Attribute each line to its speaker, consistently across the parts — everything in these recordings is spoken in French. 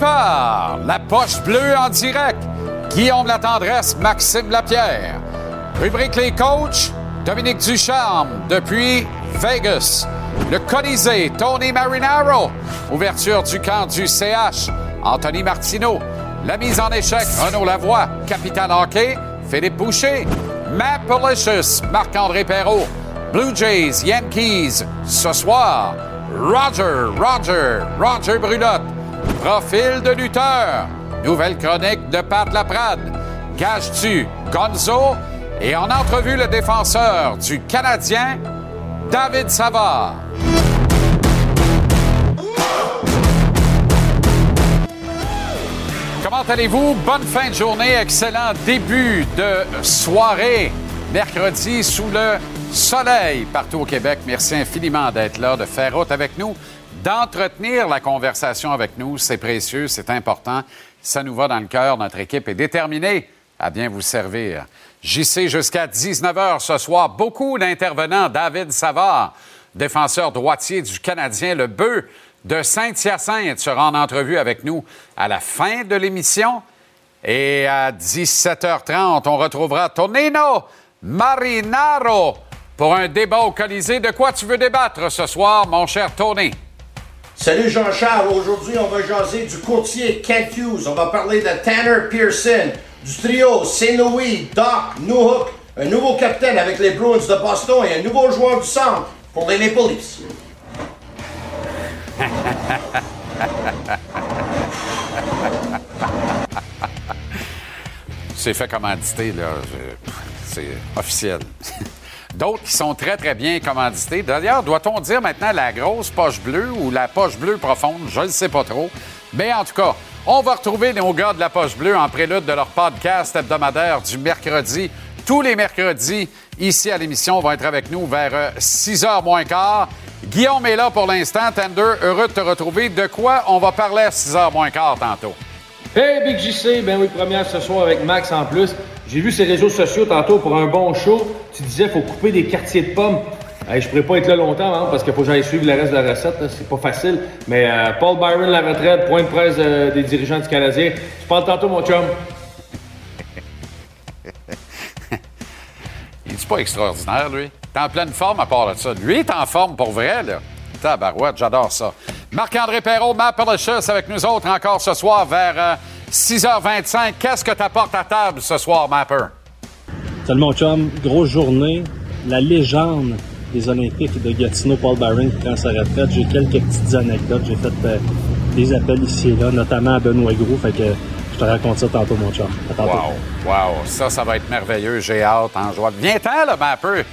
Speaker 1: La poche bleue en direct. Guillaume La Tendresse, Maxime Lapierre. Rubrique les coachs, Dominique Ducharme depuis Vegas. Le Colisée, Tony Marinaro. Ouverture du camp du CH, Anthony Martineau. La mise en échec, Renaud Lavoie. Capitaine hockey, Philippe Boucher. Mapalicious, Marc-André Perrault. Blue Jays, Yankees. Ce soir, Roger, Roger, Roger Brulotte. Profil de lutteur. Nouvelle chronique de Pat Laprade. Gage-tu Gonzo? Et en entrevue, le défenseur du Canadien, David Savard. Comment allez-vous? Bonne fin de journée, excellent début de soirée. Mercredi sous le soleil partout au Québec. Merci infiniment d'être là, de faire route avec nous, d'entretenir la conversation avec nous. C'est précieux, c'est important. Ça nous va dans le cœur. Notre équipe est déterminée à bien vous servir. JC jusqu'à 19h ce soir. Beaucoup d'intervenants. David Savard, défenseur droitier du Canadien, le bœuf de Saint-Hyacinthe, sera en entrevue avec nous à la fin de l'émission. Et à 17h30, on retrouvera Tonino Marinaro pour un débat au Colisée. De quoi tu veux débattre ce soir, mon cher Tony?
Speaker 2: Salut Jean-Charles, aujourd'hui on va jaser du courtier Kent Hughes, on va parler de Tanner Pearson, du trio Saint-Louis, Doc, Newhook, un nouveau capitaine avec les Bruins de Boston et un nouveau joueur du centre pour les Maple Leafs.
Speaker 1: C'est fait commanditer, là. C'est officiel. D'autres qui sont très, très bien commandités. D'ailleurs, doit-on dire maintenant la grosse poche bleue ou la poche bleue profonde? Je ne sais pas trop. Mais en tout cas, on va retrouver nos gars de la poche bleue en prélude de leur podcast hebdomadaire du mercredi. Tous les mercredis, ici à l'émission, vont être avec nous vers 6 h moins quart. Guillaume est là pour l'instant. Tender, heureux de te retrouver. De quoi on va parler à 6 h moins quart tantôt?
Speaker 3: Hey Big JC, ben oui, première ce soir avec Max en plus. J'ai vu ses réseaux sociaux tantôt pour un bon show. Tu disais faut couper des quartiers de pommes. Hey, je pourrais pas être là longtemps hein, parce qu'il faut que j'aille suivre le reste de la recette. C'est pas facile. Mais euh, Paul Byron, la retraite, point de presse euh, des dirigeants du Canadien. Je parle tantôt, mon chum.
Speaker 1: Il est pas extraordinaire, lui? T'es en pleine forme à part de ça. Lui est en forme pour vrai, là. Tabarouette, j'adore ça. Marc-André Perrault, Matt avec nous autres encore ce soir vers 6h25. Euh, Qu'est-ce que t'apportes à table ce soir, Mapper?
Speaker 4: Salut mon chum, grosse journée. La légende des Olympiques de Gatineau, Paul Byron, qui prend sa retraite. J'ai quelques petites anecdotes. J'ai fait euh, des appels ici et là, notamment à Benoît Gros. Fait que je te raconte ça tantôt, mon chum.
Speaker 1: Wow, wow. Ça, ça va être merveilleux. J'ai hâte en joie. Viens-t'en, là, Mapper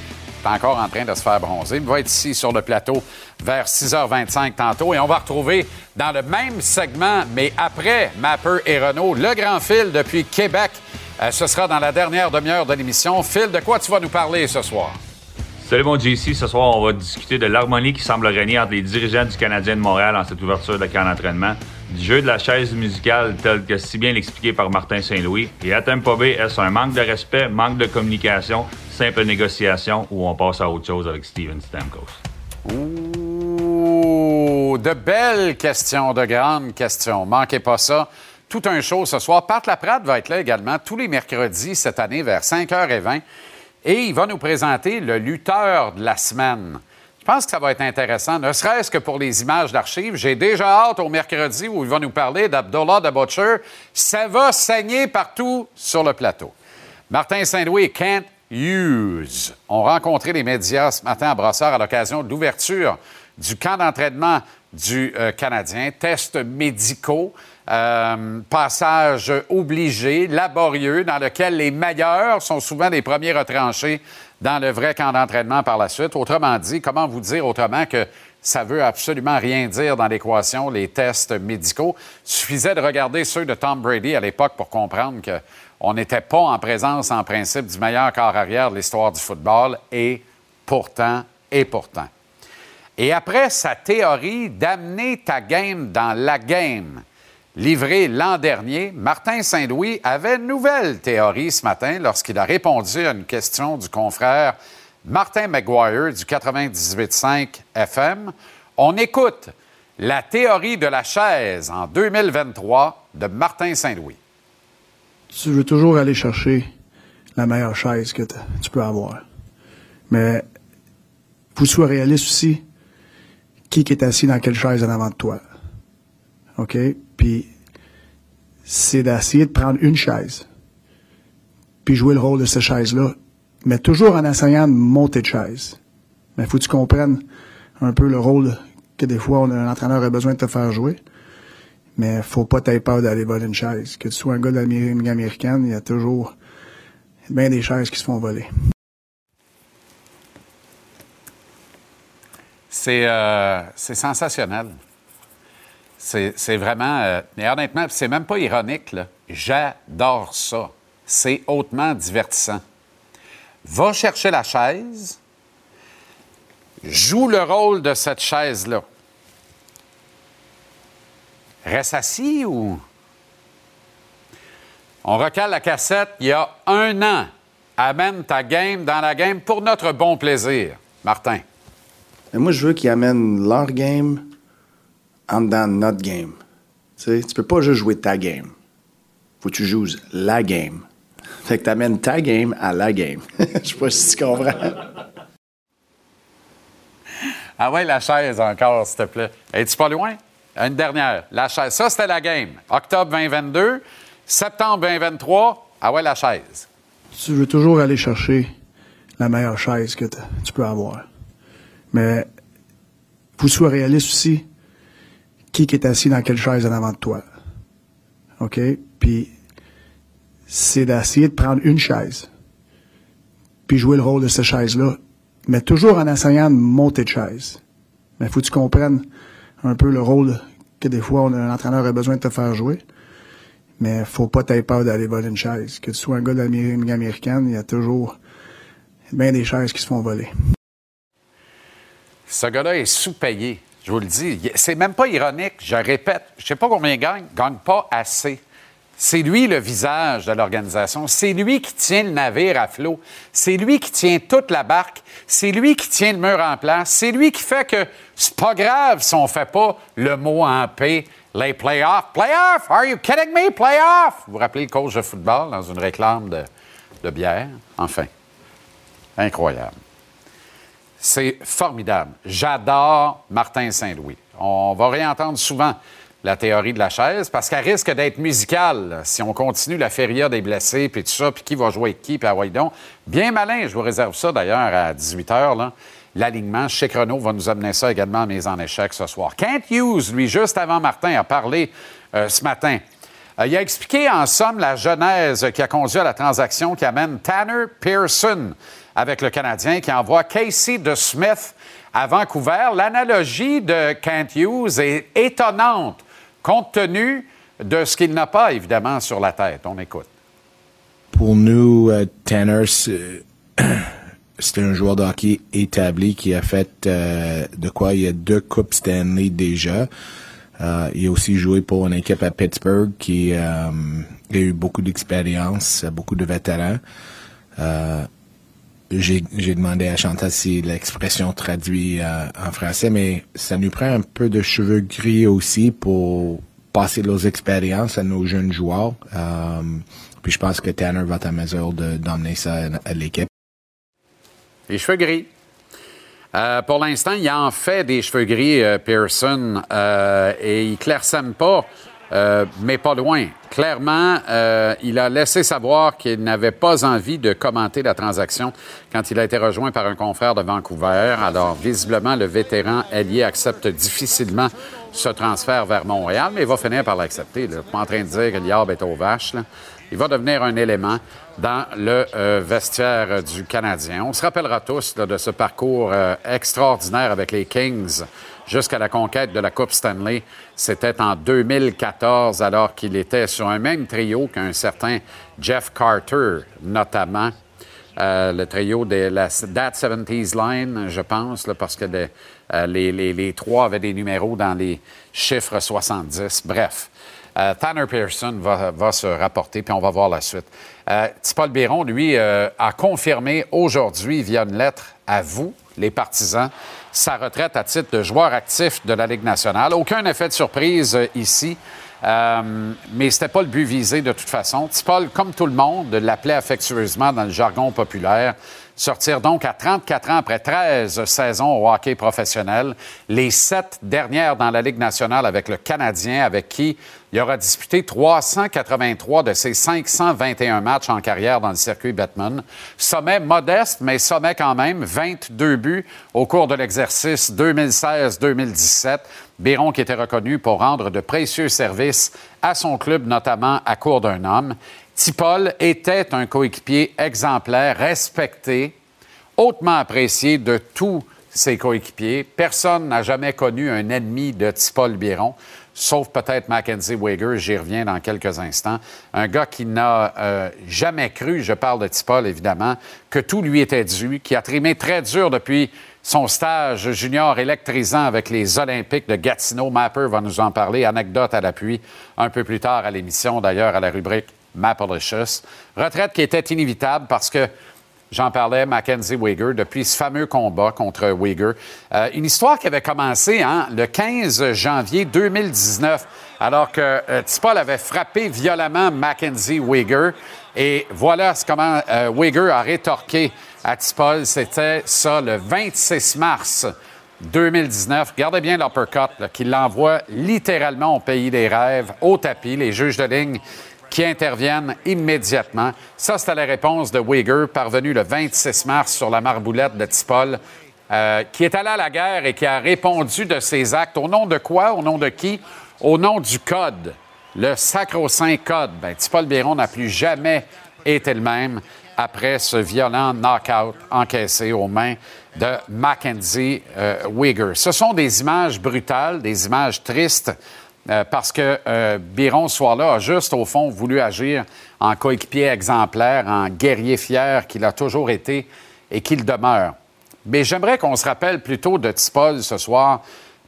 Speaker 1: encore en train de se faire bronzer. Il va être ici sur le plateau vers 6h25 tantôt et on va retrouver dans le même segment, mais après Mapper et Renault, le grand fil depuis Québec. Euh, ce sera dans la dernière demi-heure de l'émission. Phil, de quoi tu vas nous parler ce soir?
Speaker 5: Salut mon JC, ce soir on va discuter de l'harmonie qui semble régner entre les dirigeants du Canadien de Montréal en cette ouverture de camp d'entraînement, du jeu de la chaise musicale tel que si bien expliqué par Martin Saint-Louis, et à Tampa Bay, est-ce un manque de respect, manque de communication, simple négociation ou on passe à autre chose avec Steven Stamkos?
Speaker 1: Ouh, de belles questions, de grandes questions. Manquez pas ça. Tout un show ce soir. Pat Laprade va être là également tous les mercredis cette année vers 5h20 et il va nous présenter le lutteur de la semaine. Je pense que ça va être intéressant, ne serait-ce que pour les images d'archives. J'ai déjà hâte au mercredi où il va nous parler d'Abdullah the Butcher. Ça va saigner partout sur le plateau. Martin Saint-Louis Kent Hughes ont rencontré les médias ce matin à Brassard à l'occasion de l'ouverture du camp d'entraînement du euh, Canadien. Tests médicaux, euh, passage obligé, laborieux, dans lequel les meilleurs sont souvent les premiers retranchés dans le vrai camp d'entraînement par la suite. Autrement dit, comment vous dire autrement que ça veut absolument rien dire dans l'équation, les tests médicaux? Suffisait de regarder ceux de Tom Brady à l'époque pour comprendre qu'on n'était pas en présence, en principe, du meilleur corps arrière de l'histoire du football. Et pourtant, et pourtant. Et après sa théorie d'amener ta game dans la game, livrée l'an dernier, Martin Saint-Louis avait une nouvelle théorie ce matin lorsqu'il a répondu à une question du confrère Martin McGuire du 98.5 FM. On écoute La théorie de la chaise en 2023 de Martin Saint-Louis.
Speaker 6: Tu veux toujours aller chercher la meilleure chaise que tu peux avoir. Mais faut sois réaliste aussi. Qui est assis dans quelle chaise en avant de toi? OK? Puis c'est d'essayer de prendre une chaise, puis jouer le rôle de cette chaise-là, mais toujours en essayant de monter de chaise. Mais faut que tu comprennes un peu le rôle que des fois un entraîneur a besoin de te faire jouer. Mais faut pas t'aider peur d'aller voler une chaise. Que tu sois un gars de la américaine, il y a toujours bien des chaises qui se font voler.
Speaker 1: C'est euh, sensationnel. C'est vraiment. Euh, mais honnêtement, c'est même pas ironique, J'adore ça. C'est hautement divertissant. Va chercher la chaise, joue le rôle de cette chaise-là. Reste assis ou? On recale la cassette il y a un an. Amène ta game dans la game pour notre bon plaisir. Martin.
Speaker 6: moi, je veux qu'ils amènent leur game en dedans notre game. Tu sais, tu peux pas juste jouer ta game. Faut que tu joues la game. Fait que t'amènes ta game à la game. Je sais pas si tu comprends.
Speaker 1: Ah ouais, la chaise encore, s'il te plaît. Es-tu pas loin? Une dernière. La chaise. Ça, c'était la game. Octobre 2022. Septembre 2023. Ah ouais, la chaise.
Speaker 6: Tu veux toujours aller chercher la meilleure chaise que tu peux avoir. Mais tu sois réaliste aussi qui est assis dans quelle chaise en avant de toi. OK? Puis c'est d'essayer de prendre une chaise, puis jouer le rôle de cette chaise-là, mais toujours en essayant de monter de chaise. Mais faut que tu comprennes un peu le rôle que des fois un entraîneur a besoin de te faire jouer. Mais faut pas t'aider peur d'aller voler une chaise. Que tu sois un gars de l'Amérique américaine, il y a toujours bien des chaises qui se font voler.
Speaker 1: Ce gars-là est sous-payé. Je vous le dis, c'est même pas ironique. Je répète, je sais pas combien il gagne, gagne pas assez. C'est lui le visage de l'organisation. C'est lui qui tient le navire à flot. C'est lui qui tient toute la barque. C'est lui qui tient le mur en place. C'est lui qui fait que c'est pas grave si on fait pas le mot en paix, les playoffs. Playoffs? Are you kidding me? Playoffs? Vous vous rappelez le coach de football dans une réclame de, de bière? Enfin, incroyable. C'est formidable. J'adore Martin Saint-Louis. On va réentendre souvent la théorie de la chaise parce qu'elle risque d'être musicale si on continue la feria des blessés, puis tout ça, puis qui va jouer avec qui, puis à donc. Bien malin, je vous réserve ça d'ailleurs à 18 h. L'alignement, chez Renault va nous amener ça également à mise en échec ce soir. Kent Hughes, lui, juste avant Martin, a parlé euh, ce matin. Euh, il a expliqué en somme la genèse qui a conduit à la transaction qui amène Tanner Pearson avec le Canadien qui envoie Casey de Smith à Vancouver. L'analogie de Kent Hughes est étonnante compte tenu de ce qu'il n'a pas, évidemment, sur la tête. On écoute.
Speaker 7: Pour nous, euh, Tanner, c'est un joueur de hockey établi qui a fait euh, de quoi il y a deux coupes Stanley déjà. Euh, il a aussi joué pour une équipe à Pittsburgh qui a eu beaucoup d'expérience, beaucoup de vétérans j'ai demandé à Chantal si l'expression traduit euh, en français, mais ça nous prend un peu de cheveux gris aussi pour passer nos expériences à nos jeunes joueurs. Euh, puis je pense que Tanner va être à mesure d'emmener ça à, l'équipe.
Speaker 1: Les cheveux gris. Euh, pour l'instant, il en fait des cheveux gris, Pearson, et il clairsème pas euh, mais pas loin. Clairement, euh, il a laissé savoir qu'il n'avait pas envie de commenter la transaction quand il a été rejoint par un confrère de Vancouver. Alors, visiblement, le vétéran allié accepte difficilement ce transfert vers Montréal, mais il va finir par l'accepter. Pas en train de dire que l'IAB est aux vaches. Il va devenir un élément dans le euh, vestiaire du Canadien. On se rappellera tous de ce parcours extraordinaire avec les Kings jusqu'à la conquête de la Coupe Stanley. C'était en 2014, alors qu'il était sur un même trio qu'un certain Jeff Carter, notamment. Euh, le trio de la That 70s Line, je pense, parce que euh, les, trois avaient des numéros dans les chiffres 70. Bref. Euh, Tanner Pearson va, se rapporter, puis on va voir la suite. Euh, Tipol Biron, lui, euh, a confirmé aujourd'hui, via une lettre à vous, les partisans, sa retraite à titre de joueur actif de la Ligue nationale. Aucun effet de surprise ici. mais ce n'était pas le but visé de toute façon. Tipol, comme tout le monde, l'appelait affectueusement dans le jargon populaire sortir donc à 34 ans après 13 saisons au hockey professionnel, les sept dernières dans la Ligue nationale avec le Canadien, avec qui il aura disputé 383 de ses 521 matchs en carrière dans le circuit Batman. Sommet modeste, mais sommet quand même, 22 buts au cours de l'exercice 2016-2017. Biron qui était reconnu pour rendre de précieux services à son club, notamment à court d'un homme. Tipol était un coéquipier exemplaire, respecté, hautement apprécié de tous ses coéquipiers. Personne n'a jamais connu un ennemi de Tipol Biron, sauf peut-être Mackenzie Wager, j'y reviens dans quelques instants. Un gars qui n'a euh, jamais cru, je parle de Tipol évidemment, que tout lui était dû, qui a trimé très dur depuis son stage junior électrisant avec les Olympiques de Gatineau. Mapper va nous en parler, anecdote à l'appui, un peu plus tard à l'émission, d'ailleurs, à la rubrique Retraite qui était inévitable parce que J'en parlais, Mackenzie Wigger, depuis ce fameux combat contre Wigger. Euh, une histoire qui avait commencé hein, le 15 janvier 2019, alors que euh, Tipol avait frappé violemment Mackenzie Wigger. Et voilà comment euh, Wigger a rétorqué à Tipol. C'était ça le 26 mars 2019. Gardez bien l'uppercut qui l'envoie littéralement au pays des rêves, au tapis. Les juges de ligne qui interviennent immédiatement. Ça, c'était la réponse de Wigger, parvenu le 26 mars sur la marboulette de Tipol, euh, qui est allé à la guerre et qui a répondu de ses actes. Au nom de quoi? Au nom de qui? Au nom du code, le sacro-saint code. Ben, Tipol Biron n'a plus jamais été le même après ce violent knockout encaissé aux mains de Mackenzie euh. Ce sont des images brutales, des images tristes euh, parce que euh, Biron, ce soir-là, a juste, au fond, voulu agir en coéquipier exemplaire, en guerrier fier qu'il a toujours été et qu'il demeure. Mais j'aimerais qu'on se rappelle plutôt de Tipol ce soir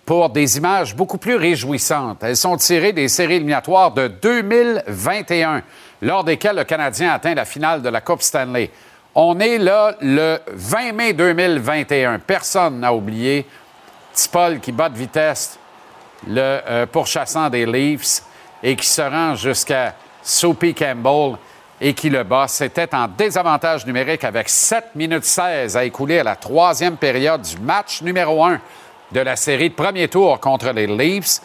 Speaker 1: pour des images beaucoup plus réjouissantes. Elles sont tirées des séries éliminatoires de 2021, lors desquelles le Canadien atteint la finale de la Coupe Stanley. On est là le 20 mai 2021. Personne n'a oublié Tipol qui bat de vitesse le euh, pourchassant des Leafs et qui se rend jusqu'à Soapy Campbell et qui le bat. C'était en désavantage numérique avec 7 minutes 16 à écouler à la troisième période du match numéro 1 de la série de premier tour contre les Leafs.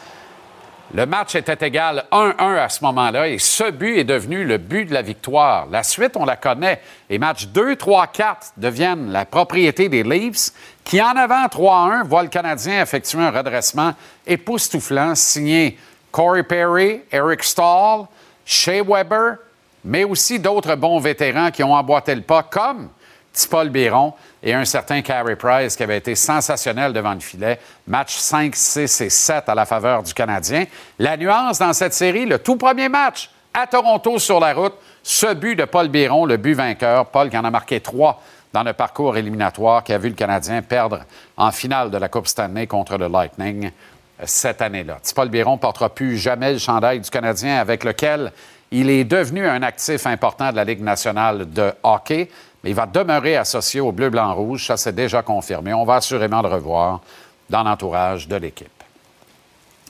Speaker 1: Le match était égal 1-1 à ce moment-là et ce but est devenu le but de la victoire. La suite, on la connaît. Les matchs 2, 3, 4 deviennent la propriété des Leafs qui, en avant 3-1, voit le Canadien effectuer un redressement époustouflant signé Corey Perry, Eric Stahl, Shea Weber, mais aussi d'autres bons vétérans qui ont emboîté le pas, comme Tipol Biron et un certain Carey Price qui avait été sensationnel devant le filet. Match 5, 6 et 7 à la faveur du Canadien. La nuance dans cette série, le tout premier match à Toronto sur la route, ce but de Paul Biron, le but vainqueur. Paul qui en a marqué trois dans le parcours éliminatoire qui a vu le Canadien perdre en finale de la Coupe Stanley contre le Lightning euh, cette année-là. Paul Biron portera plus jamais le chandail du Canadien avec lequel il est devenu un actif important de la Ligue nationale de hockey mais il va demeurer associé au bleu-blanc-rouge. Ça, c'est déjà confirmé. On va assurément le revoir dans l'entourage de l'équipe.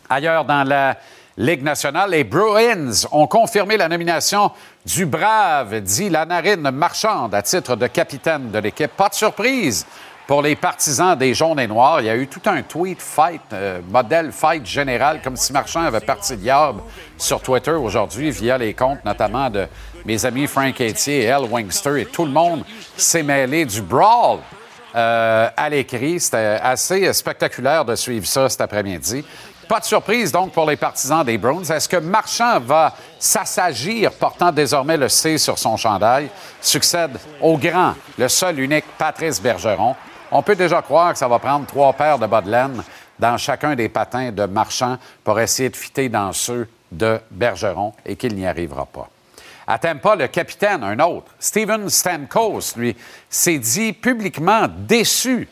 Speaker 1: Ailleurs dans la Ligue nationale, les Bruins ont confirmé la nomination du brave, dit la narine marchande, à titre de capitaine de l'équipe. Pas de surprise pour les partisans des jaunes et noirs. Il y a eu tout un tweet fight, euh, modèle fight général, comme si Marchand avait parti diable sur Twitter aujourd'hui via les comptes notamment de mes amis Frank Etier et Al Wingster et tout le monde s'est mêlé du brawl euh, à l'écrit. C'était assez spectaculaire de suivre ça cet après-midi. Pas de surprise donc pour les partisans des Browns. Est-ce que Marchand va s'assagir portant désormais le C sur son chandail? Succède au grand, le seul unique Patrice Bergeron? On peut déjà croire que ça va prendre trois paires de bas de laine dans chacun des patins de Marchand pour essayer de fitter dans ceux de Bergeron et qu'il n'y arrivera pas. À pas le capitaine, un autre, Steven Stamkos, lui, s'est dit publiquement déçu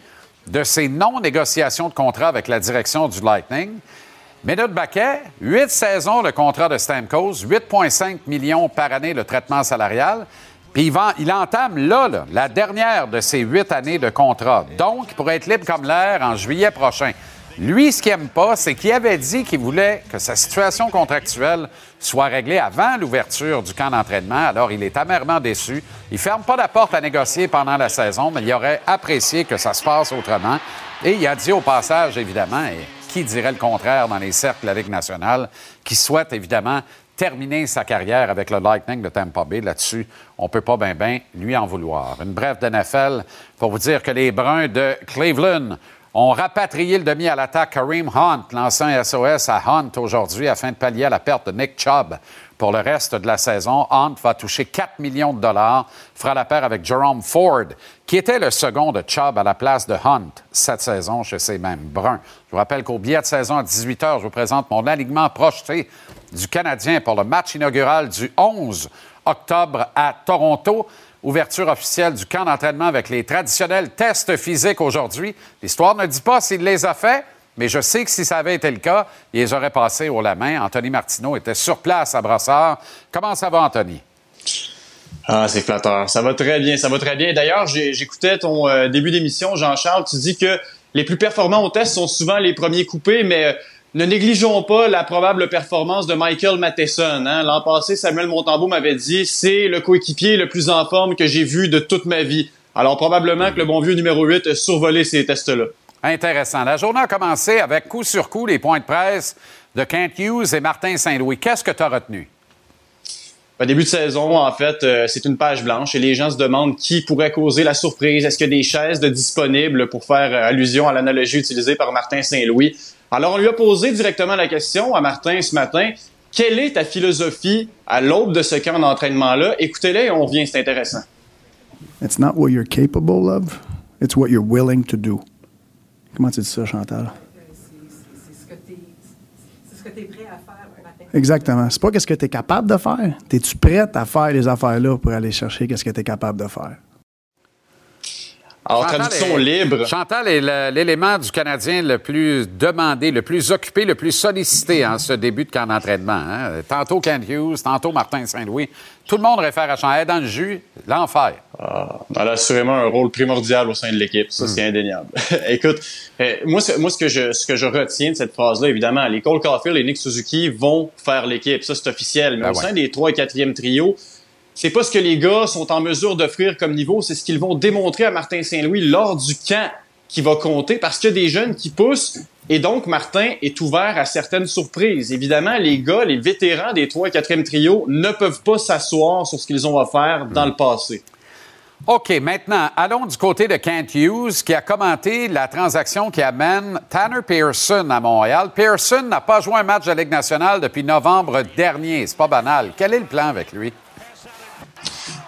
Speaker 1: de ses non-négociations de contrat avec la direction du Lightning. Ménard Baquet, huit saisons le contrat de Stamkos, 8,5 millions par année le traitement salarial. Puis il, entame là, là, la dernière de ses huit années de contrat. Donc, il pourrait être libre comme l'air en juillet prochain. Lui, ce qu'il n'aime pas, c'est qu'il avait dit qu'il voulait que sa situation contractuelle soit réglée avant l'ouverture du camp d'entraînement. Alors, il est amèrement déçu. Il ferme pas la porte à négocier pendant la saison, mais il aurait apprécié que ça se passe autrement. Et il a dit au passage, évidemment, et qui dirait le contraire dans les cercles de la Ligue nationale, qui souhaite évidemment terminer sa carrière avec le Lightning de Tampa Bay. Là-dessus, on peut pas bien ben lui en vouloir. Une brève de NFL pour vous dire que les Bruns de Cleveland ont rapatrié le demi à l'attaque Kareem Hunt, l'ancien SOS à Hunt aujourd'hui afin de pallier la perte de Nick Chubb. Pour le reste de la saison, Hunt va toucher 4 millions de dollars, fera la paire avec Jerome Ford, qui était le second de Chubb à la place de Hunt cette saison chez ces mêmes Bruns. Je vous rappelle qu'au billet de saison à 18 h, je vous présente mon alignement projeté du Canadien pour le match inaugural du 11 octobre à Toronto. Ouverture officielle du camp d'entraînement avec les traditionnels tests physiques aujourd'hui. L'histoire ne dit pas s'il les a faits, mais je sais que si ça avait été le cas, il les aurait passés au la main. Anthony Martineau était sur place à Brassard. Comment ça va, Anthony?
Speaker 8: Ah, c'est flatteur. Ça va très bien, ça va très bien. D'ailleurs, j'écoutais ton euh, début d'émission, Jean-Charles. Tu dis que les plus performants au test sont souvent les premiers coupés, mais euh, ne négligeons pas la probable performance de Michael Matheson. Hein. L'an passé, Samuel Montembeau m'avait dit c'est le coéquipier le plus en forme que j'ai vu de toute ma vie. Alors probablement que le bon vieux numéro 8 a survolé ces tests-là.
Speaker 1: Intéressant. La journée a commencé avec coup sur coup les points de presse de Kent Hughes et Martin Saint-Louis. Qu'est-ce que tu as retenu?
Speaker 8: Au début de saison, en fait, euh, c'est une page blanche et les gens se demandent qui pourrait causer la surprise. Est-ce qu'il y a des chaises de disponibles pour faire euh, allusion à l'analogie utilisée par Martin Saint-Louis? Alors, on lui a posé directement la question à Martin ce matin. Quelle est ta philosophie à l'aube de ce camp d'entraînement-là? Écoutez-les et on revient, c'est intéressant.
Speaker 6: It's not what you're capable of, it's what you're willing to do. Comment tu dis ça, Chantal?
Speaker 9: C'est ce que tu es prêt à faire.
Speaker 6: Exactement. C'est pas qu'est-ce que tu es capable de faire. Es-tu prête à faire les affaires-là pour aller chercher qu'est-ce que tu es capable de faire?
Speaker 8: Alors,
Speaker 1: Chantal
Speaker 8: traduction
Speaker 1: est-
Speaker 8: libre.
Speaker 1: Chantal est l'élément du Canadien le plus demandé, le plus occupé, le plus sollicité en ce début de camp d'entraînement. hein. Tantôt Kent Hughes, tantôt Martin Saint-Louis. Tout le monde réfère à Chantal. Dans le jus, l'enfer.
Speaker 8: Ah, elle a assurément un rôle primordial au sein de l'équipe. Ça, c'est indéniable. Écoute, euh, moi, ce, moi ce, que je, ce que je retiens de cette phrase-là, évidemment, les Cole Caulfield et Nick Suzuki vont faire l'équipe. Ça, c'est officiel. Mais
Speaker 1: Ben
Speaker 8: au
Speaker 1: ouais.
Speaker 8: sein des trois et quatrième trio, c'est pas ce que les gars sont en mesure d'offrir comme niveau, c'est ce qu'ils vont démontrer à Martin Saint-Louis lors du camp qui va compter parce qu'il y a des jeunes qui poussent et donc Martin est ouvert à certaines surprises. Évidemment, les gars, les vétérans des trois et quatrième trio ne peuvent pas s'asseoir sur ce qu'ils ont offert dans le passé.
Speaker 1: OK, maintenant, allons du côté de Kent Hughes qui a commenté la transaction qui amène Tanner Pearson à Montréal. Pearson n'a pas joué un match de Ligue nationale depuis novembre dernier. C'est pas banal. Quel est le plan avec lui?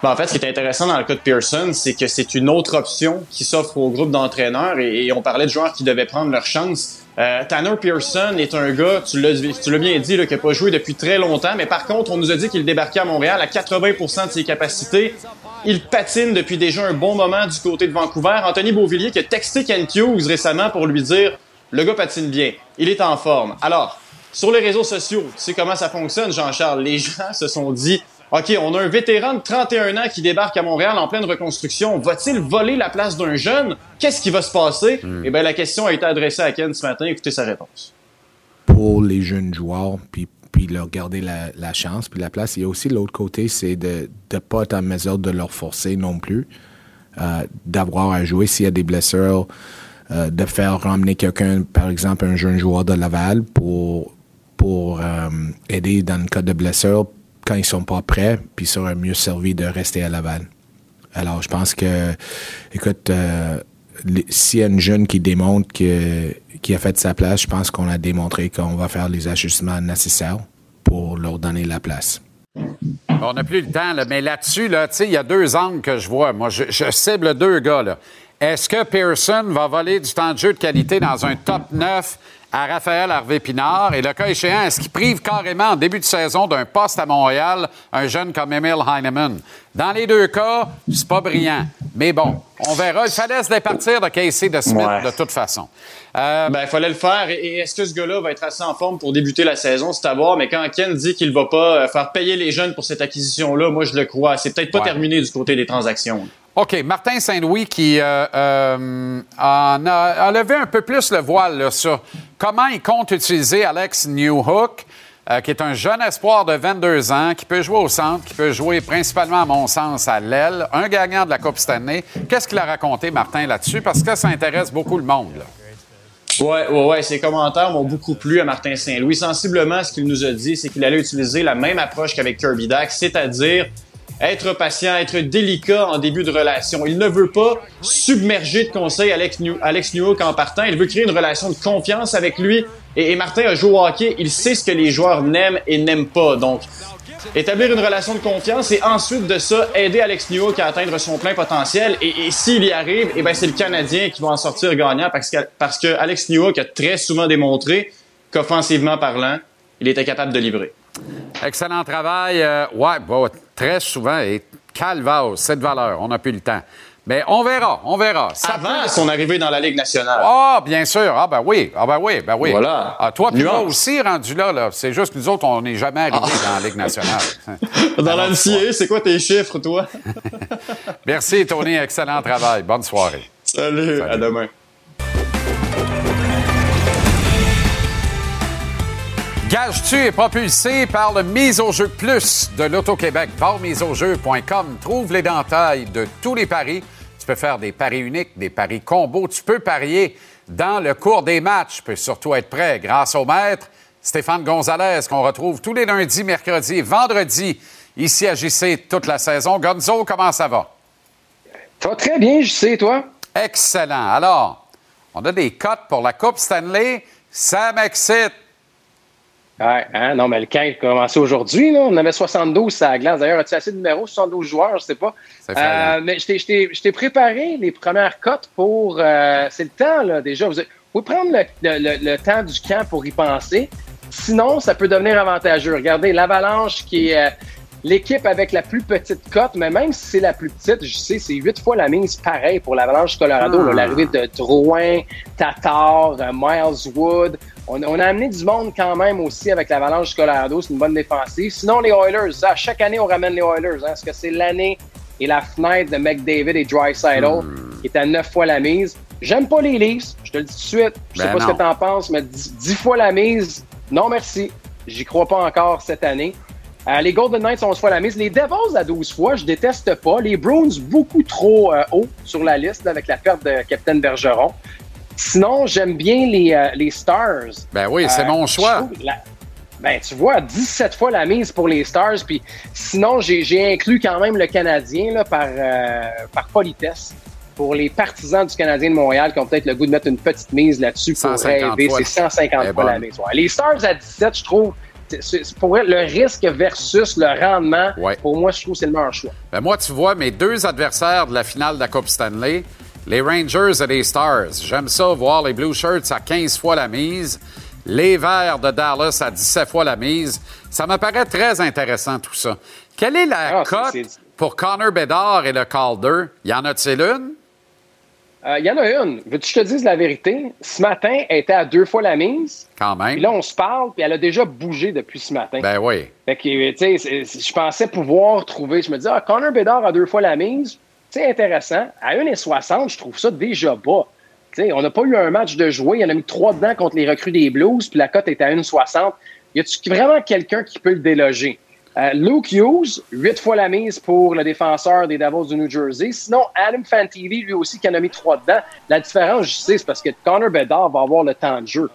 Speaker 8: Ben, en fait, ce qui est intéressant dans le cas de Pearson, c'est que c'est une autre option qui s'offre au groupe d'entraîneurs et, on parlait de joueurs qui devaient prendre leur chance. Euh, Tanner Pearson est un gars, tu l'as, bien dit, là, qui n'a pas joué depuis très longtemps, mais par contre, on nous a dit qu'il débarquait à Montréal à 80% de ses capacités. Il patine depuis déjà un bon moment du côté de Vancouver. Anthony Beauvillier qui a texté Kent Hughes récemment pour lui dire le gars patine bien, il est en forme. Alors, sur les réseaux sociaux, tu sais comment ça fonctionne, Jean-Charles? Les gens se sont dit OK, on a un vétéran de 31 ans qui débarque à Montréal en pleine reconstruction. Va-t-il voler la place d'un jeune? Qu'est-ce qui va se passer? Eh bien, la question a été adressée à Ken ce matin. Écoutez sa réponse.
Speaker 7: pour les jeunes joueurs, puis, puis leur garder la, la chance, puis la place. Il y a aussi l'autre côté, c'est de ne pas être en mesure de leur forcer non plus, euh, d'avoir à jouer s'il y a des blessures, euh, de faire ramener quelqu'un, par exemple un jeune joueur de Laval, pour, pour euh, aider dans le cas de blessure quand ils sont pas prêts, puis ils seraient mieux servis de rester à Laval. Alors, je pense que, écoute, euh, s'il y a une jeune qui démontre que, qui a fait sa place, je pense qu'on a démontré qu'on va faire les ajustements nécessaires pour leur donner la place.
Speaker 1: On n'a plus le temps, mais là-dessus, il y a deux angles que je vois. Moi, je, je cible deux gars. Est-ce que Pearson va voler du temps de jeu de qualité dans un top 9 à Raphaël Harvey-Pinard. Et le cas échéant, est-ce qu'il prive carrément en début de saison d'un poste à Montréal un jeune comme Emil Heinemann? Dans les deux cas, c'est pas brillant. Mais bon, on verra. Il fallait se départir de Casey de Smith
Speaker 8: Ouais.
Speaker 1: de toute façon. Euh,
Speaker 8: Ben, il fallait le faire. Et est-ce que ce gars-là va être assez en forme pour débuter la saison? C'est à voir. Mais quand Ken dit qu'il va pas euh, faire payer les jeunes pour cette acquisition-là, moi, je le crois. C'est peut-être pas
Speaker 1: Ouais.
Speaker 8: terminé du côté des transactions.
Speaker 1: OK. Martin Saint-Louis qui euh, euh, en a, a levé un peu plus le voile sur comment il compte utiliser Alex Newhook, euh, qui est un jeune espoir de 22 ans, qui peut jouer au centre, qui peut jouer principalement, à mon sens, à l'aile, un gagnant de la Coupe Stanley. Qu'est-ce qu'il a raconté, Martin, là-dessus? Parce que ça intéresse beaucoup le monde. là.
Speaker 8: Ouais, ouais. Ses commentaires m'ont beaucoup plu à Martin Saint-Louis. Sensiblement, ce qu'il nous a dit, c'est qu'il allait utiliser la même approche qu'avec Kirby Dax, c'est-à-dire être patient, être délicat en début de relation. Il ne veut pas submerger de conseils Alex, New Alex Newhook en partant. Il veut créer une relation de confiance avec lui. Et, Martin a joué au hockey. Il sait ce que les joueurs n'aiment et n'aiment pas. Donc, établir une relation de confiance et ensuite de ça, aider Alex Newhook à atteindre son plein potentiel. Et, et s'il y arrive, eh ben c'est le Canadien qui va en sortir gagnant parce que, parce que Alex Newhook a très souvent démontré qu'offensivement parlant, il était capable de livrer.
Speaker 1: Excellent travail. Euh, ouais, très souvent. Et calvaire, cette valeur. On n'a plus le temps. Mais on verra, on verra. Ça
Speaker 8: Avant
Speaker 1: peut-
Speaker 8: son arrivée dans la Ligue nationale.
Speaker 1: Ah, bien sûr. Ah, ben oui. Ah, ben oui, ben oui.
Speaker 8: Voilà.
Speaker 1: Ah, toi, puis moi aussi, rendu là, là. C'est juste que nous autres, on n'est jamais arrivés dans la Ligue nationale.
Speaker 8: Dans la NCAA, c'est quoi tes chiffres, toi?
Speaker 1: Merci, Tony. Excellent travail. Bonne soirée.
Speaker 8: Salut, à demain.
Speaker 1: Gage-tu est propulsé par le Mise au jeu plus de l'Auto-Québec? Par miseaujeu.com, trouve l'éventail de tous les paris. Tu peux faire des paris uniques, des paris combos. Tu peux parier dans le cours des matchs. Tu peux surtout être prêt grâce au maître Stéphane Gonzalez, qu'on retrouve tous les lundis, mercredis et vendredis ici à JC toute la saison. Gonzo, comment ça va?
Speaker 10: Ça va très bien, je sais, toi?
Speaker 1: Excellent. Alors, on a des cotes pour la Coupe Stanley. Ça m'excite.
Speaker 10: Ouais, hein, non, mais le camp a commencé aujourd'hui. là. On avait 72 à la glace. D'ailleurs, as-tu assez de numéros? 72 joueurs, je sais pas. Euh, mais je t'ai- préparé les premières cotes pour. euh, c'est le temps, là, déjà. Vous, pouvez prendre le, le- le- temps du camp pour y penser. Sinon, ça peut devenir avantageux. Regardez, l'Avalanche qui est. euh, L'équipe avec la plus petite cote, mais même si c'est la plus petite, je sais, c'est huit fois la mise pareil pour l'Avalanche Colorado.
Speaker 1: Ah.
Speaker 10: L'arrivée de Drouin, Tatar, Miles Wood. On, on a amené du monde quand même aussi avec l'Avalanche du Colorado. C'est une bonne défensive. Sinon, les Oilers, ça, chaque année, on ramène les Oilers. Hein, Est-ce que c'est l'année et la fenêtre de McDavid et Dreisaitl
Speaker 1: Hmm.
Speaker 10: qui est à neuf fois la mise? J'aime pas les Leafs, je te le dis tout de suite. Je sais
Speaker 1: Ben
Speaker 10: pas ce que t'en penses, mais dix fois la mise, non merci. J'y crois pas encore cette année. Euh, les Golden Knights, 11 fois la mise. Les Devils à 12 fois, je déteste pas. Les Bruins, beaucoup trop euh, haut sur la liste là, avec la perte de Capitaine Bergeron. Sinon, j'aime bien les, euh, les Stars.
Speaker 1: Ben oui, c'est
Speaker 10: Euh,
Speaker 1: mon choix.
Speaker 10: la- Ben, tu vois, 17 fois la mise pour les Stars. Puis sinon, j'ai inclus quand même le Canadien là, par, euh, par politesse. Pour les partisans du Canadien de Montréal qui ont peut-être le goût de mettre une petite mise là-dessus pour
Speaker 1: 150
Speaker 10: rêver, c'est 150
Speaker 1: Elle
Speaker 10: fois la mise. Ouais. Les Stars à 17, je trouve, pour le risque versus le rendement,
Speaker 1: Ouais.
Speaker 10: pour moi, je trouve que c'est le meilleur choix.
Speaker 1: Ben moi, tu vois, mes deux adversaires de la finale de la Coupe Stanley, les Rangers et les Stars. J'aime ça, voir les Blue Shirts à 15 fois la mise, les Verts de Dallas à 17 fois la mise. Ça me paraît très intéressant, tout ça. Quelle est la
Speaker 10: Ah,
Speaker 1: cote pour Connor Bedard et le Calder? Y en a-t-il une?
Speaker 10: Euh, Il y en a une. Veux-tu que je te dise la vérité? Ce matin, elle était à deux fois la mise.
Speaker 1: Quand même.
Speaker 10: Puis là, on se parle, puis elle a déjà bougé depuis ce matin.
Speaker 1: Ben oui.
Speaker 10: Fait que, tu sais, je pensais pouvoir trouver. Je me disais, ah, Connor Bedard a deux fois la mise. C'est intéressant. À 1,60, je trouve ça déjà bas. On n'a pas eu un match de jouer. Il en a mis trois dedans contre les recrues des Blues, puis la cote est à 1,60. Y a-tu vraiment quelqu'un qui peut le déloger? Euh, Luke Hughes, huit fois la mise pour le défenseur des Devils du New Jersey. Sinon, Adam Fantilli, lui aussi, qui en a mis trois dedans. La différence, je sais, c'est parce que Connor Bedard va avoir le temps de jeu.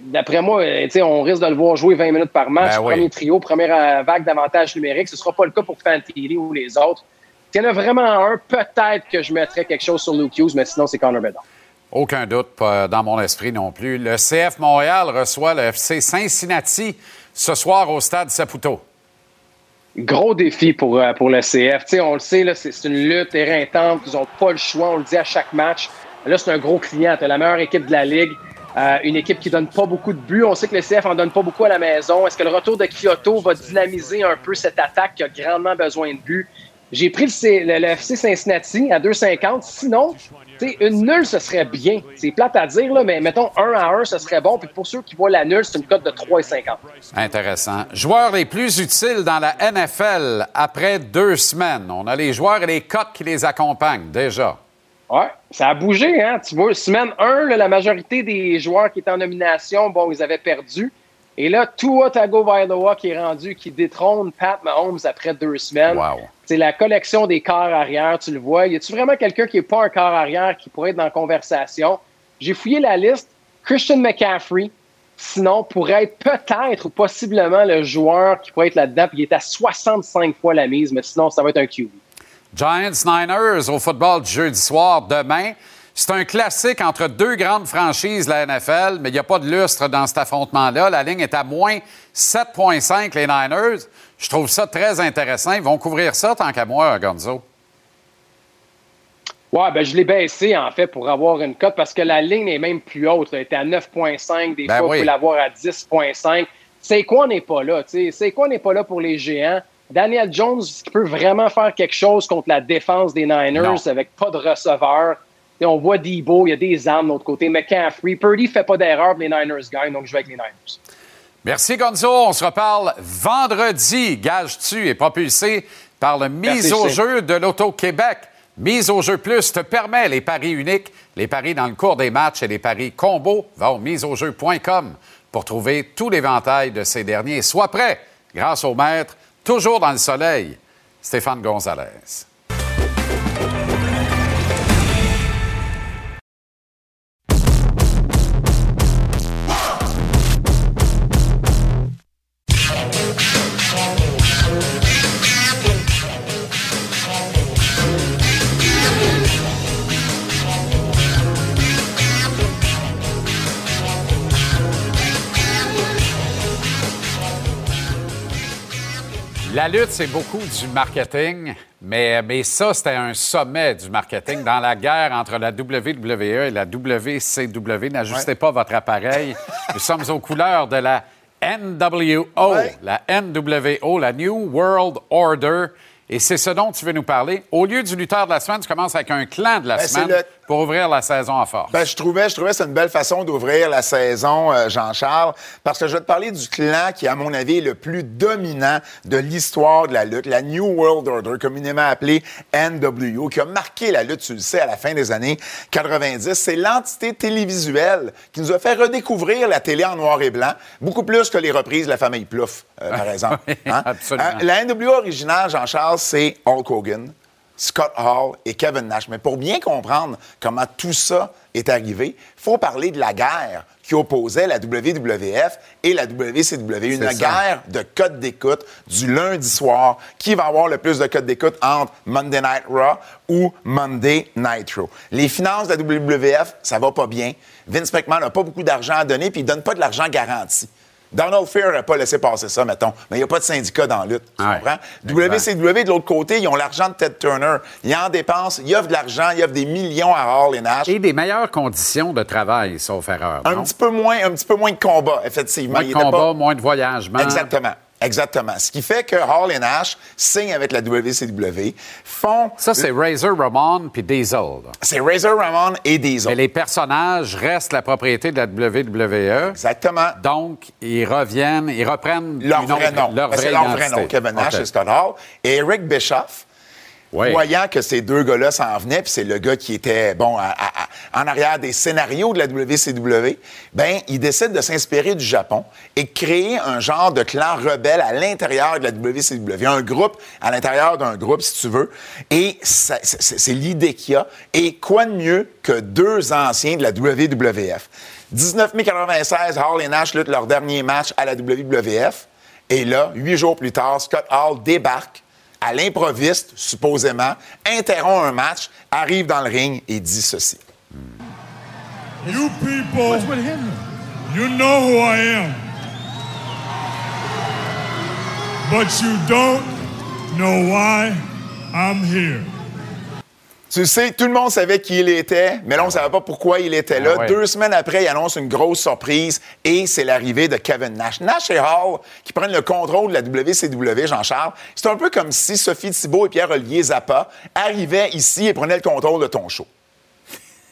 Speaker 10: D'après moi, euh, on risque de le voir jouer 20 minutes par match.
Speaker 1: Ben oui.
Speaker 10: Premier trio, première euh, vague d'avantages numériques. Ce ne sera pas le cas pour Fantilli ou les autres. S'il y en a vraiment un, peut-être que je mettrais quelque chose sur Luke Hughes, mais sinon, c'est Connor Bedard.
Speaker 1: Aucun doute, pas dans mon esprit non plus. Le CF Montréal reçoit le FC Cincinnati ce soir au stade Saputo.
Speaker 10: Gros défi pour, euh, pour le CF. On le sait, c'est une lutte éreintante. Ils n'ont pas le choix. On le dit à chaque match. Là, c'est un gros client. Tu la meilleure équipe de la Ligue. Euh, une équipe qui donne pas beaucoup de buts. On sait que le CF en donne pas beaucoup à la maison. Est-ce que le retour de Kyoto va dynamiser un peu cette attaque qui a grandement besoin de buts? J'ai pris le, le, FC Cincinnati à 2,50. Sinon, une nulle, ce serait bien. C'est plate à dire, là, mais mettons 1 à 1, ce serait bon. Puis pour ceux qui voient la nulle, c'est une cote de 3,50.
Speaker 1: Intéressant. Joueurs les plus utiles dans la NFL après deux semaines. On a les joueurs et les cotes qui les accompagnent déjà.
Speaker 10: Oui, ça a bougé, hein. Tu vois, semaine 1, la majorité des joueurs qui étaient en nomination, bon, ils avaient perdu. Et là, Tua Tagovailoa qui est rendu, qui détrône Pat Mahomes après deux semaines. C'est la collection des corps arrière, tu le vois. Y a-tu vraiment quelqu'un qui n'est pas un corps arrière qui pourrait être dans la conversation? J'ai fouillé la liste. Christian McCaffrey, sinon, pourrait être peut-être ou possiblement le joueur qui pourrait être là-dedans. Puis il est à 65 fois la mise, mais sinon, ça va être un QB.
Speaker 1: Giants Niners au football du jeudi soir demain. C'est un classique entre deux grandes franchises, la NFL, mais il n'y a pas de lustre dans cet affrontement-là. La ligne est à moins 7,5, les Niners. Je trouve ça très intéressant. Ils vont couvrir ça tant qu'à moi, Gonzo.
Speaker 10: Oui, ben je l'ai baissé en fait pour avoir une cote parce que la ligne est même plus haute. Elle était à 9,5. Des ben fois, oui. on l'avoir à 10,5. C'est quoi n'est pas là? C'est quoi n'est pas là pour les géants? Daniel Jones, peut vraiment faire quelque chose contre la défense des Niners avec pas de receveur. on voit Debo, il y a des armes de l'autre côté. McCaffrey, Purdy fait pas d'erreur, les Niners gagnent, donc je vais avec les Niners.
Speaker 1: Merci Gonzo. On se reparle vendredi. Gage-tu est propulsé par le mise au jeu de l'Auto-Québec. Mise au jeu plus te permet les paris uniques, les paris dans le cours des matchs et les paris combos. Va au miseaujeu.com pour trouver tout l'éventail de ces derniers. Sois prêt grâce au maître toujours dans le soleil, Stéphane Gonzalez. La lutte, c'est beaucoup du marketing, mais, mais ça, c'était un sommet du marketing dans la guerre entre la WWE et la WCW. N'ajustez pas votre appareil. Nous sommes aux couleurs de la NWO, la NWO, la New World Order. Et c'est ce dont tu veux nous parler. Au lieu du lutteur de la semaine, tu commences avec un clan de la ben, semaine pour ouvrir la saison à force.
Speaker 11: Ben, je trouvais, je trouvais c'est une belle façon d'ouvrir la saison, euh, Jean-Charles, parce que je vais te parler du clan qui, à mon avis, est le plus dominant de l'histoire de la lutte, la New World Order, communément appelée NWO, qui a marqué la lutte, tu le sais, à la fin des années 90. C'est l'entité télévisuelle qui nous a fait redécouvrir la télé en noir et blanc, beaucoup plus que les reprises de la famille Plouffe, euh, par exemple. Hein?
Speaker 1: Absolument.
Speaker 11: Euh, la NWO originale, Jean-Charles, c'est Hulk Hogan. Scott Hall et Kevin Nash. Mais pour bien comprendre comment tout ça est arrivé, il faut parler de la guerre qui opposait la WWF et la WCW. Une guerre de codes d'écoute du lundi soir. Qui va avoir le plus de codes d'écoute entre Monday Night Raw ou Monday Nitro? Les finances de la WWF, ça va pas bien. Vince McMahon n'a pas beaucoup d'argent à donner, puis il donne pas de l'argent garanti. Donald Fair n'a pas laissé passer ça, mettons. Mais il n'y a pas de syndicat dans la lutte. Tu comprends? WCW, de l'autre côté, ils ont l'argent de Ted Turner. Ils en dépensent, ils offrent de l'argent, ils offrent des millions à Hall et Nash.
Speaker 1: Et des meilleures conditions de travail, sauf erreur.
Speaker 11: Un petit peu moins, un petit peu moins de combat, effectivement.
Speaker 1: Moins de combat, moins de voyagement.
Speaker 11: Exactement. Exactement. Ce qui fait que Hall et Nash signent avec la WCW, font...
Speaker 1: Ça, c'est Razor Ramon puis Diesel.
Speaker 11: C'est Razor Ramon et Diesel.
Speaker 1: Mais les personnages restent la propriété de la WWE.
Speaker 11: Exactement.
Speaker 1: Donc, ils reviennent, ils reprennent...
Speaker 11: Leur vrai nom. Leur vrai, leur vrai nom, Kevin Nash et Scott Hall. Et Eric Bischoff, Voyant que ces deux gars-là s'en venaient, puis c'est le gars qui était, bon, en arrière des scénarios de la WCW, ben, il décide de s'inspirer du Japon et créer un genre de clan rebelle à l'intérieur de la WCW. Un groupe à l'intérieur d'un groupe, si tu veux. Et c'est l'idée qu'il y a. Et quoi de mieux que deux anciens de la WWF? 19 96, Hall et Nash luttent leur dernier match à la WWF. Et là, huit jours plus tard, Scott Hall débarque à l'improviste, supposément, interrompt un match, arrive dans le ring et dit ceci.
Speaker 12: You people, you know who I am. But you don't know why I'm here.
Speaker 11: Tu sais, tout le monde savait qui il était, mais là, on ne savait pas pourquoi il était là.
Speaker 1: Ah ouais.
Speaker 11: Deux semaines après, il annonce une grosse surprise et c'est l'arrivée de Kevin Nash. Nash et Hall qui prennent le contrôle de la WCW, Jean-Charles. C'est un peu comme si Sophie Thibault et Pierre-Olivier Zappa arrivaient ici et prenaient le contrôle de ton show.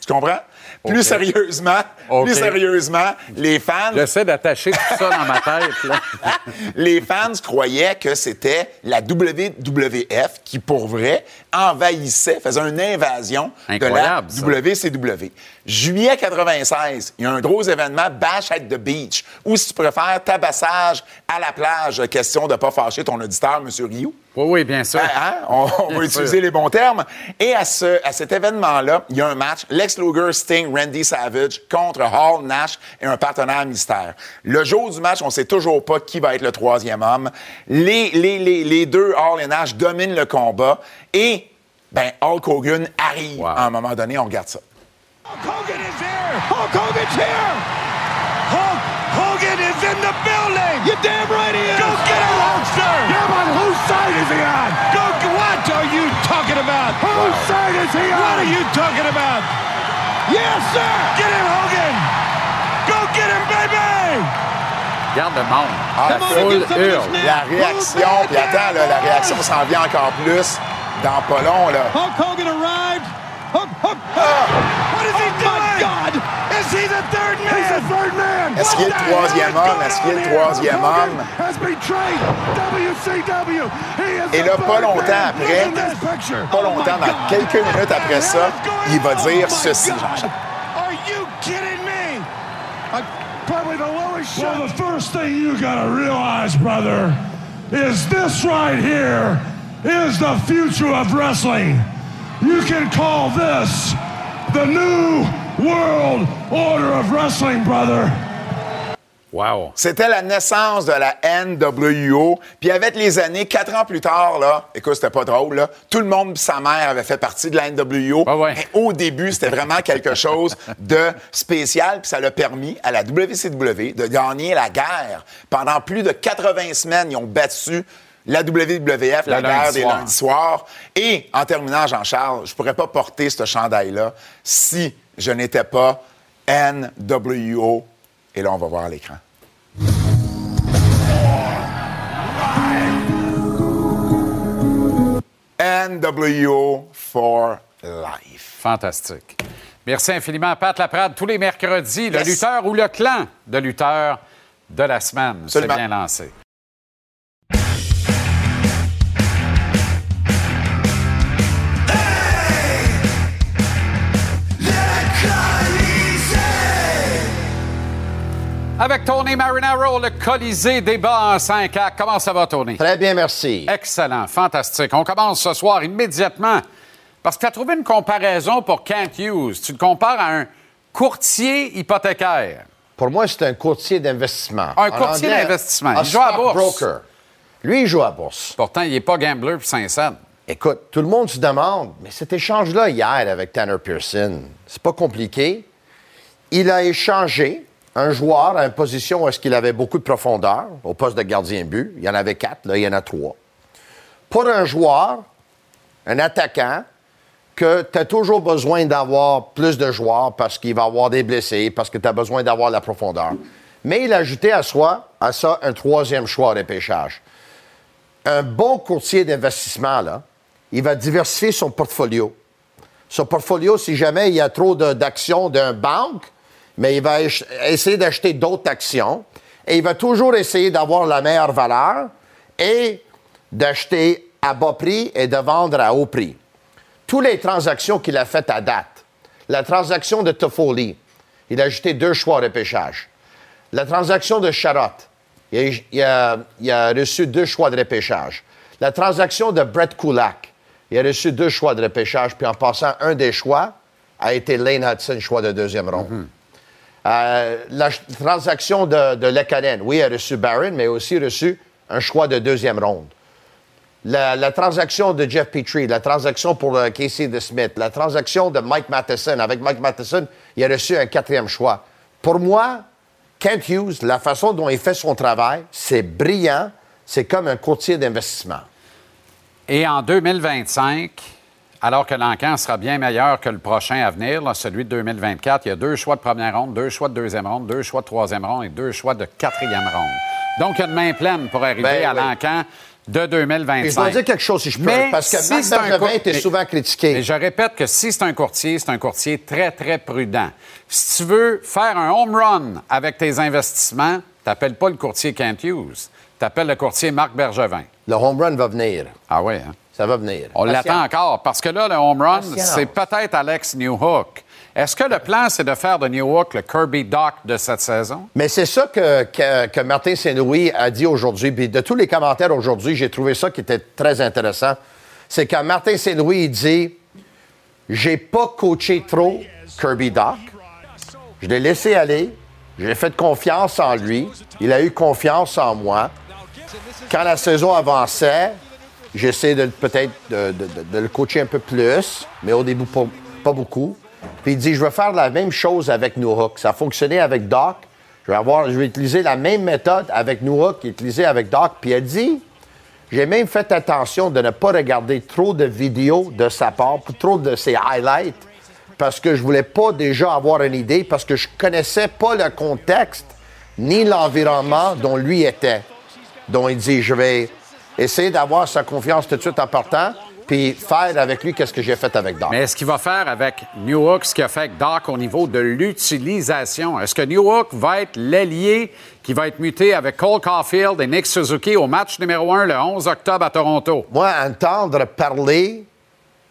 Speaker 11: Tu comprends? Plus sérieusement, plus sérieusement, les fans
Speaker 1: J'essaie d'attacher tout ça dans ma tête. Là.
Speaker 11: les fans croyaient que c'était la WWF qui, pour vrai, envahissait, faisait une invasion
Speaker 1: Incroyable,
Speaker 11: de la WCW. Juillet 96, il y a un gros événement, Bash at the Beach, ou si tu préfères, tabassage à la plage. Question de ne pas fâcher ton auditeur, M. Rioux.
Speaker 1: Oui, oui, bien sûr.
Speaker 11: Hein, hein? On, va
Speaker 1: sûr.
Speaker 11: utiliser les bons termes. Et à, ce, à cet événement-là, il y a un match. Lex Luger, Sting, Randy Savage contre Hall, Nash et un partenaire mystère. Le jour du match, on ne sait toujours pas qui va être le troisième homme. Les, les, les, les deux, Hall et Nash, dominent le combat. Et, ben, Hulk Hogan arrive à un moment donné. On regarde ça.
Speaker 12: Hogan is here! Hulk Hogan's here! Hulk Hogan is in the building! You damn right he is! Go get him, Hulkster! Yeah, but whose side is he on? Go, what are you talking about? Whose side is he on? What are you talking about? Yes, sir! Get him, Hogan! Go get him, baby!
Speaker 1: Garde le monde.
Speaker 11: Ah,
Speaker 1: la foule hurle.
Speaker 11: La réaction, puis attends, là, la réaction s'en vient encore plus dans pas long, là.
Speaker 12: Hulk Hogan arrived. Hulk, Hulk. What is he doing? Oh my God! Is he the third man? He's the third man.
Speaker 11: Est-ce qu'il est le troisième homme? Est-ce qu'il est le troisième homme?
Speaker 12: Has betrayed WCW. He is
Speaker 11: Et là, pas longtemps
Speaker 12: man.
Speaker 11: après, pas longtemps, dans quelques minutes après ça, il va dire ceci, Jean-Charles.
Speaker 12: Are you kidding me? I, probably the lowest shot. Well, the first thing you gotta realize, brother, is this right here is the future of wrestling. You can call this the new world order of wrestling, brother.
Speaker 1: Wow.
Speaker 11: C'était la naissance de la NWO. Puis avec les années, quatre ans plus tard, là, écoute, c'était pas drôle, là, tout le monde, sa mère, avait fait partie de la NWO. Mais au début, c'était vraiment quelque chose de spécial. Puis ça l'a permis à la WCW de gagner la guerre. Pendant plus de 80 semaines, ils ont battu la WWF, la
Speaker 1: Le
Speaker 11: guerre
Speaker 1: lundi
Speaker 11: des
Speaker 1: soir.
Speaker 11: lundis soirs. Et en terminant, Jean-Charles, je pourrais pas porter ce chandail-là si je n'étais pas NWO. Et là, on va voir à l'écran. NWO for life.
Speaker 1: Fantastique. Merci infiniment, Pat Laprade. Tous les mercredis, le lutteur ou le clan de lutteurs de la semaine. C'est bien lancé. Avec Tony Marinaro, le Colisée débat en 5 actes. Comment ça va, Tony?
Speaker 2: Très bien, merci.
Speaker 1: Excellent, fantastique. On commence ce soir immédiatement parce que tu as trouvé une comparaison pour Kent Hughes. Tu le compares à un courtier hypothécaire.
Speaker 2: Pour moi, c'est un courtier d'investissement.
Speaker 1: Un courtier d'investissement. Il joue à bourse.
Speaker 2: stockbroker. Lui, il joue à la bourse.
Speaker 1: Pourtant, il n'est pas gambler puis Saint-Saëns.
Speaker 2: Écoute, tout le monde se demande, mais cet échange-là hier avec Tanner Pearson, c'est pas compliqué. Il a échangé un joueur à une position où est-ce qu'il avait beaucoup de profondeur, au poste de gardien but. Il y en avait quatre, là, il y en a trois. Pour un joueur, un attaquant, que tu as toujours besoin d'avoir plus de joueurs parce qu'il va avoir des blessés, parce que tu as besoin d'avoir la profondeur. Mais il a ajouté à, soi, à ça un troisième choix de. Un bon courtier d'investissement, il va diversifier son portfolio. Son portfolio, si jamais il y a trop d'actions d'un banque, mais il va essayer d'acheter d'autres actions et il va toujours essayer d'avoir la meilleure valeur et d'acheter à bas prix et de vendre à haut prix. Toutes les transactions qu'il a faites à date, la transaction de Toffoli, il a ajouté deux choix de pêchage. La transaction de Charotte, il a, reçu deux choix de repêchage. La transaction de Brett Kulak, il a reçu deux choix de repêchage, puis en passant, un des choix a été Lane Hudson, choix de deuxième ronde. Euh, la transaction de, de oui, a reçu Barron, mais aussi reçu un choix de deuxième ronde. La, la transaction de Jeff Petrie, la transaction pour euh, Casey DeSmith, la transaction de Mike Matheson. Avec Mike Matheson, il a reçu un quatrième choix. Pour moi, Kent Hughes, la façon dont il fait son travail, c'est brillant. C'est comme un courtier d'investissement.
Speaker 1: Et en 2025, alors que l'encan sera bien meilleur que le prochain à venir, celui de 2024. Il y a deux choix de première ronde, deux choix de deuxième ronde, deux choix de troisième ronde et deux choix de quatrième ronde. Donc, il y a une main pleine pour arriver ben à l'encan de 2025.
Speaker 2: je dois dire quelque chose, si je peux, parce que si Marc Bergevin était souvent critiqué.
Speaker 1: Et je répète que si c'est un courtier, c'est un courtier très, très prudent. Si tu veux faire un home run avec tes investissements, t'appelles pas le courtier Kent Hughes, t'appelles le courtier Marc Bergevin.
Speaker 2: Le home run va venir.
Speaker 1: Ah oui, hein?
Speaker 2: Ça va venir.
Speaker 1: On l'attend encore, parce que là, le home run, c'est peut-être Alex Newhook. Est-ce que le plan, c'est de faire de Newhook le Kirby Doc de cette saison?
Speaker 2: Mais c'est ça que, que, Martin Saint-Louis a dit aujourd'hui. Puis de tous les commentaires aujourd'hui, j'ai trouvé ça qui était très intéressant. C'est quand Martin Saint-Louis dit J'ai pas coaché trop Kirby Doc. Je l'ai laissé aller. J'ai fait confiance en lui. Il a eu confiance en moi. Quand la saison avançait, j'essaie de peut-être de, le coacher un peu plus, mais au début, pas, beaucoup. Puis il dit, je vais faire la même chose avec Nook. Ça a fonctionné avec Doc. Je vais, avoir, je vais utiliser la même méthode avec Nook qu'il utilisé avec Doc. Puis il dit, j'ai même fait attention de ne pas regarder trop de vidéos de sa part, trop de ses highlights, parce que je voulais pas déjà avoir une idée, parce que je connaissais pas le contexte ni l'environnement dont lui était. Donc il dit, je vais essayer d'avoir sa confiance tout de suite en partant puis faire avec lui qu'est-ce que j'ai fait avec Doc.
Speaker 1: Mais est-ce qu'il va faire avec Newhook ce qu'il a fait avec Doc au niveau de l'utilisation? Est-ce que Newhook va être l'ailier qui va être muté avec Cole Caulfield et Nick Suzuki au match numéro 1 le 11 octobre à Toronto?
Speaker 2: Moi, entendre parler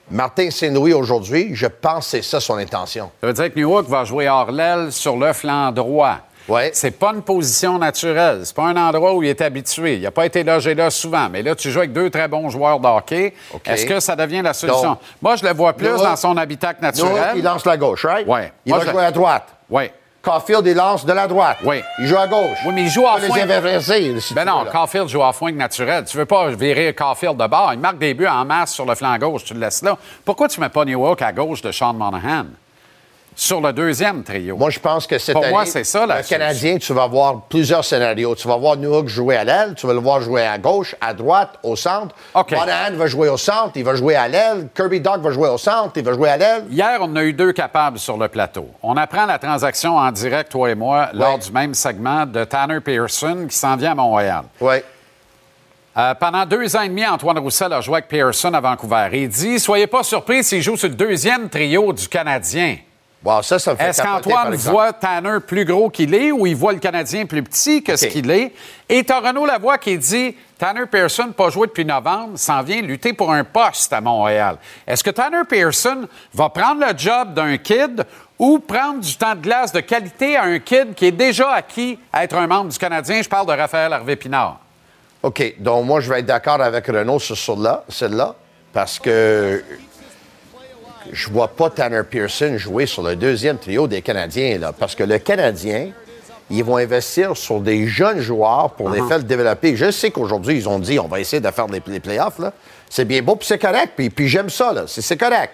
Speaker 2: Martin Saint-Louis aujourd'hui, je pense que c'est ça son intention.
Speaker 1: Ça veut dire que Newhook va jouer hors l'aile sur le flanc droit.
Speaker 2: Ouais.
Speaker 1: C'est pas une position naturelle. C'est pas un endroit où il est habitué. Il n'a pas été logé là souvent. Mais là, tu joues avec deux très bons joueurs de hockey. Est-ce que ça devient la solution? Moi, je le vois plus dans son habitat naturel.
Speaker 2: il lance la gauche, right?
Speaker 1: Oui.
Speaker 2: Il va jouer à droite.
Speaker 1: Oui.
Speaker 2: Caulfield, il lance de la droite.
Speaker 1: Oui.
Speaker 2: Il joue à gauche.
Speaker 1: Oui, mais il joue à fond.
Speaker 2: Les
Speaker 1: ben non, Caulfield joue à fond naturel. Tu veux pas virer Caulfield de bord. Il marque des buts en masse sur le flanc gauche. Tu le laisses là. Pourquoi tu mets pas New York à gauche de Sean Monahan? Sur le deuxième trio.
Speaker 2: Moi, je pense que cette
Speaker 1: Pour
Speaker 2: année,
Speaker 1: moi, c'est ça,
Speaker 2: le Canadien, tu vas voir plusieurs scénarios. Tu vas voir Newhook jouer à l'aile, tu vas le voir jouer à gauche, à droite, au centre.
Speaker 1: Okay.
Speaker 2: Monahan va jouer au centre, il va jouer à l'aile. Kirby Doc va jouer au centre, il va jouer à l'aile.
Speaker 1: Hier, on a eu deux capables sur le plateau. On apprend la transaction en direct, toi et moi, lors du même segment de Tanner Pearson qui s'en vient à Montréal.
Speaker 2: Oui.
Speaker 1: Euh, pendant deux ans et demi, Antoine Roussel a joué avec Pearson à Vancouver. Il dit Soyez pas surpris s'il joue sur le deuxième trio du Canadien. Est-ce qu'Antoine voit Tanner plus gros qu'il est ou il voit le Canadien plus petit que ce qu'il est? Et t'as Renaud Lavoie qui dit Tanner Pearson, pas joué depuis novembre, s'en vient lutter pour un poste à Montréal. Est-ce que Tanner Pearson va prendre le job d'un kid ou prendre du temps de glace de qualité à un kid qui est déjà acquis à être un membre du Canadien? Je parle de Raphaël Harvey-Pinard.
Speaker 2: OK. Donc, moi, je vais être d'accord avec Renaud sur celle-là, parce que je vois pas Tanner Pearson jouer sur le deuxième trio des Canadiens, là, parce que le Canadien, ils vont investir sur des jeunes joueurs pour les uh-huh. faire développer. Je sais qu'aujourd'hui, ils ont dit on va essayer de faire des, playoffs. C'est bien beau, puis c'est correct, puis, puis j'aime ça, là. C'est, correct.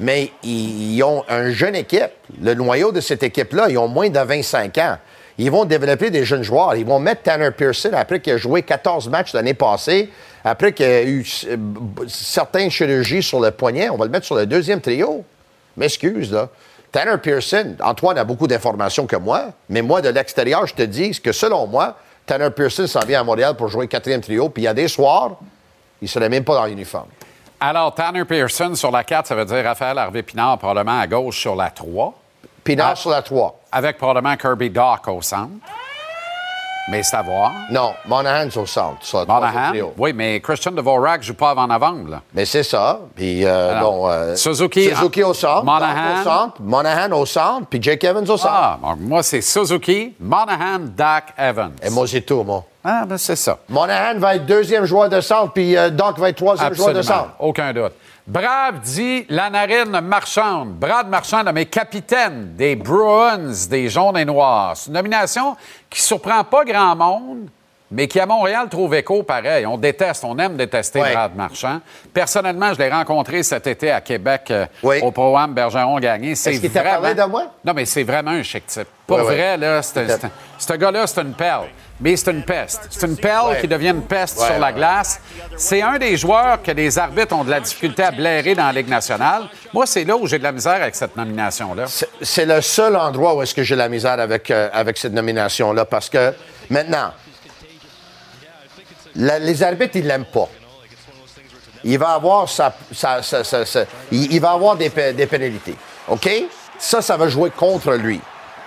Speaker 2: Mais ils, ont une jeune équipe. Le noyau de cette équipe-là, ils ont moins de 25 ans. Ils vont développer des jeunes joueurs. Ils vont mettre Tanner Pearson, après qu'il a joué 14 matchs l'année passée, après qu'il y a eu euh, certaines chirurgies sur le poignet, on va le mettre sur le deuxième trio. M'excuse, là. Tanner Pearson, Antoine a beaucoup d'informations que moi, mais moi, de l'extérieur, je te dis que selon moi, Tanner Pearson s'en vient à Montréal pour jouer quatrième trio, puis il y a des soirs, il ne serait même pas dans l'uniforme.
Speaker 1: Alors, Tanner Pearson sur la 4, ça veut dire Raphaël Harvey-Pinard probablement à gauche sur la 3.
Speaker 2: Pinard ah. sur la 3.
Speaker 1: Avec probablement Kirby Doc au centre. Mais c'est à voir.
Speaker 2: Non, Monahan's au centre. Ça,
Speaker 1: Monahan? Oui, mais Christian Dvorak ne joue pas avant novembre.
Speaker 2: Mais c'est ça. Puis, euh, bon, euh,
Speaker 1: Suzuki,
Speaker 2: Suzuki au centre.
Speaker 1: Monahan?
Speaker 2: Au centre. Monahan au centre. Puis Jake Evans au centre.
Speaker 1: Ah, moi, c'est Suzuki, Monahan, Dak, Evans.
Speaker 2: Et moi, c'est tout, moi.
Speaker 1: Ah, ben c'est ça.
Speaker 2: Monahan va être deuxième joueur de centre, puis euh, Doc va être troisième joueur de centre.
Speaker 1: Aucun doute. Brave dit la narine marchande. Brad Marchand mes capitaines des Bruins des Jaunes et Noirs. C'est une nomination qui surprend pas grand monde, mais qui à Montréal trouve écho pareil. On déteste, on aime détester Brad Marchand. Personnellement, je l'ai rencontré cet été à Québec euh, au programme Bergeron Gagné.
Speaker 2: Est-ce qu'il t'a parlé de moi?
Speaker 1: Non, mais c'est vraiment un chic type. Pour vrai, là, ce gars-là, c'est une perle. Mais c'est une peste. C'est une perle qui devient une peste sur la glace. C'est un des joueurs que les arbitres ont de la difficulté à blairer dans la Ligue nationale. Moi, c'est là où j'ai de la misère avec cette nomination-là.
Speaker 2: C'est le seul endroit où est-ce que j'ai de la misère avec, euh, avec cette nomination-là. Parce que maintenant, les arbitres, ils l'aiment pas. Il va avoir sa, il, va avoir des, des pénalités. OK? Ça, ça va jouer contre lui.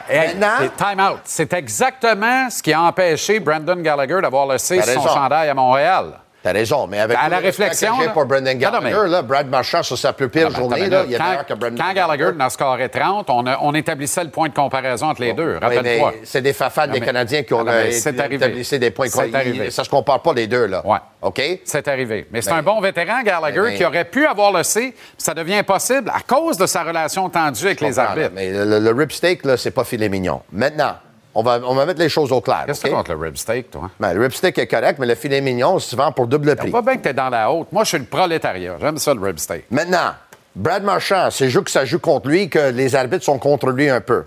Speaker 1: Maintenant, time out. C'est exactement ce qui a empêché Brandon Gallagher d'avoir le C sur son chandail à Montréal.
Speaker 2: T'as raison, mais avec
Speaker 1: à la réflexion,
Speaker 2: que pour Brendan Gallagher, là, Brad Marchand, sur sa plus pire journée, là, il est meilleur que Brendan
Speaker 1: Quand Gallagher dans scoré 30, on, on, établissait le point de comparaison entre les deux. Rappelle-toi.
Speaker 2: c'est des fafades des Canadiens qui ont euh, établi des points de comparaison. Ça se compare pas les deux, là.
Speaker 1: Ouais.
Speaker 2: OK?
Speaker 1: C'est arrivé. Mais c'est un bon vétéran, Gallagher, qui aurait pu avoir le C. Ça devient impossible à cause de sa relation tendue avec les arbitres.
Speaker 2: mais le, le rip steak, là, c'est pas filet mignon. Maintenant, on va, on va mettre les choses au clair.
Speaker 1: Qu'est-ce que tu contre le rib steak, toi?
Speaker 2: Ben, le rib steak est correct, mais le filet mignon, c'est souvent pour double prix.
Speaker 1: Pas bien que tu es dans la haute. Moi, je suis le prolétariat. J'aime ça, le rib steak.
Speaker 2: Maintenant, Brad Marchand, c'est juste que ça joue contre lui, que les arbitres sont contre lui un peu.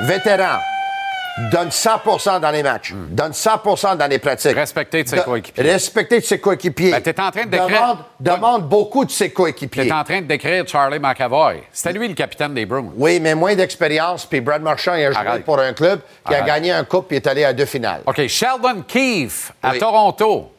Speaker 2: Vétéran, donne 100% dans les matchs, hmm. donne 100% dans les pratiques.
Speaker 1: Respecter de ses coéquipiers.
Speaker 2: Respecter de ses coéquipiers.
Speaker 1: Ben, t'es en train de décrire...
Speaker 2: Demande, beaucoup de ses coéquipiers.
Speaker 1: T'es en train de décrire Charlie McAvoy. C'était lui le capitaine des Bruins.
Speaker 2: Oui, mais moins d'expérience, puis Brad Marchand, il a joué pour un club qui a gagné un coupe et est allé à deux finales.
Speaker 1: OK, Sheldon Keefe, à Toronto,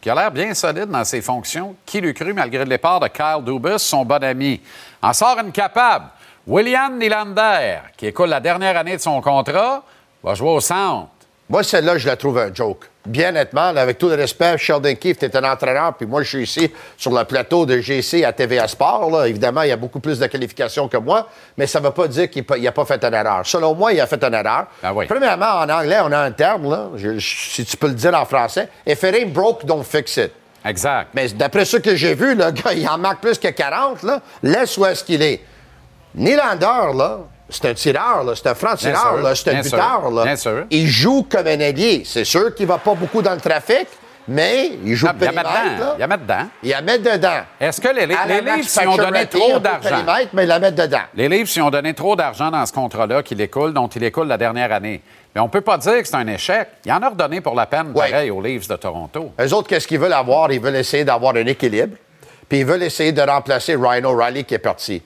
Speaker 1: qui a l'air bien solide dans ses fonctions. Qui l'eût cru, malgré le départ de Kyle Dubas, son bon ami? En sort une capable. William Nylander, qui écoule la dernière année de son contrat, Va jouer au centre.
Speaker 2: Moi, celle-là, je la trouve un joke. Bien nettement, avec tout le respect, Sheldon Keefe, tu es un entraîneur, puis moi, je suis ici sur le plateau de GC à TVA Sport. Là. Évidemment, il y a beaucoup plus de qualifications que moi, mais ça ne veut pas dire qu'il n'a pas fait une erreur. Selon moi, il a fait une erreur.
Speaker 1: Ah oui.
Speaker 2: Premièrement, en anglais, on a un terme, là, si tu peux le dire en français, if it ain't broke, don't fix it.
Speaker 1: Exact.
Speaker 2: Mais d'après ce que j'ai vu, le gars, il en marque plus que 40, là. Laisse où est-ce qu'il est. Nylander, là, c'est un tireur, c'est un franc-tireur, c'est un buteur. Là. Il joue comme un allié. C'est sûr qu'il ne va pas beaucoup dans le trafic, mais il joue ah,
Speaker 1: Il y a dedans. Il y a dedans.
Speaker 2: Il y a dedans.
Speaker 1: Est-ce que les, les livres, s'y ont donné trop d'argent...
Speaker 2: mais il la mettre dedans.
Speaker 1: Les livres, s'y ont donné trop d'argent dans ce contrat-là qu'il écoule, dont il écoule la dernière année. Mais on ne peut pas dire que c'est un échec. Il en a redonné pour la peine, pareil, aux livres de Toronto.
Speaker 2: Eux autres, qu'est-ce qu'ils veulent avoir? Ils veulent essayer d'avoir un équilibre, puis ils veulent essayer de remplacer Ryan O'Reilly qui est parti.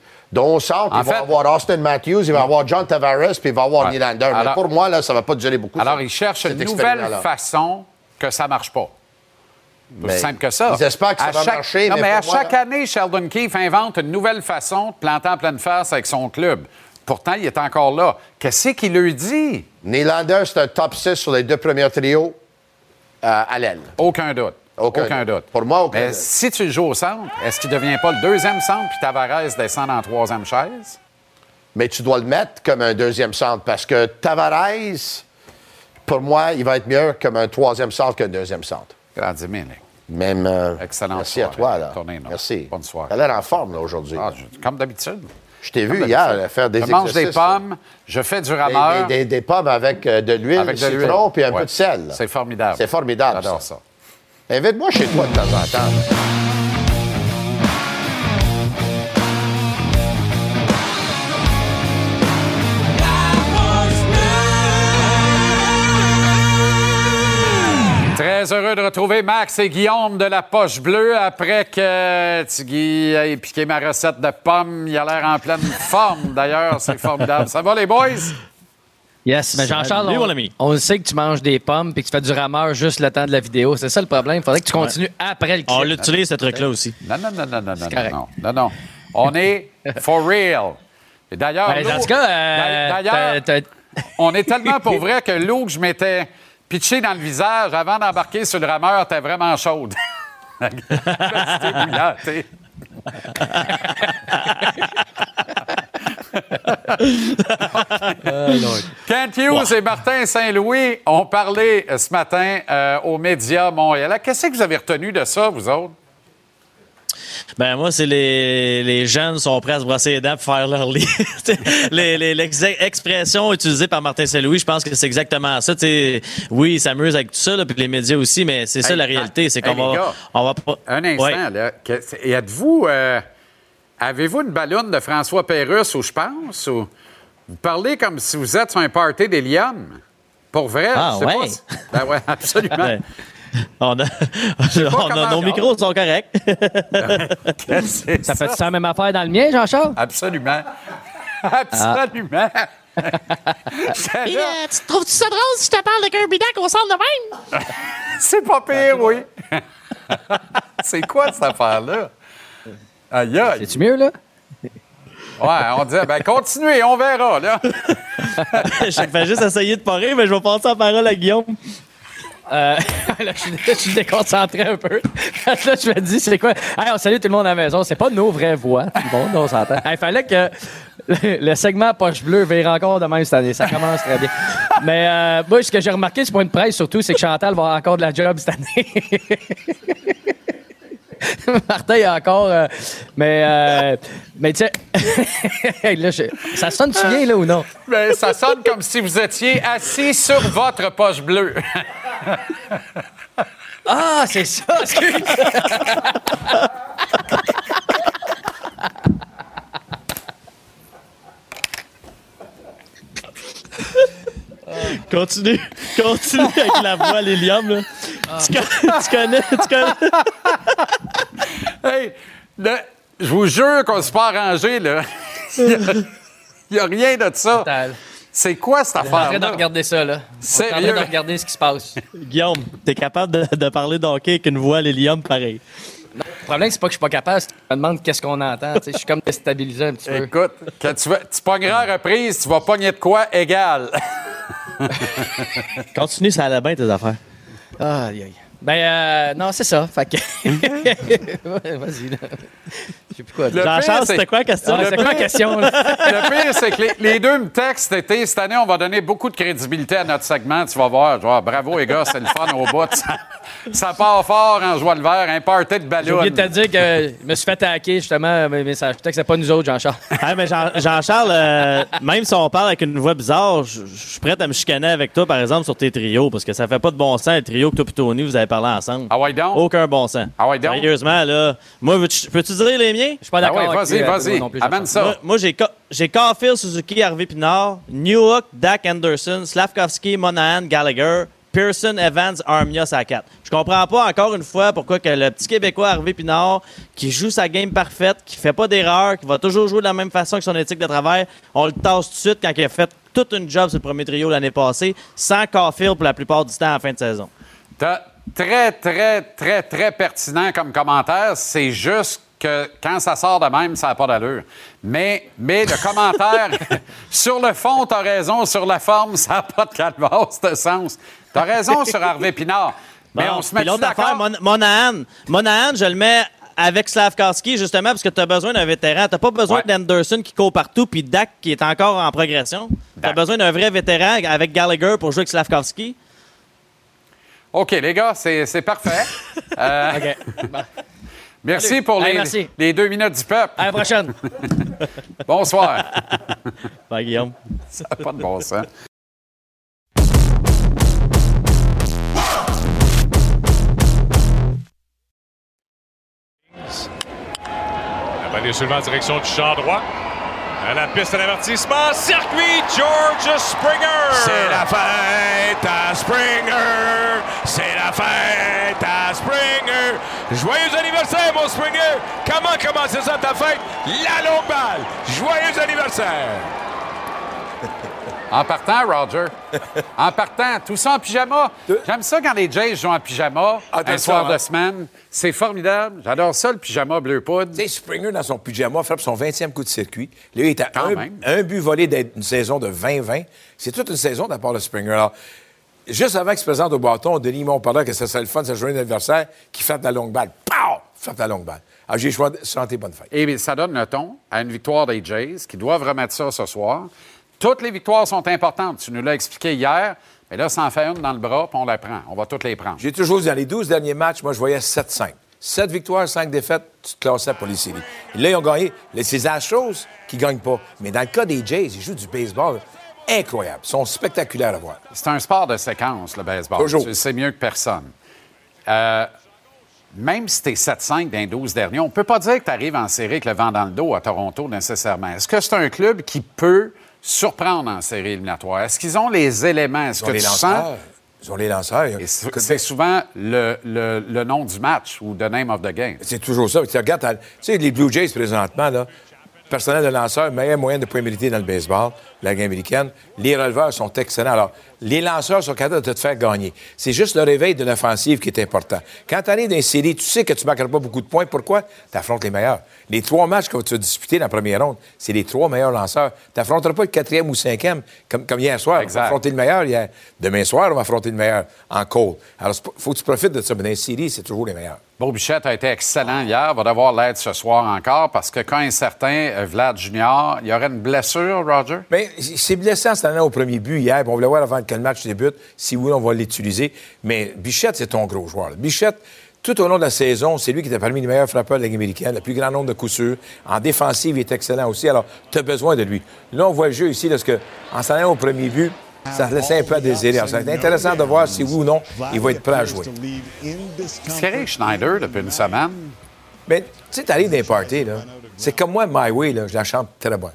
Speaker 2: Centre, il va avoir Austin Matthews, il va avoir John Tavares, puis il va avoir Nylander. Mais pour moi, là, ça ne va pas durer beaucoup.
Speaker 1: Alors, il cherche une nouvelle façon que ça ne marche pas. C'est simple que ça.
Speaker 2: Ils espèrent que ça va marcher.
Speaker 1: Non, mais, à chaque année, Sheldon Keefe invente une nouvelle façon de planter en pleine face avec son club. Pourtant, il est encore là. Qu'est-ce qu'il lui dit?
Speaker 2: Nylander, c'est un top 6 sur les deux premiers trios euh, à l'aile.
Speaker 1: Aucun doute. Aucun, doute.
Speaker 2: Pour moi, aucun
Speaker 1: Mais
Speaker 2: doute.
Speaker 1: si tu joues au centre, est-ce qu'il ne devient pas le deuxième centre puis Tavares descend en troisième chaise?
Speaker 2: Mais tu dois le mettre comme un deuxième centre parce que Tavares, pour moi, il va être mieux comme un troisième centre qu'un deuxième centre.
Speaker 1: Grand
Speaker 2: Même. Euh,
Speaker 1: Excellent.
Speaker 2: Merci à toi, là. merci. Bonne soirée. Tu as l'air en forme, là, aujourd'hui.
Speaker 1: Ah, comme d'habitude.
Speaker 2: Je t'ai vu hier faire des
Speaker 1: Je mange des pommes, je fais du rameur.
Speaker 2: Des, pommes avec euh, de l'huile, de citron puis un peu de sel.
Speaker 1: C'est formidable.
Speaker 2: C'est formidable.
Speaker 1: J'adore ça.
Speaker 2: Invite-moi chez toi de temps en temps.
Speaker 1: 'Très heureux de retrouver Max et Guillaume de la Poche Bleue après que Tigui ait piqué ma recette de pommes. Il a l'air en pleine forme, d'ailleurs. C'est formidable. Ça va, les boys?
Speaker 13: Yes, mais Jean-Charles, on, sait que tu manges des pommes puis que tu fais du rameur juste le temps de la vidéo. C'est ça le problème. Il faudrait que tu continues après le clip.
Speaker 14: On l'utilise, ce truc-là aussi.
Speaker 1: Non, non, non, non, non, non, non, non. On est for real. D'ailleurs,
Speaker 13: ben, euh, dans
Speaker 1: d'ailleurs, on est tellement pour vrai que l'eau que je m'étais pitchée dans le visage avant d'embarquer sur le rameur était vraiment chaude. C'était Kent Hughes et Martin Saint-Louis ont parlé euh, ce matin euh, aux médias Montréal. Qu'est-ce que vous avez retenu de ça, vous autres?
Speaker 14: Ben moi, c'est les, les jeunes sont prêts à se brosser les dents pour faire leur lit. L'expression utilisée par Martin Saint-Louis, je pense que c'est exactement ça. oui, il s'amuse avec tout ça, puis les médias aussi, mais c'est ça la réalité. C'est qu'on va, on va
Speaker 1: Un instant, là. et êtes-vous... Euh, avez-vous une ballonne de François Pérusse, ou je pense, ou... Vous parlez comme si vous êtes sur un party d'hélium. Pour vrai?
Speaker 14: Ah, ouais.
Speaker 1: Ben ouais, absolument.
Speaker 14: On a, nos micros sont corrects.
Speaker 13: ça fait ça la même affaire dans le mien, Jean-Charles?
Speaker 1: Absolument. Absolument. Ah.
Speaker 13: Euh, tu trouves-tu ça drôle si je te parle de Kirby Dack au centre de même?
Speaker 1: C'est pas pire, oui. C'est quoi cette affaire-là? Aïe, aïe.
Speaker 13: C'est-tu mieux, là?
Speaker 1: Ouais, on disait, ben continuez, on verra, là.
Speaker 14: je vais juste essayer de parler, mais je vais passer la parole à Guillaume.
Speaker 13: Euh, là, je, suis déconcentré un peu. là, je me dis, c'est quoi? Hey, on salue tout le monde à la maison. C'est pas nos vraies voix. Tout le monde, on s'entend. Il fallait que le, segment poche bleue vire encore de même cette année. Ça commence très bien. Mais euh, moi, ce que j'ai remarqué sur Point de presse, surtout, c'est que Chantal va avoir encore de la job cette année. Martin, il a encore. Euh, mais, euh, mais tu sais, ça sonne-tu bien, là, ou non?
Speaker 1: Ben, ça sonne comme si vous étiez assis sur votre poche bleue.
Speaker 13: ah, c'est ça, excuse.
Speaker 14: Continue, continue avec la voix, Lilium. Là. Ah. Tu, connais, tu connais.
Speaker 1: hey, je vous jure qu'on s'est pas arrangé, là. Il n'y a, rien de ça. C'est quoi cette affaire?
Speaker 13: en train de regarder ça, là. C'est en train de regarder ce qui se passe.
Speaker 14: Guillaume, t'es capable de, de parler d'hockey avec une voix Lilium pareil.
Speaker 13: le problème, c'est pas que je suis pas capable, c'est que je me demande qu'est-ce qu'on entend. Je suis comme déstabilisé un petit peu.
Speaker 1: Écoute, quand tu, vas, tu pogneras à reprise, tu vas pogner de quoi égal.
Speaker 14: Continue, ça allait bien tes affaires.
Speaker 13: Aïe, aïe. Ben, euh, non, c'est ça. Fait que. Vas-y, là.
Speaker 14: Je sais plus quoi. Jean-Charles, c'était quoi la question?
Speaker 13: c'est quoi la question?
Speaker 1: le pire, c'est que les, deux me textent cet été. Cette année, on va donner beaucoup de crédibilité à notre segment. Tu vas voir. vois bravo, les gars, c'est le fun au bout. Ça, part fort en joie le vert, un party de ballon.
Speaker 13: J'ai oublié de te dire que je me suis fait hacker, justement, mes messages. Peut-être que c'est pas nous autres, Jean-Charles.
Speaker 14: ah, mais Jean-Charles, euh, même si on parle avec une voix bizarre, je suis prêt à me chicaner avec toi, par exemple, sur tes trios, parce que ça fait pas de bon sens, le trio que toi et Tony, vous avez parlé ensemble.
Speaker 1: Ah ouais, donc?
Speaker 14: Aucun bon sens.
Speaker 1: Ah ouais, donc?
Speaker 14: Sérieusement, là. Moi, peux-tu dire les miens?
Speaker 13: Je suis pas d'accord.
Speaker 1: Ah ouais, vas-y, vas-y. Amène ça.
Speaker 14: Moi, j'ai, j'ai Caulfield, Suzuki, Harvey Pinard, Newhook, Dak Anderson, Slavkovski, Monahan, Gallagher, Pearson, Evans, Armia, à 4. Je comprends pas encore une fois pourquoi que le petit Québécois Harvey Pinard, qui joue sa game parfaite, qui fait pas d'erreur, qui va toujours jouer de la même façon que son éthique de travail, on le tasse tout de suite quand il a fait toute une job sur le premier trio l'année passée, sans Caulfield pour la plupart du temps en fin de saison.
Speaker 1: Très, très, très, très pertinent comme commentaire. C'est juste que quand ça sort de même, ça n'a pas d'allure. Mais, mais le commentaire, sur le fond, tu as raison, sur la forme, ça n'a pas de calvasse de sens. Tu as raison sur Harvey Pinard. Mais on se met l'autre affaire,
Speaker 14: Monahan. Monahan, je le mets avec Slavkowski, justement, parce que tu as besoin d'un vétéran. Tu pas besoin d'Anderson qui court partout, puis Dak qui est encore en progression. Tu as besoin d'un vrai vétéran avec Gallagher pour jouer avec Slavkowski.
Speaker 1: OK, les gars, c'est parfait. euh, OK. Merci pour les, les, deux minutes du peuple.
Speaker 13: À la prochaine.
Speaker 1: Bonsoir.
Speaker 14: Bye, Guillaume.
Speaker 1: Ça n'a pas de bon sens.
Speaker 15: La balle est seulement en direction du champ droit. À la piste d'avertissement, circuit George Springer.
Speaker 12: C'est la fête à Springer. C'est la fête à Springer. Joyeux anniversaire, mon Springer. Comment commencer ça ta fête? La longue balle. Joyeux anniversaire.
Speaker 1: En partant, Roger. en partant, tout ça en pyjama. J'aime ça quand les Jays jouent en pyjama ah, un soir de semaine. C'est formidable. J'adore ça, le pyjama bleu poudre.
Speaker 16: Tu sais, Springer, dans son pyjama, frappe son 20e coup de circuit. Là, il est à un, but volé d'être une saison de 20-20. C'est toute une saison d'apport de Springer. Alors, juste avant qu'il se présente au bâton, Denis Montparnasse, que ça serait le fun, sa journée d'anniversaire, qui frappe la longue balle. Pow! Frappe la longue balle. Alors, j'ai choisi de chanter bonne fête.
Speaker 1: Et ça donne le ton à une victoire des Jays, qui doivent remettre ça ce soir. Toutes les victoires sont importantes. Tu nous l'as expliqué hier. Mais là, ça en fait une dans le bras, puis on la prend. On va toutes les prendre.
Speaker 16: J'ai toujours dit, dans les 12 derniers matchs, moi, je voyais 7-5. 7 victoires, 5 défaites, tu te classais pour les séries. Et là, ils ont gagné. C'est la chose qui ne gagnent pas. Mais dans le cas des Jays, ils jouent du baseball incroyable. Ils sont spectaculaires à voir.
Speaker 1: C'est un sport de séquence, le baseball. Toujours. C'est mieux que personne. Euh, même si tu es 7-5 dans les 12 derniers, on ne peut pas dire que tu arrives en série avec le vent dans le dos à Toronto nécessairement. Est-ce que c'est un club qui peut surprendre en série éliminatoire? Est-ce qu'ils ont les éléments? Est-ce que
Speaker 16: les
Speaker 1: tu
Speaker 16: lanceurs. sens... Ils ont les lanceurs.
Speaker 1: C'est souvent le, le, nom du match ou the name of the game.
Speaker 16: C'est toujours ça. Tu regardes, tu sais, les Blue Jays présentement, là, personnel de lanceur, meilleur moyen de points mérités dans le baseball, la game américaine. Les releveurs sont excellents. Alors, les lanceurs sont capables de te faire gagner. C'est juste le réveil de l'offensive qui est important. Quand tu arrives dans une série, tu sais que tu ne marqueras pas beaucoup de points. Pourquoi? Tu affrontes les meilleurs. Les trois matchs que tu as disputés dans la première ronde, c'est les trois meilleurs lanceurs. Tu n'affronteras pas le quatrième ou cinquième, comme, comme hier soir. On va affronter le meilleur hier. Demain soir, on va affronter le meilleur en call. Alors, il faut que tu profites de ça. Mais dans une série, c'est toujours les meilleurs.
Speaker 1: Beau Bichette a été excellent hier, va devoir l'être ce soir encore parce que quand un certain euh, Vlad Junior, il y aurait une blessure, Roger?
Speaker 16: Bien, c'est blessant cette année au premier but hier. On voulait voir avant que le match débute si oui, on va l'utiliser. Mais Bichette, c'est ton gros joueur. Bichette, tout au long de la saison, c'est lui qui était parmi les meilleurs frappeurs de la Ligue américaine, le plus grand nombre de coups sûrs. En défensive, il est excellent aussi. Alors, tu as besoin de lui. Là, on voit le jeu ici, parce que, en s'en allant au premier but, ça laissait un peu à désirer. Alors, c'est intéressant de voir si oui ou non, il va être prêt à jouer.
Speaker 1: Qui arrive Schneider depuis une semaine?
Speaker 16: Bien, tu sais, t'arrives les parties, là. C'est comme moi, My Way, là, je la chante très bien.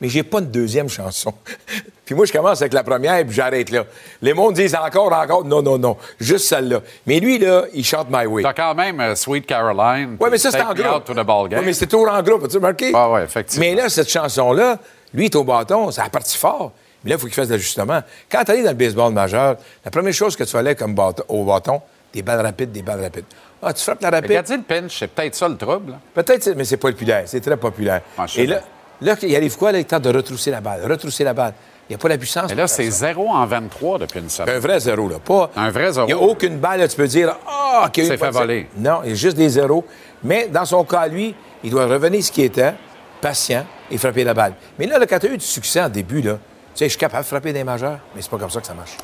Speaker 16: Mais j'ai pas une deuxième chanson. puis moi, je commence avec la première, puis j'arrête là. Les mondes disent encore, encore. Non, non, non. Juste celle-là. Mais lui, là, il chante My Way.
Speaker 1: T'as quand même euh, Sweet Caroline.
Speaker 16: Oui, mais ça, c'est en groupe. Oui, mais c'est toujours en groupe, as-tu remarqué?
Speaker 1: Ah, oui, effectivement.
Speaker 16: Mais là, cette chanson-là, lui, il est au bâton, ça a parti fort. Mais là, il faut qu'il fasse l'ajustement. Quand tu dans le baseball majeur, la première chose que tu fallais comme au bâton, des balles rapides, des balles rapides. Ah, tu frappes la rapide.
Speaker 1: Regardez le pinch, c'est peut-être ça le trouble.
Speaker 16: Peut-être, mais c'est populaire. C'est très populaire. Ah, Et là, là, il arrive quoi? Là, il tente de retrousser la balle, retrousser la balle. Il n'y a pas la puissance.
Speaker 1: Mais là, c'est 0 en 23 depuis une semaine.
Speaker 16: Un vrai zéro, là. Pas...
Speaker 1: Un vrai zéro.
Speaker 16: Il n'y a aucune balle, là, tu peux dire, ah, oh,
Speaker 1: C'est fait voler.
Speaker 16: Non, il y a juste des zéros. Mais dans son cas, lui, il doit revenir ce qui était, patient, et frapper la balle. Mais là, quand tu as eu du succès en début, là, tu sais, je suis capable de frapper des majeurs, mais c'est pas comme ça que ça marche.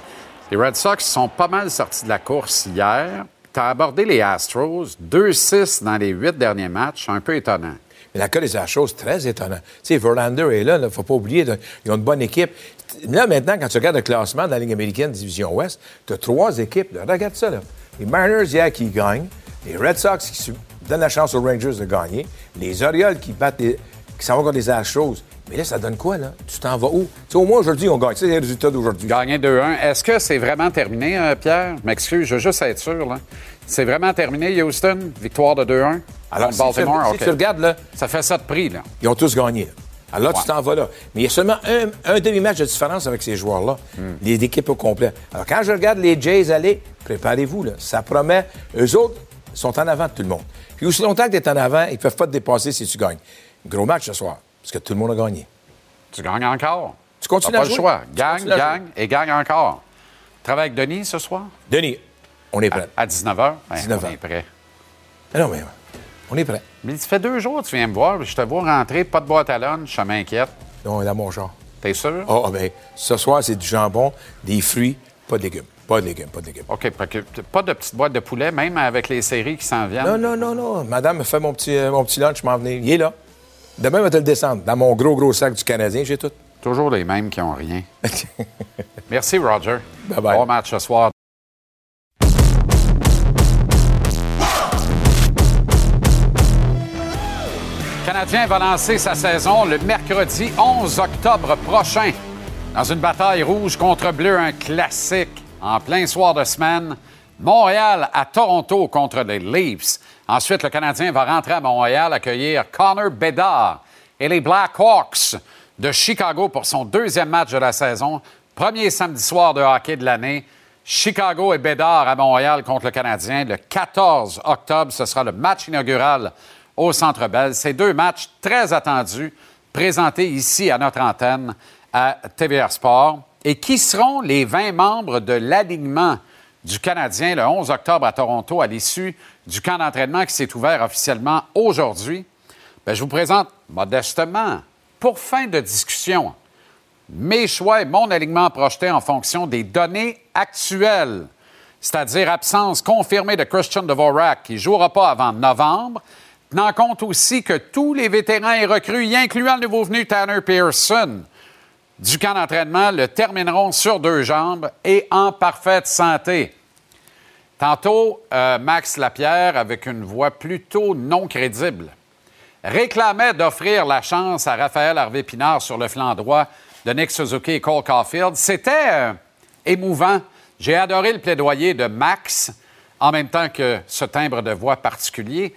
Speaker 1: Les Red Sox sont pas mal sortis de la course hier. Tu as abordé les Astros, 2-6 dans les huit derniers matchs, un peu étonnant.
Speaker 16: Mais la cas des Astros, très étonnant. Tu sais, Verlander est là, il ne faut pas oublier, ils ont une bonne équipe. Là, maintenant, quand tu regardes le classement de la Ligue américaine Division Ouest, tu as trois équipes. Regarde ça, là. Les Mariners, hier, qui gagnent. Les Red Sox qui donnent la chance aux Rangers de gagner. Les Orioles qui battent qui s'en vont contre les Astros. Mais là, ça donne quoi, là? Tu t'en vas où? Tu sais, au moins, aujourd'hui, on gagne. C'est les résultats d'aujourd'hui.
Speaker 1: Gagner 2-1. Est-ce que c'est vraiment terminé, euh, Pierre? M'excuse, je veux juste être sûr, là. C'est vraiment terminé, Houston? Victoire de 2-1?
Speaker 16: Alors, Baltimore, si, tu regardes, là...
Speaker 1: Ça fait ça de prix, là.
Speaker 16: Ils ont tous gagné. Alors là, tu t'en vas là. Mais il y a seulement un, demi-match de différence avec ces joueurs-là, hmm. les équipes au complet. Alors, quand je regarde les Jays aller, préparez-vous, là. Ça promet. Eux autres sont en avant de tout le monde. Puis aussi longtemps que tu es en avant, ils ne peuvent pas te dépasser si tu gagnes. Gros match ce soir. Parce que tout le monde a gagné.
Speaker 1: Tu gagnes encore.
Speaker 16: Tu continues à
Speaker 1: pas le choix. Gagne, gagne et gagne encore. Travaille avec Denis ce soir?
Speaker 16: Denis, on est prêt.
Speaker 1: À, 19h? 19h. On est prêt.
Speaker 16: Ah non, mais on est prêt.
Speaker 1: Mais ça fait deux jours que tu viens me voir. Je te vois rentrer, pas de boîte à lunch, je m'inquiète.
Speaker 16: Non, il a mon genre.
Speaker 1: T'es sûr?
Speaker 16: Ah, oh, bien, ce soir, c'est du jambon, des fruits, pas de légumes. Pas de légumes, pas de légumes.
Speaker 1: OK, pas de petite boîte de poulet, même avec les séries qui s'en viennent?
Speaker 16: Non, non, non, non. Madame me fait mon petit, euh, mon petit lunch, je m'en venais. Il est là. Demain, on va te le descendre. Dans mon gros, gros sac du Canadien, j'ai tout.
Speaker 1: Toujours les mêmes qui n'ont rien. Merci, Roger.
Speaker 16: Bye bye.
Speaker 1: Bon match ce soir. Canadien va lancer sa saison le mercredi 11 octobre prochain. Dans une bataille rouge contre bleu, un classique en plein soir de semaine. Montréal à Toronto contre les Leafs. Ensuite, le Canadien va rentrer à Montréal accueillir Connor Bedard et les Blackhawks de Chicago pour son deuxième match de la saison. Premier samedi soir de hockey de l'année. Chicago et Bédard à Montréal contre le Canadien. Le 14 octobre, ce sera le match inaugural au Centre Bell. Ces deux matchs très attendus, présentés ici à notre antenne à TVR Sport. Et qui seront les 20 membres de l'alignement du Canadien le 11 octobre à Toronto à l'issue du camp d'entraînement qui s'est ouvert officiellement aujourd'hui, ben, je vous présente modestement, pour fin de discussion, mes choix et mon alignement projeté en fonction des données actuelles c'est-à-dire absence confirmée de Christian Dvorak, qui ne jouera pas avant novembre, tenant compte aussi que tous les vétérans et recrues, y incluant le nouveau venu Tanner Pearson, du camp d'entraînement, le termineront sur deux jambes et en parfaite santé. Tantôt, euh, Max Lapierre, avec une voix plutôt non crédible, réclamait d'offrir la chance à Raphaël Harvey-Pinard sur le flanc droit de Nick Suzuki et Cole Caulfield. C'était euh, émouvant. J'ai adoré le plaidoyer de Max, en même temps que ce timbre de voix particulier.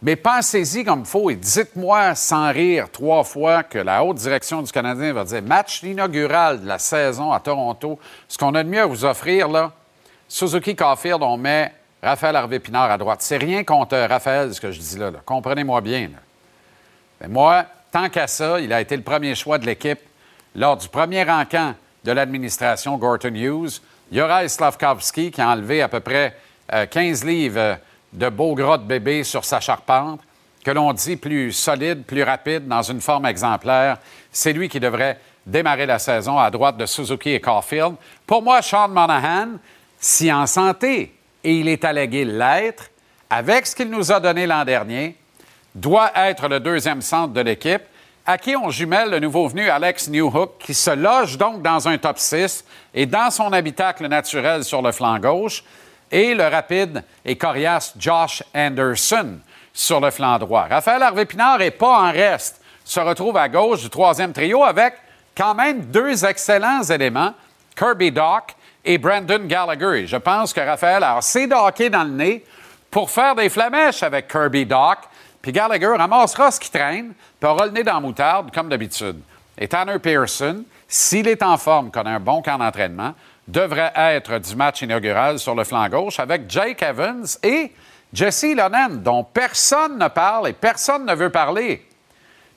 Speaker 1: Mais pensez-y comme il faut et dites-moi sans rire trois fois que la haute direction du Canadien va dire match inaugural de la saison à Toronto. Ce qu'on a de mieux à vous offrir, là, Suzuki Caulfield, on met Raphaël Harvey-Pinard à droite. C'est rien contre Raphaël, ce que je dis là. Comprenez-moi bien. Mais moi, tant qu'à ça, il a été le premier choix de l'équipe lors du premier encamp de l'administration Gorton Hughes. Yoraï Slavkovski, qui a enlevé à peu près 15 euh, livres euh, de beaux gras de bébé sur sa charpente, que l'on dit plus solide, plus rapide, dans une forme exemplaire. C'est lui qui devrait démarrer la saison à droite de Suzuki et Caulfield. Pour moi, Sean Monahan, si en santé, et il est allégué l'être, avec ce qu'il nous a donné l'an dernier, doit être le deuxième centre de l'équipe, à qui on jumelle le nouveau venu Alex Newhook, qui se loge donc dans un top 6 et dans son habitacle naturel sur le flanc gauche et le rapide et coriace Josh Anderson sur le flanc droit. Raphaël Harvey-Pinard n'est pas en reste, se retrouve à gauche du troisième trio avec quand même deux excellents éléments, Kirby Dock et Brandon Gallagher. je pense que Raphaël a assez de dans le nez pour faire des flamèches avec Kirby Dock, puis Gallagher ramassera ce qui traîne, puis aura le nez dans la moutarde, comme d'habitude. Et Tanner Pearson, s'il est en forme, a un bon camp d'entraînement, devrait être du match inaugural sur le flanc gauche avec Jake Evans et Jesse Lonen, dont personne ne parle et personne ne veut parler,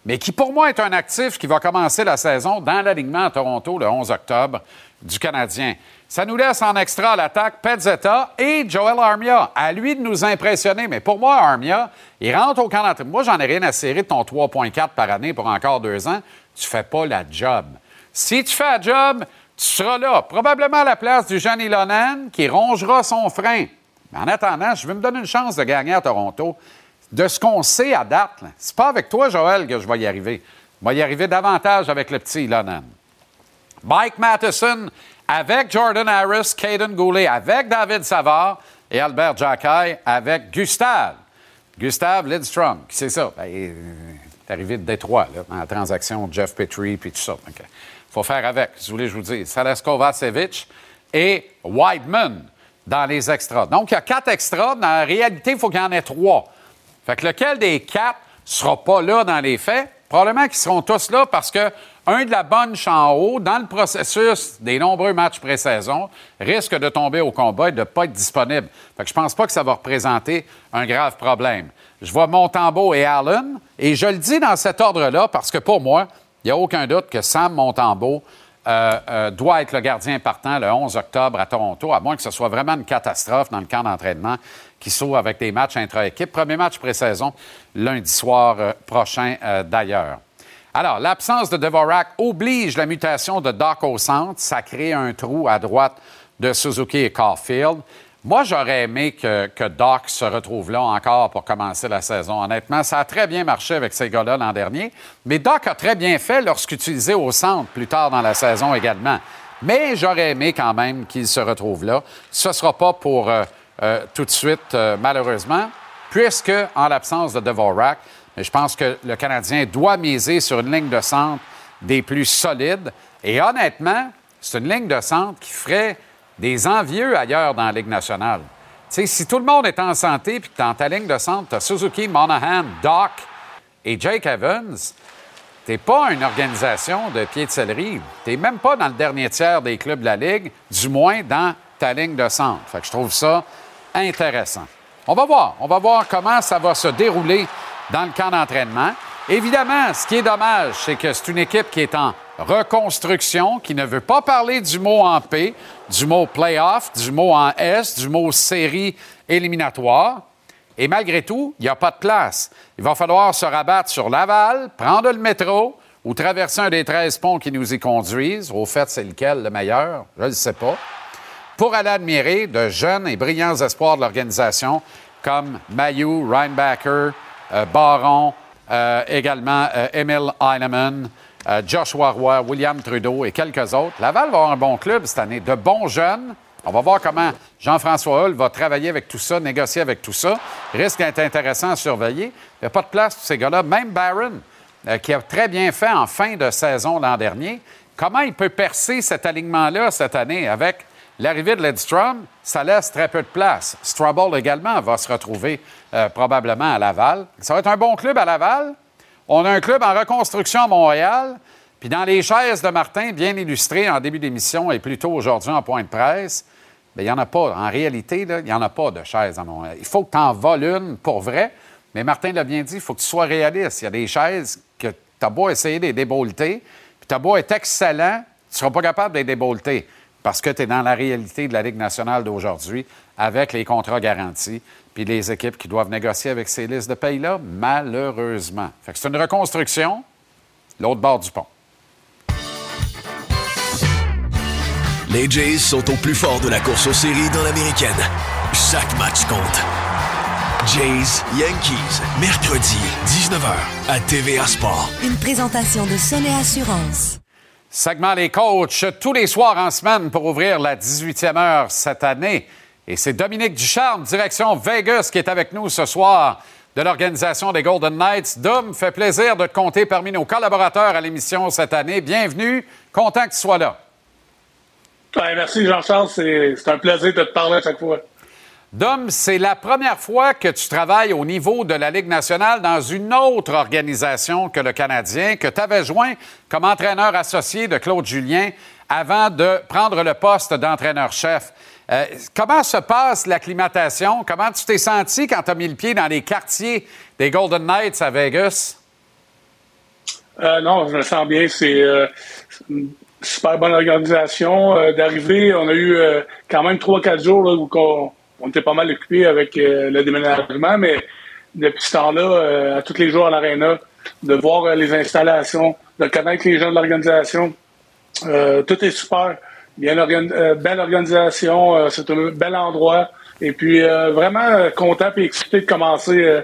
Speaker 1: mais qui pour moi est un actif qui va commencer la saison dans l'alignement à Toronto le 11 octobre du Canadien. Ça nous laisse en extra à l'attaque Pezzetta et Joel Armia. À lui de nous impressionner. Mais pour moi, Armia, il rentre au camp d'entraînement. Moi, j'en ai rien à serrer de ton 3,4 par année pour encore deux ans. Tu fais pas la job. Si tu fais la job, tu seras là, probablement à la place du Johnny Lonan qui rongera son frein. Mais en attendant, je veux me donner une chance de gagner à Toronto. De ce qu'on sait à date, c'est pas avec toi, Joël, que je vais y arriver. Je vais y arriver davantage avec le petit Lonan. Mike Matheson avec Jordan Harris, Caden Goulet avec David Savard et Albert Jacquet avec Gustave. Gustave Lidstrom, c'est ça? Ben, il est arrivé de Détroit, là, dans la transaction Jeff Petrie puis tout ça faut faire avec, vous voulez, je vous dis. Salaskovacevic et Whiteman dans les extras. Donc, il y a quatre extras. Dans la réalité, il faut qu'il y en ait trois. Fait que lequel des quatre sera pas là dans les faits? Probablement qu'ils seront tous là parce que un de la bonne en haut, dans le processus des nombreux matchs pré-saison, risque de tomber au combat et de ne pas être disponible. Fait que je pense pas que ça va représenter un grave problème. Je vois Montembeau et Allen, et je le dis dans cet ordre-là parce que pour moi, il n'y a aucun doute que Sam Montembeau euh, euh, doit être le gardien partant le 11 octobre à Toronto, à moins que ce soit vraiment une catastrophe dans le camp d'entraînement qui s'ouvre avec des matchs intra-équipe. Premier match pré-saison lundi soir euh, prochain d'ailleurs. Alors, l'absence de Devorak oblige la mutation de Doc au centre. Ça crée un trou à droite de Suzuki et Caulfield. Moi, j'aurais aimé que, Doc se retrouve là encore pour commencer la saison. Honnêtement, ça a très bien marché avec ces gars-là l'an dernier. Mais Doc a très bien fait lorsqu'utilisé au centre plus tard dans la saison également. Mais j'aurais aimé quand même qu'il se retrouve là. Ce ne sera pas pour euh, euh, tout de suite, euh, malheureusement, puisque, en l'absence de Devorak, je pense que le Canadien doit miser sur une ligne de centre des plus solides. Et honnêtement, c'est une ligne de centre qui ferait des envieux ailleurs dans la Ligue nationale. sais, si tout le monde est en santé puis que dans ta ligne de centre, tu as Suzuki, Monahan, Doc et Jake Evans, t'es pas une organisation de pied de céleri. T'es même pas dans le dernier tiers des clubs de la Ligue, du moins dans ta ligne de centre. Fait que je trouve ça intéressant. On va voir. On va voir comment ça va se dérouler dans le camp d'entraînement. Évidemment, ce qui est dommage, c'est que c'est une équipe qui est en reconstruction, qui ne veut pas parler du mot en P, du mot playoff, du mot en S, du mot série éliminatoire. Et malgré tout, il n'y a pas de place. Il va falloir se rabattre sur Laval, prendre le métro ou traverser un des 13 ponts qui nous y conduisent. Au fait, c'est lequel le meilleur? Je ne sais pas. pour aller admirer de jeunes et brillants espoirs de l'organisation comme Mayu, Reinbacker, euh, Baron, euh, également euh, Emil Heinemann, Joshua Roy, William Trudeau et quelques autres. Laval va avoir un bon club cette année, de bons jeunes. On va voir comment Jean-François Hull va travailler avec tout ça, négocier avec tout ça. Risque d'être intéressant à surveiller. Il n'y a pas de place pour ces gars-là. Même Barron, qui a très bien fait en fin de saison l'an dernier, comment il peut percer cet alignement-là cette année avec L'arrivée de Ledstrom, ça laisse très peu de place. Strubble également va se retrouver euh, probablement à Laval. Ça va être un bon club à Laval. On a un club en reconstruction à Montréal. Puis dans les chaises de Martin, bien illustrées en début d'émission et plutôt aujourd'hui en point de presse, bien, il n'y en a pas. En réalité, il n'y en a pas de chaises à Montréal. Il faut que tu en voles une pour vrai. Mais Martin l'a bien dit, il faut que tu sois réaliste. Il y a des chaises que tu as beau essayer de les débolter, puis tu as beau être excellent, tu ne seras pas capable de les débolter parce que tu es dans la réalité de la Ligue nationale d'aujourd'hui avec les contrats garantis puis les équipes qui doivent négocier avec ces listes de pays-là, malheureusement. Fait que c'est une reconstruction, l'autre bord du pont.
Speaker 17: Les Jays sont au plus fort de la course aux séries dans l'américaine. Chaque match compte. Jays Yankees, mercredi, 19h, à TVA Sport.
Speaker 18: Une présentation de Sonnet Assurance.
Speaker 1: Segment Les Coachs, tous les soirs en semaine pour ouvrir la 18e heure cette année. Et c'est Dominique Ducharme, direction Vegas, qui est avec nous ce soir de l'organisation des Golden Knights. Dom, fait plaisir de te compter parmi nos collaborateurs à l'émission cette année. Bienvenue, content que tu sois là.
Speaker 19: merci Jean-Charles, c'est un plaisir de te parler à chaque fois.
Speaker 1: Dom, c'est la première fois que tu travailles au niveau de la Ligue nationale dans une autre organisation que le Canadien, que tu avais joint comme entraîneur associé de Claude Julien avant de prendre le poste d'entraîneur-chef. Euh, comment se passe l'acclimatation? Comment tu t'es senti quand tu as mis le pied dans les quartiers des Golden Knights à Vegas?
Speaker 19: Euh, non, je me sens bien. C'est euh, une super bonne organisation. D'arriver, on a eu quand même trois, quatre jours où on on était pas mal occupés avec euh, le déménagement, mais depuis ce temps-là, euh, à tous les jours à l'aréna, de voir euh, les installations, de connaître les gens de l'organisation, tout est super. Bien belle organisation, c'est un bel endroit. Et puis vraiment content et excité de commencer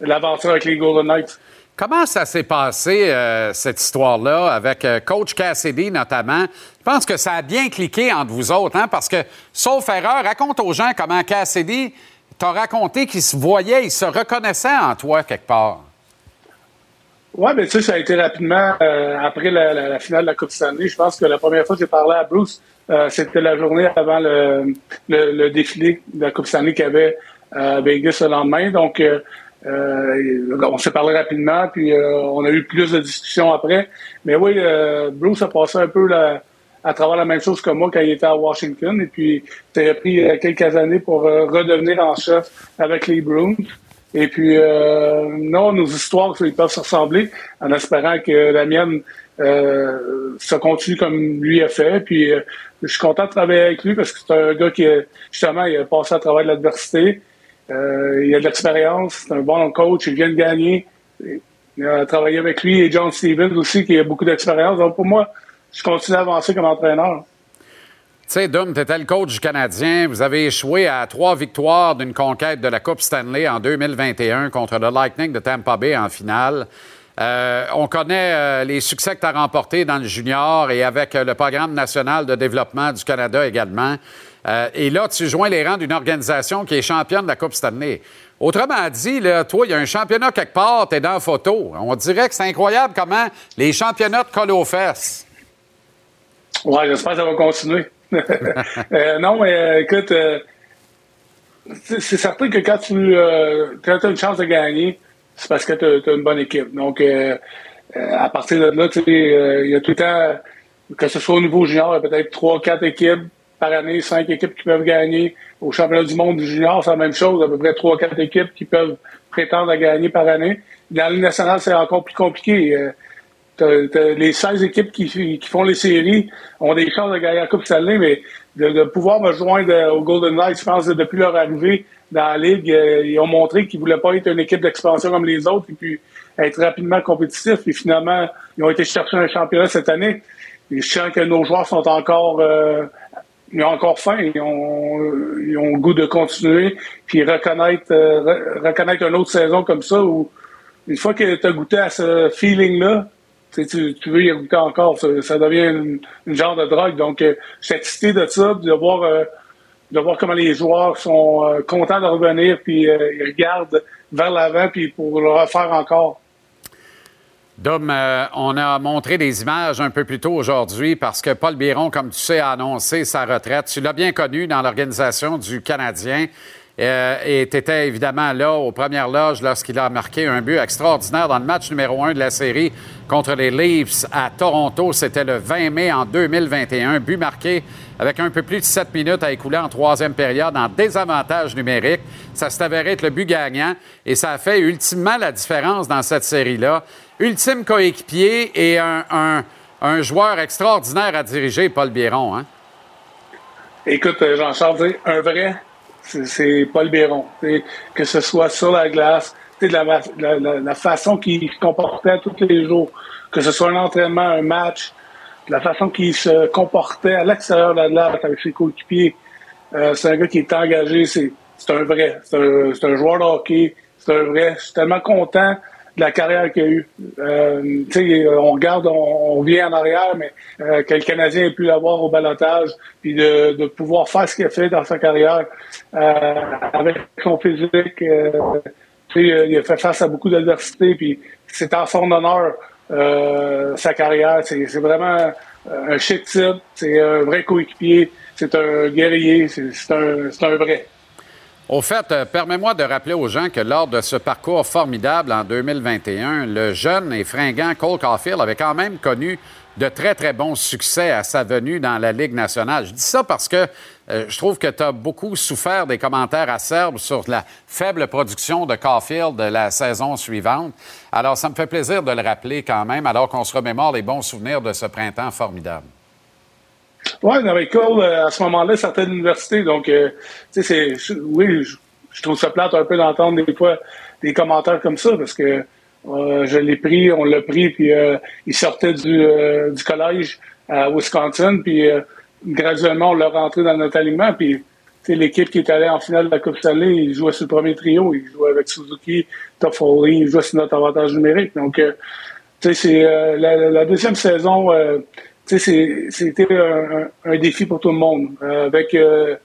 Speaker 19: l'aventure avec les Golden Knights.
Speaker 1: Comment ça s'est passé, cette histoire-là, avec Coach Cassidy notamment? Je pense que ça a bien cliqué entre vous autres, hein, parce que, sauf erreur, raconte aux gens comment Cassidy t'a raconté qu'il se voyait, il se reconnaissait en toi quelque part.
Speaker 19: Oui, mais tu sais, ça a été rapidement euh, après la, finale de la Coupe Stanley. Je pense que la première fois que j'ai parlé à Bruce, euh, c'était la journée avant le, défilé de la Coupe Stanley qu'il y avait Vegas le lendemain. Donc, euh, on s'est parlé rapidement, puis on a eu plus de discussions après. Mais oui, Bruce a passé un peu la, à travers la même chose que moi quand il était à Washington. Et puis, ça a pris euh, quelques années pour euh, redevenir en chef avec les Bruins. Et puis, euh, non, nos histoires, ils peuvent se ressembler en espérant que la mienne euh, se continue comme lui a fait. Puis, je suis content de travailler avec lui parce que c'est un gars qui, justement, il a passé à travers l'adversité. Il a de l'expérience, c'est un bon coach, il vient de gagner. Il a travaillé avec lui et John Stevens aussi, qui a beaucoup d'expérience. Donc, pour moi, je continue à avancer comme entraîneur.
Speaker 1: Tu sais, Dum, tu étais le coach du Canadien. Vous avez échoué à trois victoires d'une conquête de la Coupe Stanley en 2021 contre le Lightning de Tampa Bay en finale. Euh, on connaît euh, les succès que tu as remportés dans le junior et avec euh, le Programme national de développement du Canada également. Et là, tu joins les rangs d'une organisation qui est championne de la Coupe Stanley. Autrement dit, toi, il y a un championnat quelque part, tu es dans la photo. On dirait que c'est incroyable comment les championnats te collent aux fesses.
Speaker 19: Ouais, j'espère que ça va continuer. Euh, non, mais euh, écoute, euh, c'est certain que quand tu as une chance de gagner, c'est parce que tu as, une bonne équipe. Donc, à partir de là, il y a tout le temps, que ce soit au niveau junior, il y a peut-être trois, quatre équipes par année, cinq équipes qui peuvent gagner. Au championnat du monde du junior, c'est la même chose, à peu près trois, quatre équipes qui peuvent prétendre à gagner par année. Dans la Ligue nationale, c'est encore plus compliqué les 16 équipes qui, font les séries ont des chances de gagner la Coupe Stanley, mais de, pouvoir me joindre au Golden Knights, je pense que depuis leur arrivée dans la Ligue, euh, ils ont montré qu'ils ne voulaient pas être une équipe d'expansion comme les autres et puis être rapidement compétitifs. Et finalement, ils ont été chercher un championnat cette année. je sens que nos joueurs sont encore euh, ils ont encore faim, ils ont, ils ont le goût de continuer, puis reconnaître, euh, reconnaître une autre saison comme ça où une fois que tu as goûté à ce feeling-là, tu, tu veux y goûter encore. Ça, devient une, genre de drogue. Donc, euh, suis excité de ça, de voir, euh, de voir comment les joueurs sont euh, contents de revenir, puis ils regardent vers l'avant, puis pour le refaire encore.
Speaker 1: Dom, on a montré des images un peu plus tôt aujourd'hui parce que Paul Biron, comme tu sais, a annoncé sa retraite. Tu l'as bien connu dans l'organisation du Canadien. Euh, et tu évidemment là aux premières loges lorsqu'il a marqué un but extraordinaire dans le match numéro un de la série contre les Leafs à Toronto. C'était le 20 mai en 2021. But marqué avec un peu plus de 7 minutes à écouler en troisième période en désavantage numérique. Ça s'est avéré être le but gagnant et ça a fait ultimement la différence dans cette série-là. Ultime coéquipier et un, joueur extraordinaire à diriger, Paul Biron. Hein?
Speaker 19: Écoute, Jean-Charles, un vrai c'est Paul Béron. Que ce soit sur la glace, la, façon qu'il se comportait tous les jours, que ce soit un entraînement, un match, la façon qu'il se comportait à l'extérieur de la glace avec ses coéquipiers. Euh, c'est un gars qui est engagé, c'est un vrai. C'est un, un, joueur de hockey, c'est un vrai. Je suis tellement content de la carrière qu'il a eue. Euh, on regarde, on, vient en arrière, mais euh, que Canadien ait pu l'avoir au balotage, puis de, de, pouvoir faire ce qu'il a fait dans sa carrière euh, avec son physique. Euh, il a fait face à beaucoup d'adversité, puis c'est en son honneur euh, sa carrière. C'est vraiment un chic type, c'est un vrai coéquipier, c'est un guerrier, c'est un, un vrai.
Speaker 1: Au fait, euh, permets-moi de rappeler aux gens que lors de ce parcours formidable en 2021, le jeune et fringant Cole Caulfield avait quand même connu de très, très bons succès à sa venue dans la Ligue nationale. Je dis ça parce que euh, je trouve que tu as beaucoup souffert des commentaires acerbes sur la faible production de Caulfield de la saison suivante. Alors, ça me fait plaisir de le rappeler quand même, alors qu'on se remémore les bons souvenirs de ce printemps formidable.
Speaker 19: Oui, avec Cole, euh, à ce moment-là, certaines universités. Donc, euh, tu sais, oui, je, trouve ça plate un peu d'entendre des fois des commentaires comme ça parce que euh, je l'ai pris, on l'a pris, puis il sortait du, du collège à Wisconsin, puis graduellement, on l'a rentré dans notre alignement, puis l'équipe qui est allée en finale de la Coupe Stanley, il jouait sur le premier trio, il jouait avec Suzuki, Toffoli, il jouait sur notre avantage numérique. Donc, tu sais, c'est la, la, deuxième saison c'était un, défi pour tout le monde, euh, avec euh,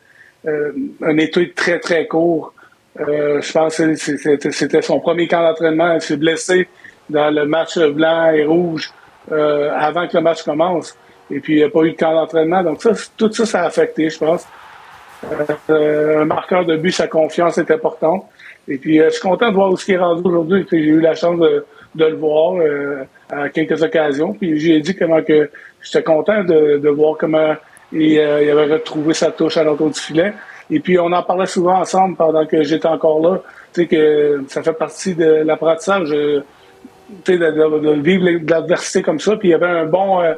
Speaker 19: euh, un étude très, très court. je pense que c'était son premier camp d'entraînement. Il s'est blessé dans le match blanc et rouge avant que le match commence. Et puis, il n'y a pas eu de camp d'entraînement. Donc, ça, tout ça, ça a affecté, je pense. un marqueur de but, sa confiance est importante. Et puis, je suis content de voir où ce qui est rendu aujourd'hui. J'ai eu la chance de, de le voir à quelques occasions. Puis, j'ai dit comment que j'étais content de, de, voir comment il, euh, il, avait retrouvé sa touche à l'entour du filet. Et puis, on en parlait souvent ensemble pendant que j'étais encore là. Tu sais, que ça fait partie de l'apprentissage, euh, tu sais, de, de, vivre l'adversité comme ça. Puis, il y avait un bon... Euh,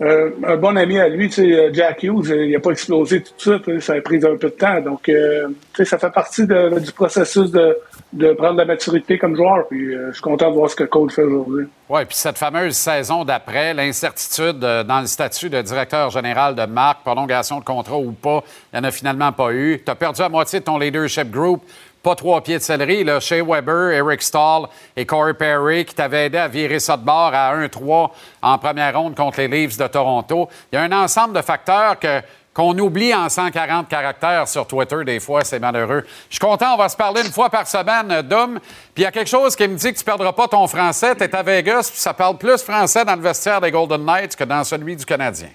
Speaker 19: euh, un bon ami à lui, tu sais, Jack Hughes, il n'a pas explosé tout de suite, ça a pris un peu de temps. Donc, euh, ça fait partie du processus de, de prendre la maturité comme joueur. Puis euh, je suis content de voir ce que Cole fait aujourd'hui.
Speaker 1: Oui, puis cette fameuse saison d'après, l'incertitude euh, dans le statut de directeur général de marque, prolongation de contrat ou pas, il n'y en a finalement pas eu. Tu as perdu la moitié de ton leadership group. Pas trois pieds de céleri, là. Shea Weber, Eric Stahl et Corey Perry qui t'avaient aidé à virer ça de bord à 1-3 en première ronde contre les Leafs de Toronto. Il y a un ensemble de facteurs que qu'on oublie en 140 caractères sur Twitter, des fois, c'est malheureux. Je suis content, on va se parler une fois par semaine, Dom. Puis il y a quelque chose qui me dit que tu ne perdras pas ton français. Tu es à Vegas, puis ça parle plus français dans le vestiaire des Golden Knights que dans celui du Canadien.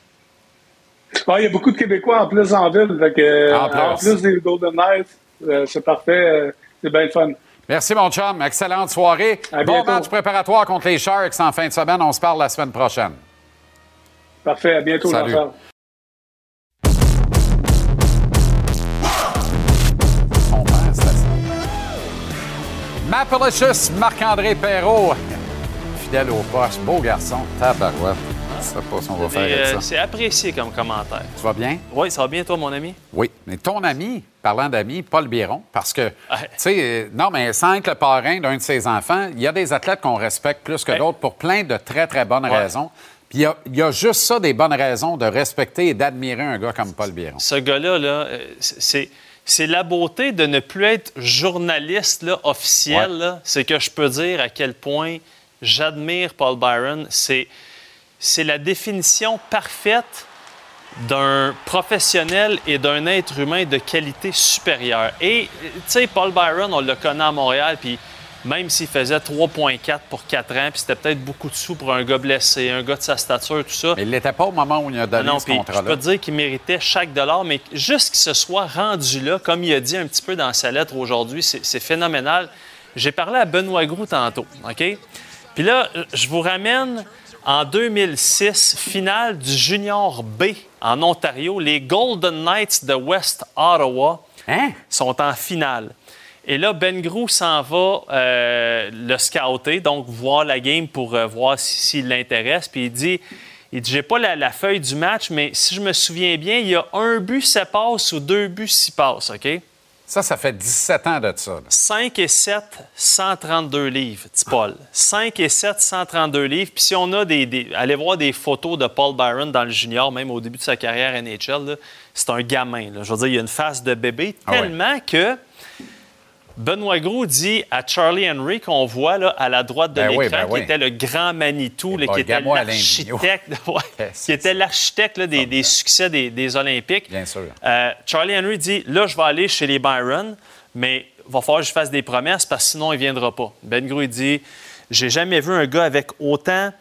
Speaker 19: il y a beaucoup de Québécois en plus en ville. en, plus. des Golden Knights, c'est parfait. Euh, c'est bien fun.
Speaker 1: Merci, mon chum. Excellente soirée. bon match préparatoire contre les Sharks en fin de semaine. On se parle la semaine prochaine.
Speaker 19: Parfait. À bientôt,
Speaker 1: Salut. Mapalicious, Marc-André Perrault, fidèle au poste, beau garçon, tabarouette. Va faire avec ça.
Speaker 20: C'est apprécié comme commentaire.
Speaker 1: Tu vas bien?
Speaker 20: Oui, ça va bien, toi, mon ami?
Speaker 1: Oui, mais ton ami, parlant d'ami, Paul Biron, parce que, tu sais, euh, non, mais sans être le parrain d'un de ses enfants, il y a des athlètes qu'on respecte plus que d'autres pour plein de très, très bonnes raisons. Puis il y, a juste ça des bonnes raisons de respecter et d'admirer un gars comme Paul Biron.
Speaker 20: Ce gars-là, là, euh, c'est. C'est la beauté de ne plus être journaliste là, officiel. C'est que je peux dire à quel point j'admire Paul Byron. C'est, c'est la définition parfaite d'un professionnel et d'un être humain de qualité supérieure. Et, tu sais, Paul Byron, on le connaît à Montréal, puis même s'il faisait 3,4 pour 4 ans, puis c'était peut-être beaucoup de sous pour un gars blessé, un gars de sa stature, tout ça.
Speaker 1: Mais il n'était pas au moment où il a donné
Speaker 20: non,
Speaker 1: ce contrat-là.
Speaker 20: Je peux te dire qu'il méritait chaque dollar, mais juste qu'il se soit rendu là, comme il a dit un petit peu dans sa lettre aujourd'hui, c'est c'est phénoménal. J'ai parlé à Benoît Groux tantôt, OK? Puis là, je vous ramène en 2006, finale du Junior B en Ontario. Les Golden Knights de West Ottawa sont en finale. Et là, Ben Grou s'en va euh, le scouter, donc voir la game pour euh, voir si- s'il l'intéresse. Puis il dit, il dit, j'ai pas la, la feuille du match, mais si je me souviens bien, il y a un but, ça passe ou deux buts, s'y passe, OK?
Speaker 1: Ça, ça fait 17 ans de ça. là.
Speaker 20: 5 et 7, 132 livres, petit Paul. 5 et 7, 132 livres. Puis si on a des, des- Allez voir des photos de Paul Byron dans le junior, même au début de sa carrière NHL, c'est un gamin. là. Je veux dire, il a une face de bébé,
Speaker 1: Ah ouais.
Speaker 20: tellement que Benoît Gros dit à Charlie Henry, qu'on voit là, à la droite de
Speaker 1: Ben
Speaker 20: l'écran,
Speaker 1: oui, ben
Speaker 20: qui
Speaker 1: oui.
Speaker 20: était le grand Manitou, là, qui était l'architecte ouais, qui était l'architecte là, des, des succès des, des Olympiques.
Speaker 1: Bien sûr.
Speaker 20: Euh, Charlie Henry dit là, je vais aller chez les Byron, mais il va falloir que je fasse des promesses parce que sinon, il ne viendra pas. Ben Grou, il dit j'ai jamais vu un gars avec autant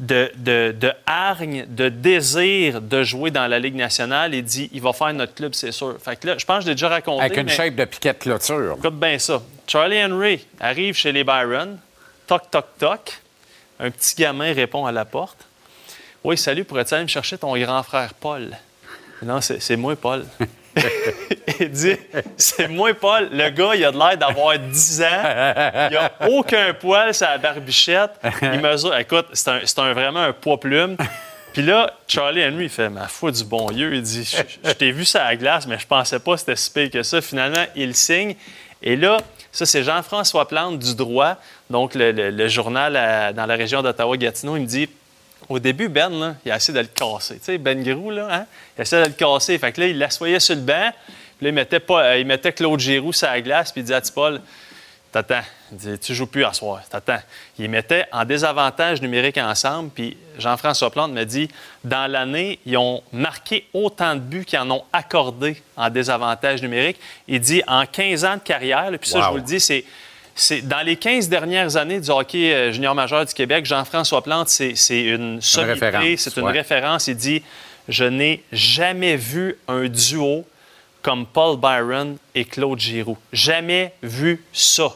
Speaker 20: de, de, de hargne, de désir de jouer dans la Ligue nationale. Il dit il va faire notre club, c'est sûr. Fait que là, je pense que je l'ai déjà raconté.
Speaker 1: Avec une
Speaker 20: mais-
Speaker 1: shape de piquet de clôture.
Speaker 20: Écoute bien ça. Charlie Henry arrive chez les Byron. Toc, toc, toc. Un petit gamin répond à la porte. Oui, salut, pourrais-tu aller me chercher ton grand frère Paul? Non, c'est moi, Paul. il dit C'est moi, Paul. Le gars, il a de l'air d'avoir 10 ans. Il a aucun poil sur la barbichette. Il mesure. Écoute, c'est un, vraiment un poids plume. Puis là, Charlie Henry, il fait Ma foi du bon Dieu. Il dit Je, t'ai vu sur la glace, mais je pensais pas que c'était si pire que ça. Finalement, il signe. Et là, ça, c'est Jean-François Plante du droit, donc le, journal à- dans la région d'Ottawa-Gatineau. Il me dit au début, Ben, là, il a essayé de le casser. Tu sais, Ben Grou, là, hein? il a essayé de le casser. Fait que là, il l'assoyait sur le banc. Puis là, il mettait, pas, euh, il mettait Claude Giroux sur la glace. Puis il disait à Paul, T'attends. Il dit, tu joues plus à soir. T'attends. Il mettait en désavantage numérique ensemble. Puis Jean-François Plante me dit, dans l'année, ils ont marqué autant de buts qu'ils en ont accordé en désavantage numérique. Il dit, en 15 ans de carrière, puis ça,
Speaker 1: Wow.
Speaker 20: je vous le dis, c'est c'est dans les 15 dernières années du hockey euh, junior majeur du Québec, Jean-François Plante, c'est une sommité,
Speaker 1: référence,
Speaker 20: c'est une
Speaker 1: ouais.
Speaker 20: référence. Il dit Je n'ai jamais vu un duo comme Paul Byron et Claude Giroux. Jamais vu ça.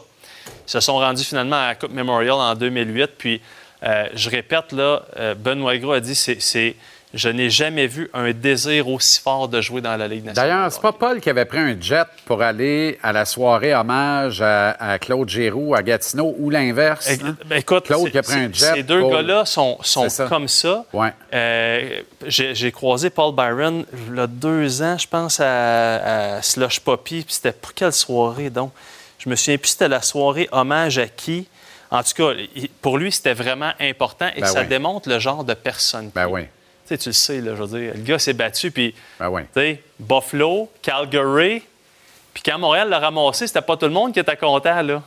Speaker 20: Ils se sont rendus finalement à la Coupe Memorial en 2008. Puis, euh, je répète, là, euh, Benoît Gros a dit c'est Je n'ai jamais vu un désir aussi fort de jouer dans la Ligue nationale.
Speaker 1: D'ailleurs, c'est pas Paul qui avait pris un jet pour aller à la soirée hommage à, à Claude Giroux à Gatineau ou l'inverse. Hein?
Speaker 20: ben, écoute,
Speaker 1: Claude qui a pris un jet.
Speaker 20: Ces deux
Speaker 1: pour-
Speaker 20: gars-là sont, sont
Speaker 1: C'est ça.
Speaker 20: comme ça.
Speaker 1: Ouais.
Speaker 20: Euh, j'ai croisé Paul Byron il y a deux ans, je pense, à, à Slush Poppy. Puis c'était pour quelle soirée, donc? Je me souviens plus c'était la soirée hommage à qui. En tout cas, pour lui, c'était vraiment important et
Speaker 1: Ben
Speaker 20: ça
Speaker 1: oui.
Speaker 20: démontre le genre de personne.
Speaker 1: Ben oui.
Speaker 20: Tu sais, tu le sais, là, je veux dire, le gars s'est battu, puis,
Speaker 1: Ben
Speaker 20: tu sais, Buffalo, Calgary, puis quand Montréal l'a ramassé, c'était pas tout le monde qui était content, là,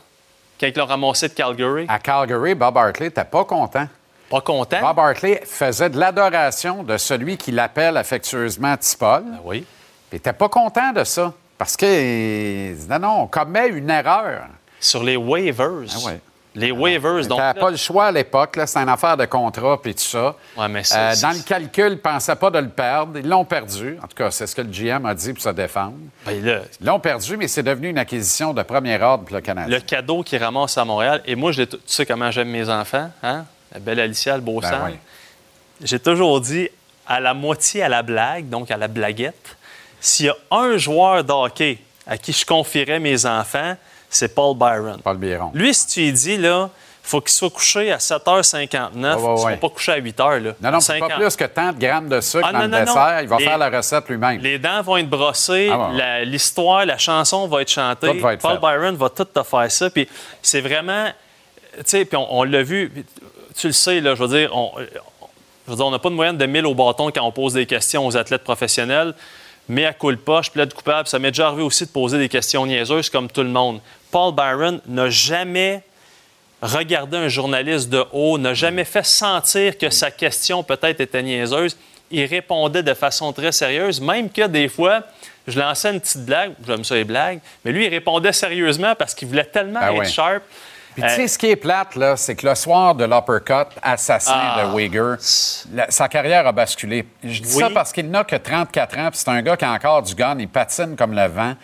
Speaker 20: quand ils l'ont ramassé de Calgary.
Speaker 1: À Calgary, Bob Hartley n'était pas content.
Speaker 20: Pas content?
Speaker 1: Bob Hartley faisait de l'adoration de celui qui l'appelle affectueusement Tipol.
Speaker 20: Ben oui.
Speaker 1: N'était pas content de ça. Parce que, non, non, on commet une erreur.
Speaker 20: Sur les waivers.
Speaker 1: Ah ouais.
Speaker 20: Les waivers, donc.
Speaker 1: Tu pas le choix à l'époque. là, C'est une affaire de contrat puis tout ça.
Speaker 20: Ouais, mais c'est-
Speaker 1: Euh, dans le calcul, ils ne pensaient pas de le perdre. Ils l'ont perdu. En tout cas, c'est ce que le GM a dit pour se défendre.
Speaker 20: Ben là,
Speaker 1: Ils l'ont perdu, mais c'est devenu une acquisition de premier ordre pour le Canadien.
Speaker 20: le cadeau qu'il ramasse à Montréal, et moi, je tu sais comment j'aime mes enfants, hein? La belle Alicia, le beau
Speaker 1: Ben
Speaker 20: sang.
Speaker 1: oui.
Speaker 20: J'ai toujours dit à la moitié à la blague, donc à la blaguette, s'il y a un joueur de hockey à qui je confierais mes enfants, c'est Paul Byron.
Speaker 1: Paul Biron.
Speaker 20: Lui, si tu lui dis, là, faut qu'il soit couché à 7h59,
Speaker 1: Ouais, ouais,
Speaker 20: il ne
Speaker 1: ouais.
Speaker 20: pas couché à 8h. Là.
Speaker 1: Non, non, c'est
Speaker 20: 50.
Speaker 1: pas plus que tant de grammes de sucre
Speaker 20: Ah,
Speaker 1: dans
Speaker 20: non,
Speaker 1: le
Speaker 20: non,
Speaker 1: dessert. Il va
Speaker 20: Les-
Speaker 1: faire la recette lui-même.
Speaker 20: Les dents vont être brossées,
Speaker 1: Ah ouais, ouais.
Speaker 20: la- l'histoire, la chanson va être chantée.
Speaker 1: Tout va être
Speaker 20: Paul
Speaker 1: fait.
Speaker 20: Byron va tout te faire ça. Puis c'est vraiment, tu sais, puis on, on l'a vu, tu le sais, là, je veux dire, on- Je veux dire, on n'a pas de moyenne de 1000 au bâton quand on pose des questions aux athlètes professionnels. Mais à coup pas, je plaide coupable. Ça m'est déjà arrivé aussi de poser des questions niaiseuses comme tout le monde. Paul Byron n'a jamais regardé un journaliste de haut, n'a jamais fait sentir que sa question peut-être était niaiseuse. Il répondait de façon très sérieuse, même que des fois, je lançais une petite blague, j'aime ça les blagues, mais lui, il répondait sérieusement parce qu'il voulait tellement
Speaker 1: Ah
Speaker 20: être sharp.
Speaker 1: Puis tu sais, ce qui est plate, là, c'est que le soir de l'uppercut assassin
Speaker 20: Ah.
Speaker 1: de Uyghur, la- sa carrière a basculé. Je dis
Speaker 20: Oui.
Speaker 1: ça parce qu'il n'a que 34 ans, puis c'est un gars qui a encore du gun, il patine comme le vent.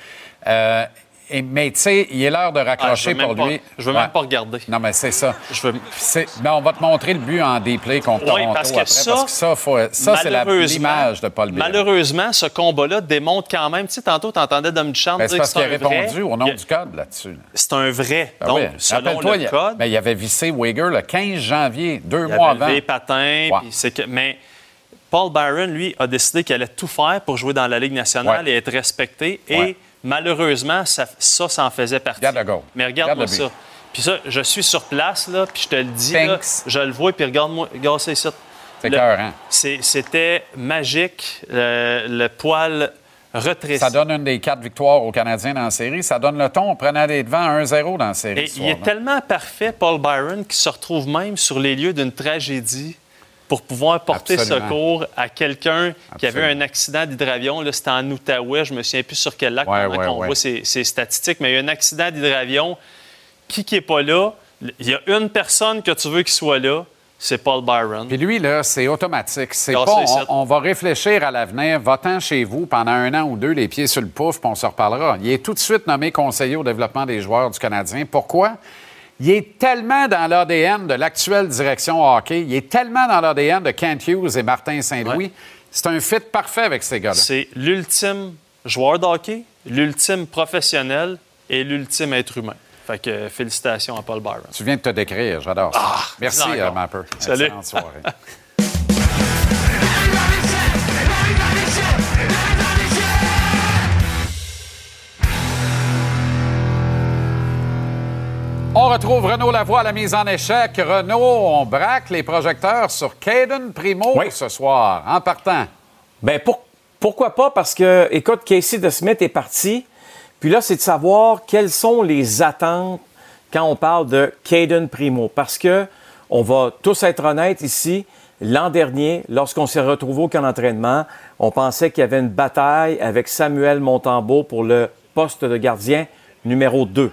Speaker 1: Euh, et- mais tu sais, il est l'heure de
Speaker 20: Ah,
Speaker 1: raccrocher
Speaker 20: même
Speaker 1: pour
Speaker 20: pas-
Speaker 1: lui.
Speaker 20: je veux
Speaker 1: Ouais.
Speaker 20: même pas regarder.
Speaker 1: Non, mais c'est ça.
Speaker 20: Je veux...
Speaker 1: C'est- ben, on va te montrer le but en déplay contre
Speaker 20: Oui,
Speaker 1: Toronto
Speaker 20: parce que
Speaker 1: après,
Speaker 20: ça,
Speaker 1: parce que ça, faut- ça c'est l'image de Paul Biron.
Speaker 20: Malheureusement, ce combat-là démontre quand même. Tu sais, tantôt, tu entendais Dom Duchamp
Speaker 1: Ben, c'est
Speaker 20: dire que
Speaker 1: parce
Speaker 20: c'est
Speaker 1: qu'il a répondu au nom
Speaker 20: Il-
Speaker 1: du code là-dessus. là.
Speaker 20: C'est un vrai.
Speaker 1: Ah
Speaker 20: Donc,
Speaker 1: oui.
Speaker 20: selon le
Speaker 1: il,
Speaker 20: code,
Speaker 1: ben, il avait vissé Uyghur le 15 janvier, deux
Speaker 20: il
Speaker 1: mois
Speaker 20: avait
Speaker 1: avant.
Speaker 20: les patins. puis c'est que- mais Paul Byron, lui, a décidé qu'il allait tout faire pour jouer dans la Ligue nationale
Speaker 1: Ouais.
Speaker 20: et être respecté. Et
Speaker 1: Ouais.
Speaker 20: Malheureusement, ça, ça, ça en faisait partie.
Speaker 1: Regarde goal.
Speaker 20: Mais regarde-moi
Speaker 1: Regarde
Speaker 20: ça. Puis ça, je suis sur place, là, puis je te le dis, là, je le vois, puis regarde-moi, regarde ça ici.
Speaker 1: C'est
Speaker 20: c'est- C'était magique, le, le poil retréci.
Speaker 1: Ça donne une des quatre victoires aux Canadiens dans la série. Ça donne le ton. On prenait des devants 1-0 dans la série.
Speaker 20: Et il est tellement parfait, Paul Byron, qu'il se retrouve même sur les lieux d'une tragédie pour pouvoir porter
Speaker 1: Absolument.
Speaker 20: secours à quelqu'un qui avait un accident d'hydravion. Là, C'était en Outaouais, je me souviens plus sur quel lac
Speaker 1: Ouais,
Speaker 20: pendant
Speaker 1: ouais,
Speaker 20: qu'on
Speaker 1: ouais.
Speaker 20: voit ces, ces statistiques, mais il y a un accident d'hydravion. Qui qui est pas là? Il y a une personne que tu veux qu'il soit là, c'est Paul Byron.
Speaker 1: Puis lui, là, c'est automatique. C'est pas, on, on va réfléchir à l'avenir. Va-t'en chez vous pendant un an ou deux, les pieds sur le pouf, puis on se reparlera. Il est tout de suite nommé conseiller au développement des joueurs du Canadien. Pourquoi? Il est tellement dans l'ADN de l'actuelle direction hockey. Il est tellement dans l'ADN de Kent Hughes et Martin Saint-Louis. C'est un fit parfait avec ces gars-là.
Speaker 20: C'est l'ultime joueur de hockey, l'ultime professionnel et l'ultime être humain. Fait que félicitations à Paul Byron.
Speaker 1: Tu viens de te décrire, j'adore ça. Merci,
Speaker 20: dis
Speaker 1: euh. Mapper.
Speaker 20: Salut.
Speaker 1: Excellente soirée. retrouve Renaud Lavoie à la mise en échec. Renaud, on braque les projecteurs sur Caden Primo ce soir, en partant.
Speaker 21: Pour- pourquoi pas? Parce que, écoute, Casey de Smith est parti. Puis là, c'est de savoir quelles sont les attentes quand on parle de Caden Primo. Parce que, on va tous être honnêtes ici, l'an dernier, lorsqu'on s'est retrouvé au camp d'entraînement, on pensait qu'il y avait une bataille avec Samuel Montembeau pour le poste de gardien numéro 2.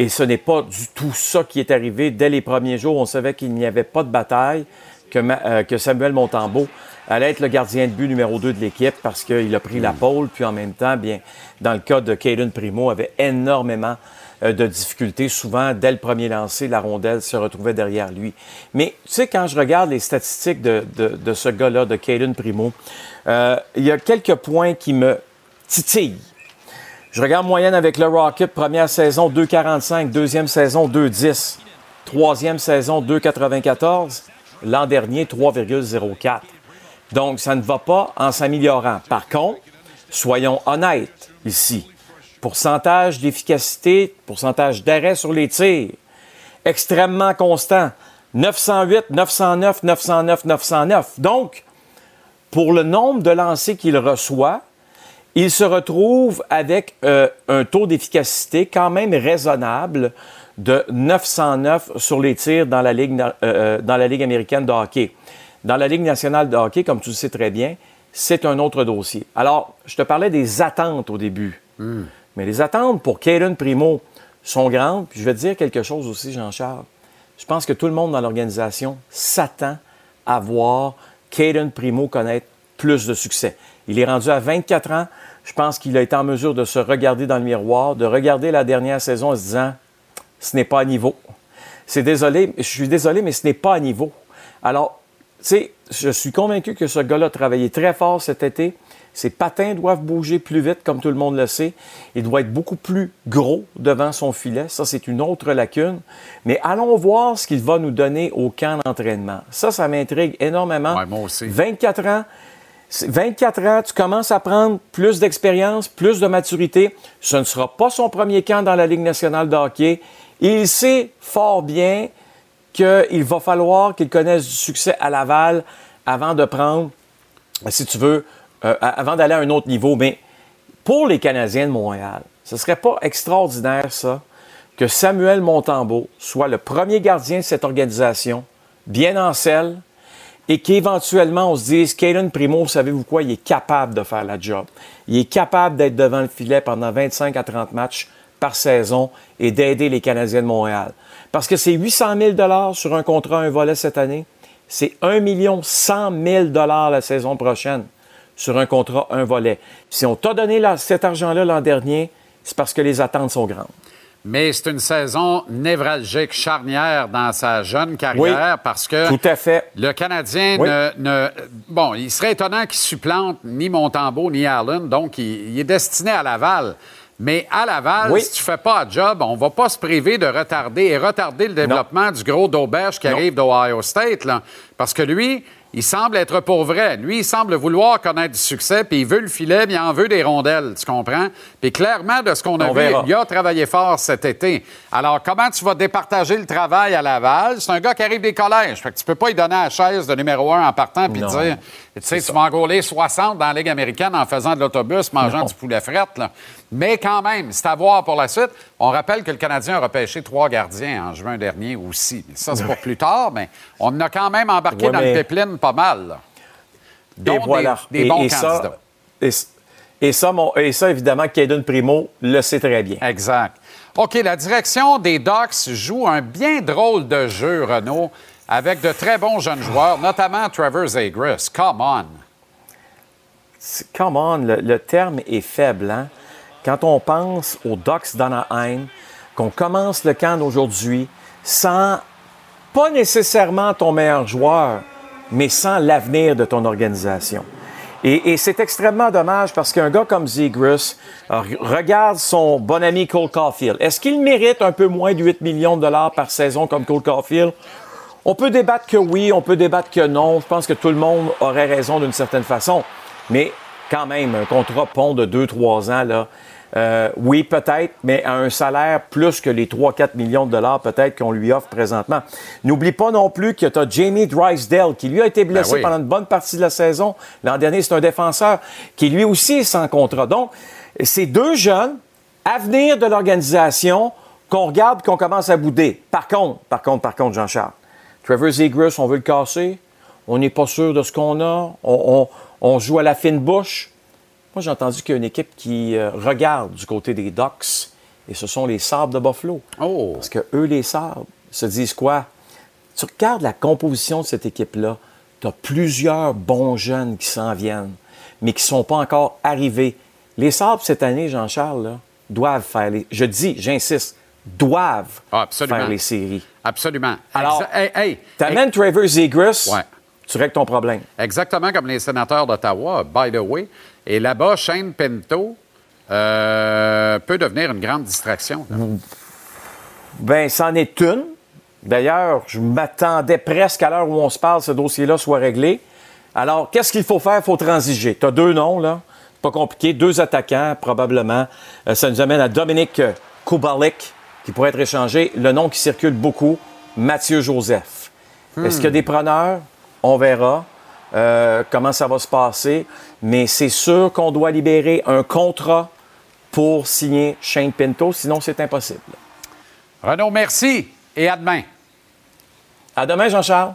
Speaker 21: Et ce n'est pas du tout ça qui est arrivé. Dès les premiers jours, on savait qu'il n'y avait pas de bataille, que, euh, que Samuel Montembeau allait être le gardien de but numéro 2 de l'équipe parce qu'il a pris la pôle, puis en même temps, bien, dans le cas de Caden Primo, avait énormément euh, de difficultés. Souvent, dès le premier lancer, la rondelle se retrouvait derrière lui. Mais tu sais, quand je regarde les statistiques de, de- de ce gars-là, de Caden Primo, euh, il y a quelques points qui me titillent. Je regarde moyenne avec le Rocket, première saison 2,45, deuxième saison 2,10, troisième saison 2,94, l'an dernier 3,04. Donc, ça ne va pas en s'améliorant. Par contre, soyons honnêtes ici. Pourcentage d'efficacité, pourcentage d'arrêt sur les tirs, extrêmement constant. 908, 909, 909, 909. Donc, pour le nombre de lancers qu'il reçoit, il se retrouve avec euh, un taux d'efficacité quand même raisonnable de 909 sur les tirs dans la Ligue, euh, euh, dans la Ligue américaine de hockey. Dans la Ligue nationale de hockey, comme tu le sais très bien, c'est un autre dossier. Alors, je te parlais des attentes au début. Mais les attentes pour Caden Primo sont grandes. Puis je vais te dire quelque chose aussi, Jean-Charles. Je pense que tout le monde dans l'organisation s'attend à voir Caden Primo connaître plus de succès. Il est rendu à 24 ans. Je pense qu'il a été en mesure de se regarder dans le miroir, de regarder la dernière saison en se disant ce n'est pas à niveau. C'est désolé, je suis désolé, mais ce n'est pas à niveau. Alors, tu sais, je suis convaincu que ce gars-là a travaillé très fort cet été. Ses patins doivent bouger plus vite, comme tout le monde le sait. Il doit être beaucoup plus gros devant son filet. Ça, c'est une autre lacune. Mais allons voir ce qu'il va nous donner au camp d'entraînement. Ça, ça m'intrigue énormément.
Speaker 1: moi aussi.
Speaker 21: 24 ans. C'est 24 ans, tu commences à prendre plus d'expérience, plus de maturité. Ce ne sera pas son premier camp dans la Ligue nationale de hockey. Il sait fort bien qu'il va falloir qu'il connaisse du succès à Laval avant de prendre, si tu veux, euh, avant d'aller à un autre niveau. Mais pour les Canadiens de Montréal, ce serait pas extraordinaire, ça, que Samuel Montembeau soit le premier gardien de cette organisation, bien en selle, et qu'éventuellement on se dise, Caden Primo, savez-vous quoi, il est capable de faire la job. Il est capable d'être devant le filet pendant 25 à 30 matchs par saison et d'aider les Canadiens de Montréal. Parce que c'est 800 000 sur un contrat, un volet cette année. C'est 1 100 000 la saison prochaine sur un contrat, un volet. Si on t'a donné cet argent-là l'an dernier, c'est parce que les attentes sont grandes.
Speaker 1: Mais c'est une saison névralgique, charnière dans sa jeune carrière parce que
Speaker 21: tout à fait.
Speaker 1: le Canadien ne, Bon, il serait étonnant qu'il supplante ni Montembeau ni Allen, donc il, est destiné à Laval. Mais à Laval, si tu fais pas un job, on va pas se priver de retarder et retarder le développement du gros d'Auberge qui arrive d'Ohio State. Là, parce que lui, il semble être pour vrai. Lui, il semble vouloir connaître du succès, puis il veut le filet, puis il en veut des rondelles, tu comprends? Puis clairement, de ce qu'on a vu, il a travaillé fort cet été. Alors, comment tu vas départager le travail à Laval? C'est un gars qui arrive des collèges. Fait que tu peux pas lui donner la chaise de numéro un en partant, puis dire, tu sais, tu vas engoler 60 dans la Ligue américaine en faisant de l'autobus, mangeant du poulet fret, là. Mais quand même, c'est à voir pour la suite. On rappelle que le Canadien a repêché trois gardiens en juin dernier aussi. Ça, c'est pour plus tard, mais on a quand même embarqué dans le pipeline pas mal.
Speaker 21: Voilà. des, bons candidats. et, ça, et ça, évidemment, Caden Primo le sait très bien.
Speaker 1: Exact. OK, la direction des Ducks joue un bien drôle de jeu, Renaud, avec de très bons jeunes joueurs, notamment Trevor Zegras. Come on!
Speaker 21: Come on, le, terme est faible, hein? Quand on pense aux Ducks d'Anaheim, qu'on commence le camp aujourd'hui sans pas nécessairement ton meilleur joueur, mais sans l'avenir de ton organisation. Et, c'est extrêmement dommage parce qu'un gars comme Zegras regarde son bon ami Cole Caulfield. Est-ce qu'il mérite un peu moins de 8 millions de dollars par saison comme Cole Caulfield? On peut débattre que oui, on peut débattre que non. Je pense que tout le monde aurait raison d'une certaine façon. Mais quand même, un contrat pont de 2-3 ans, là, euh, oui, peut-être, mais à un salaire plus que les 3-4 millions de dollars peut-être qu'on lui offre présentement. N'oublie pas non plus que tu as Jamie Drysdale, qui lui a été blessé ben pendant une bonne partie de la saison. L'an dernier, c'est un défenseur qui lui aussi est sans contrat. Donc, c'est deux jeunes, avenir de l'organisation, qu'on regarde, qu'on commence à bouder. Par contre, par contre, par contre, Jean-Charles, Trevor Zegras, on veut le casser. On n'est pas sûr de ce qu'on a. On, joue à la fine bouche. Moi, j'ai entendu qu'il y a une équipe qui euh, regarde du côté des Ducks, et ce sont les Sabres de Buffalo.
Speaker 1: Oh.
Speaker 21: Parce que eux, les Sabres, se disent quoi? Tu regardes la composition de cette équipe-là, tu as plusieurs bons jeunes qui s'en viennent, mais qui ne sont pas encore arrivés. Les Sabres, cette année, Jean-Charles, doivent faire les. Je dis, j'insiste, doivent ah, faire les séries.
Speaker 1: Absolument.
Speaker 21: Alors, hey, hey, t'amènes Trevor Zegras, tu règles ton problème.
Speaker 1: Exactement comme les sénateurs d'Ottawa, by the way. Et là-bas, Shane Pinto euh, peut devenir une grande distraction.
Speaker 21: Ben, c'en est une. D'ailleurs, je m'attendais presque à l'heure où on se parle, ce dossier-là soit réglé. Alors, qu'est-ce qu'il faut faire? Il faut transiger. Tu as deux noms, là. Pas compliqué. Deux attaquants, probablement. Euh, ça nous amène à Dominique Kubalik, qui pourrait être échangé. Le nom qui circule beaucoup, Mathieu Joseph. Hmm. Est-ce qu'il y a des preneurs? On verra euh, comment ça va se passer. Mais c'est sûr qu'on doit libérer un contrat pour signer Shane Pinto, sinon c'est impossible.
Speaker 1: Renaud, merci et à demain.
Speaker 21: À demain, Jean-Charles.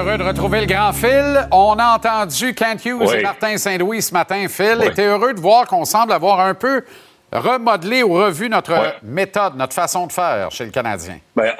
Speaker 1: Heureux de retrouver le grand Phil. On a entendu Kent Hughes et Martin Saint-Louis ce matin. Phil, était heureux de voir qu'on semble avoir un peu remodelé ou revu notre méthode, notre façon de faire chez le Canadien.
Speaker 5: Bien,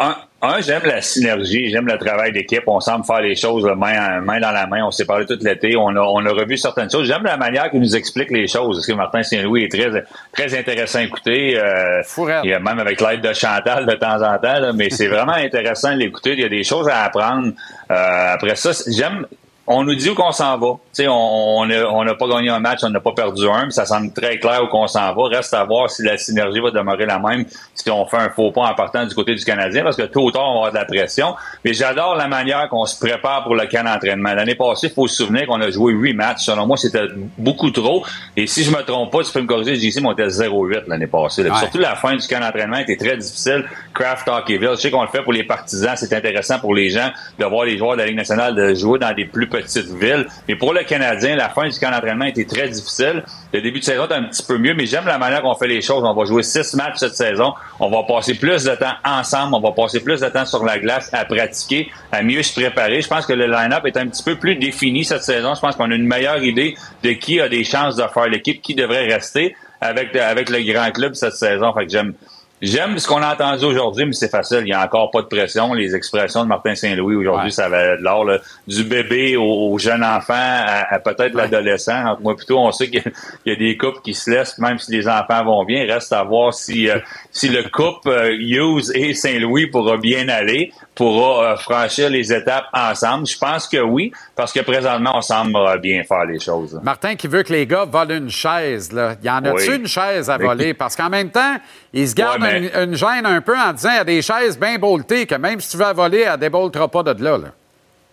Speaker 5: un, j'aime la synergie, j'aime le travail d'équipe. On semble faire les choses main, main dans la main. On s'est parlé tout l'été. On a, on a revu certaines choses. J'aime la manière qu'il nous explique les choses. Parce que Martin Saint-Louis est très, très intéressant à écouter. Euh, il même avec l'aide de Chantal de temps en temps. mais c'est vraiment intéressant de l'écouter. Il y a des choses à apprendre. Euh, après ça, j'aime on nous dit où qu'on s'en va. On n'a pas gagné un match, on n'a pas perdu un, mais ça semble très clair où qu'on s'en va. Reste à voir si la synergie va demeurer la même si on fait un faux pas en partant du côté du Canadien, parce que tôt ou tard, on va avoir de la pression. Mais j'adore la manière qu'on se prépare pour le camp d'entraînement. L'année passée, il faut se souvenir qu'on a joué huit matchs. Selon moi, c'était beaucoup trop. Et si je me trompe pas, tu peux me corriger, JC, mais on était 0-8 l'année passée. Surtout la fin du camp d'entraînement était très difficile. Craft Hockeyville, je sais qu'on le fait pour les partisans, c'est intéressant pour les gens de voir les joueurs de la Ligue nationale de jouer dans des plus petite ville. Mais pour le Canadien, la fin du camp d'entraînement était très difficile. Le début de saison est un petit peu mieux, mais j'aime la manière qu'on fait les choses. On va jouer six matchs cette saison. On va passer plus de temps ensemble. On va passer plus de temps sur la glace à pratiquer, à mieux se préparer. Je pense que le line-up est un petit peu plus défini cette saison. Je pense qu'on a une meilleure idée de qui a des chances de faire l'équipe, qui devrait rester avec, avec le grand club cette saison. Fait que j'aime, J'aime ce qu'on a entendu aujourd'hui, mais c'est facile. Il n'y a encore pas de pression. Les expressions de Martin Saint-Louis aujourd'hui, ça va être l'or du bébé au, jeune enfant à, peut-être l'adolescent. Moi, plutôt, on sait qu'il y, a des couples qui se laissent, même si les enfants vont bien. Reste à voir si, euh, si le couple euh, Hughes et Saint-Louis pourra bien aller, pourra euh, franchir les étapes ensemble? Je pense que oui, parce que présentement, on semble bien faire les choses.
Speaker 1: Martin qui veut que les gars volent une chaise. Là. Y en a-tu une chaise à voler? Parce qu'en même temps, ils se gardent une, gêne un peu en disant il y a des chaises bien boltées que même si tu veux voler, elle ne déboltera pas de là. là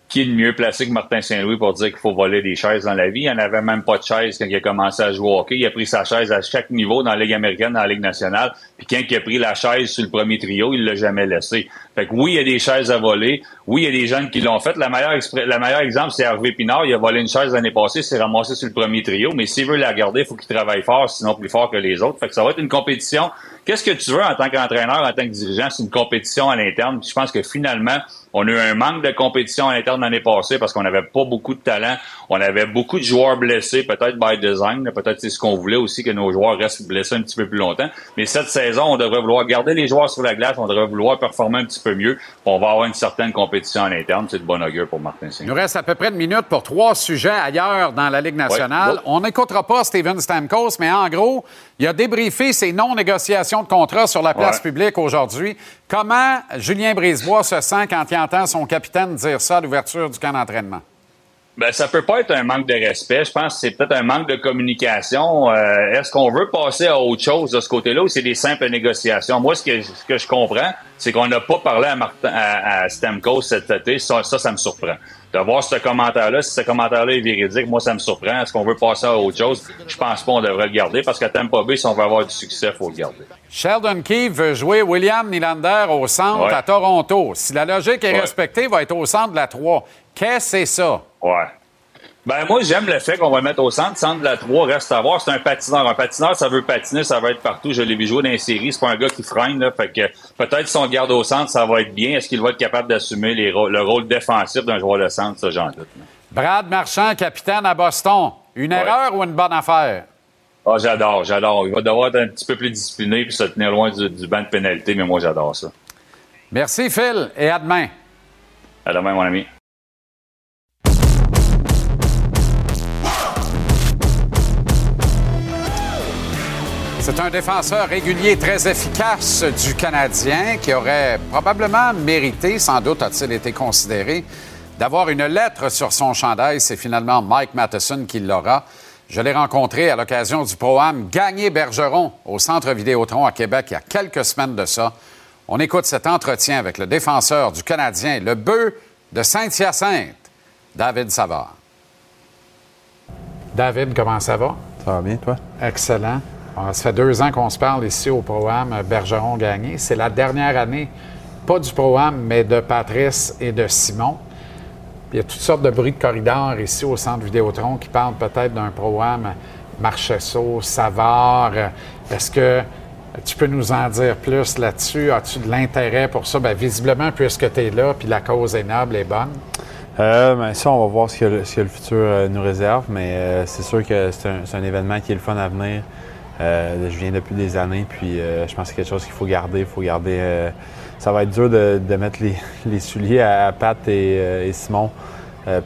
Speaker 5: qui est le mieux placé que Martin Saint-Louis pour dire qu'il faut voler des chaises dans la vie? Il n'y en avait même pas de chaise quand il a commencé à jouer au hockey. Il a pris sa chaise à chaque niveau dans la Ligue américaine, dans la Ligue nationale. Puis quand il a pris la chaise sur le premier trio, il l'a jamais laissé. Fait que oui, il y a des chaises à voler. Oui, il y a des jeunes qui l'ont fait. La meilleure, la meilleure exemple, c'est Hervé Pinard. Il a volé une chaise l'année passée, s'est ramassé sur le premier trio. Mais s'il veut la garder, il faut qu'il travaille fort, sinon plus fort que les autres. Fait que ça va être une compétition. Qu'est-ce que tu veux en tant qu'entraîneur, en tant que dirigeant? C'est une compétition à l'interne. Je pense que finalement, on a eu un manque de compétition à l'interne l'année passée parce qu'on n'avait pas beaucoup de talent. On avait beaucoup de joueurs blessés, peut-être by design. Peut-être c'est ce qu'on voulait aussi que nos joueurs restent blessés un petit peu plus longtemps. Mais cette saison, on devrait vouloir garder les joueurs sur la glace. On devrait vouloir performer un petit peu mieux. On va avoir une certaine compétition à l'interne. C'est de bon augure pour Martin Singh.
Speaker 1: Il nous reste à peu près une minute pour trois sujets ailleurs dans la Ligue nationale. On n'écoutera pas Steven Stamkos, mais en gros, il a débriefé ses non-négociations de contrat sur la place publique aujourd'hui. Comment Julien Brisebois se sent quand il entend son capitaine dire ça à l'ouverture du camp d'entraînement?
Speaker 5: Ben, ça peut pas être un manque de respect. Je pense que c'est peut-être un manque de communication. Euh, est-ce qu'on veut passer à autre chose de ce côté-là ou c'est des simples négociations? Moi, ce que, ce que je comprends, c'est qu'on n'a pas parlé à, Martin, à, Stamkos cet été. Ça, ça, ça me surprend de voir ce commentaire-là, si ce commentaire-là est véridique, moi, ça me surprend. Est-ce qu'on veut passer à autre chose? Je pense pas qu'on devrait le garder parce qu'à Tampa Bay, si on veut avoir du succès, il faut le garder.
Speaker 1: Sheldon Keefe veut jouer William Nylander au centre à Toronto. Si la logique est respectée, il va être au centre de la 3. Qu'est-ce que c'est ça?
Speaker 5: Ouais. Ben moi, j'aime le fait qu'on va le mettre au centre. Centre de la 3, reste à voir. C'est un patineur. Un patineur, ça veut patiner, ça va être partout. Je l'ai vu jouer dans les séries. C'est pas un gars qui freine. Là, fait que peut-être si on garde au centre, ça va être bien. Est-ce qu'il va être capable d'assumer le rôle défensif d'un joueur de centre? Ça, j'en doute.
Speaker 1: Brad Marchand, capitaine à Boston. Une erreur ou une bonne affaire?
Speaker 5: Ah, j'adore, j'adore. Il va devoir être un petit peu plus discipliné puis se tenir loin du, du banc de pénalité, mais moi, j'adore ça.
Speaker 1: Merci, Phil, et à demain.
Speaker 5: À demain, mon ami.
Speaker 1: C'est un défenseur régulier très efficace du Canadien qui aurait probablement mérité, sans doute a-t-il été considéré, d'avoir une lettre sur son chandail. C'est finalement Mike Matheson qui l'aura. Je l'ai rencontré à l'occasion du programme Gagner Bergeron au Centre Vidéotron à Québec il y a quelques semaines de ça. On écoute cet entretien avec le défenseur du Canadien, le bœuf de Saint-Hyacinthe, David Savard. David, comment ça va?
Speaker 22: Ça va bien, toi?
Speaker 1: Excellent. Ah, ça fait deux ans qu'on se parle ici au programme Bergeron Gagné. C'est la dernière année, pas du programme, mais de Patrice et de Simon. Il y a toutes sortes de bruits de corridor ici au centre Vidéotron qui parlent peut-être d'un programme Marchesso, Savard. Est-ce que tu peux nous en dire plus là-dessus? As-tu de l'intérêt pour ça? Bien, visiblement, puisque tu es là, puis la cause est noble et bonne.
Speaker 22: Euh, ben, ça, on va voir ce que le, futur euh, nous réserve, mais euh, c'est sûr que c'est un, événement qui est le fun à venir. Euh, je viens depuis des années, puis euh, je pense que c'est quelque chose qu'il faut garder. Il faut garder. Euh, ça va être dur de, mettre les, souliers à, Pat et, Simon.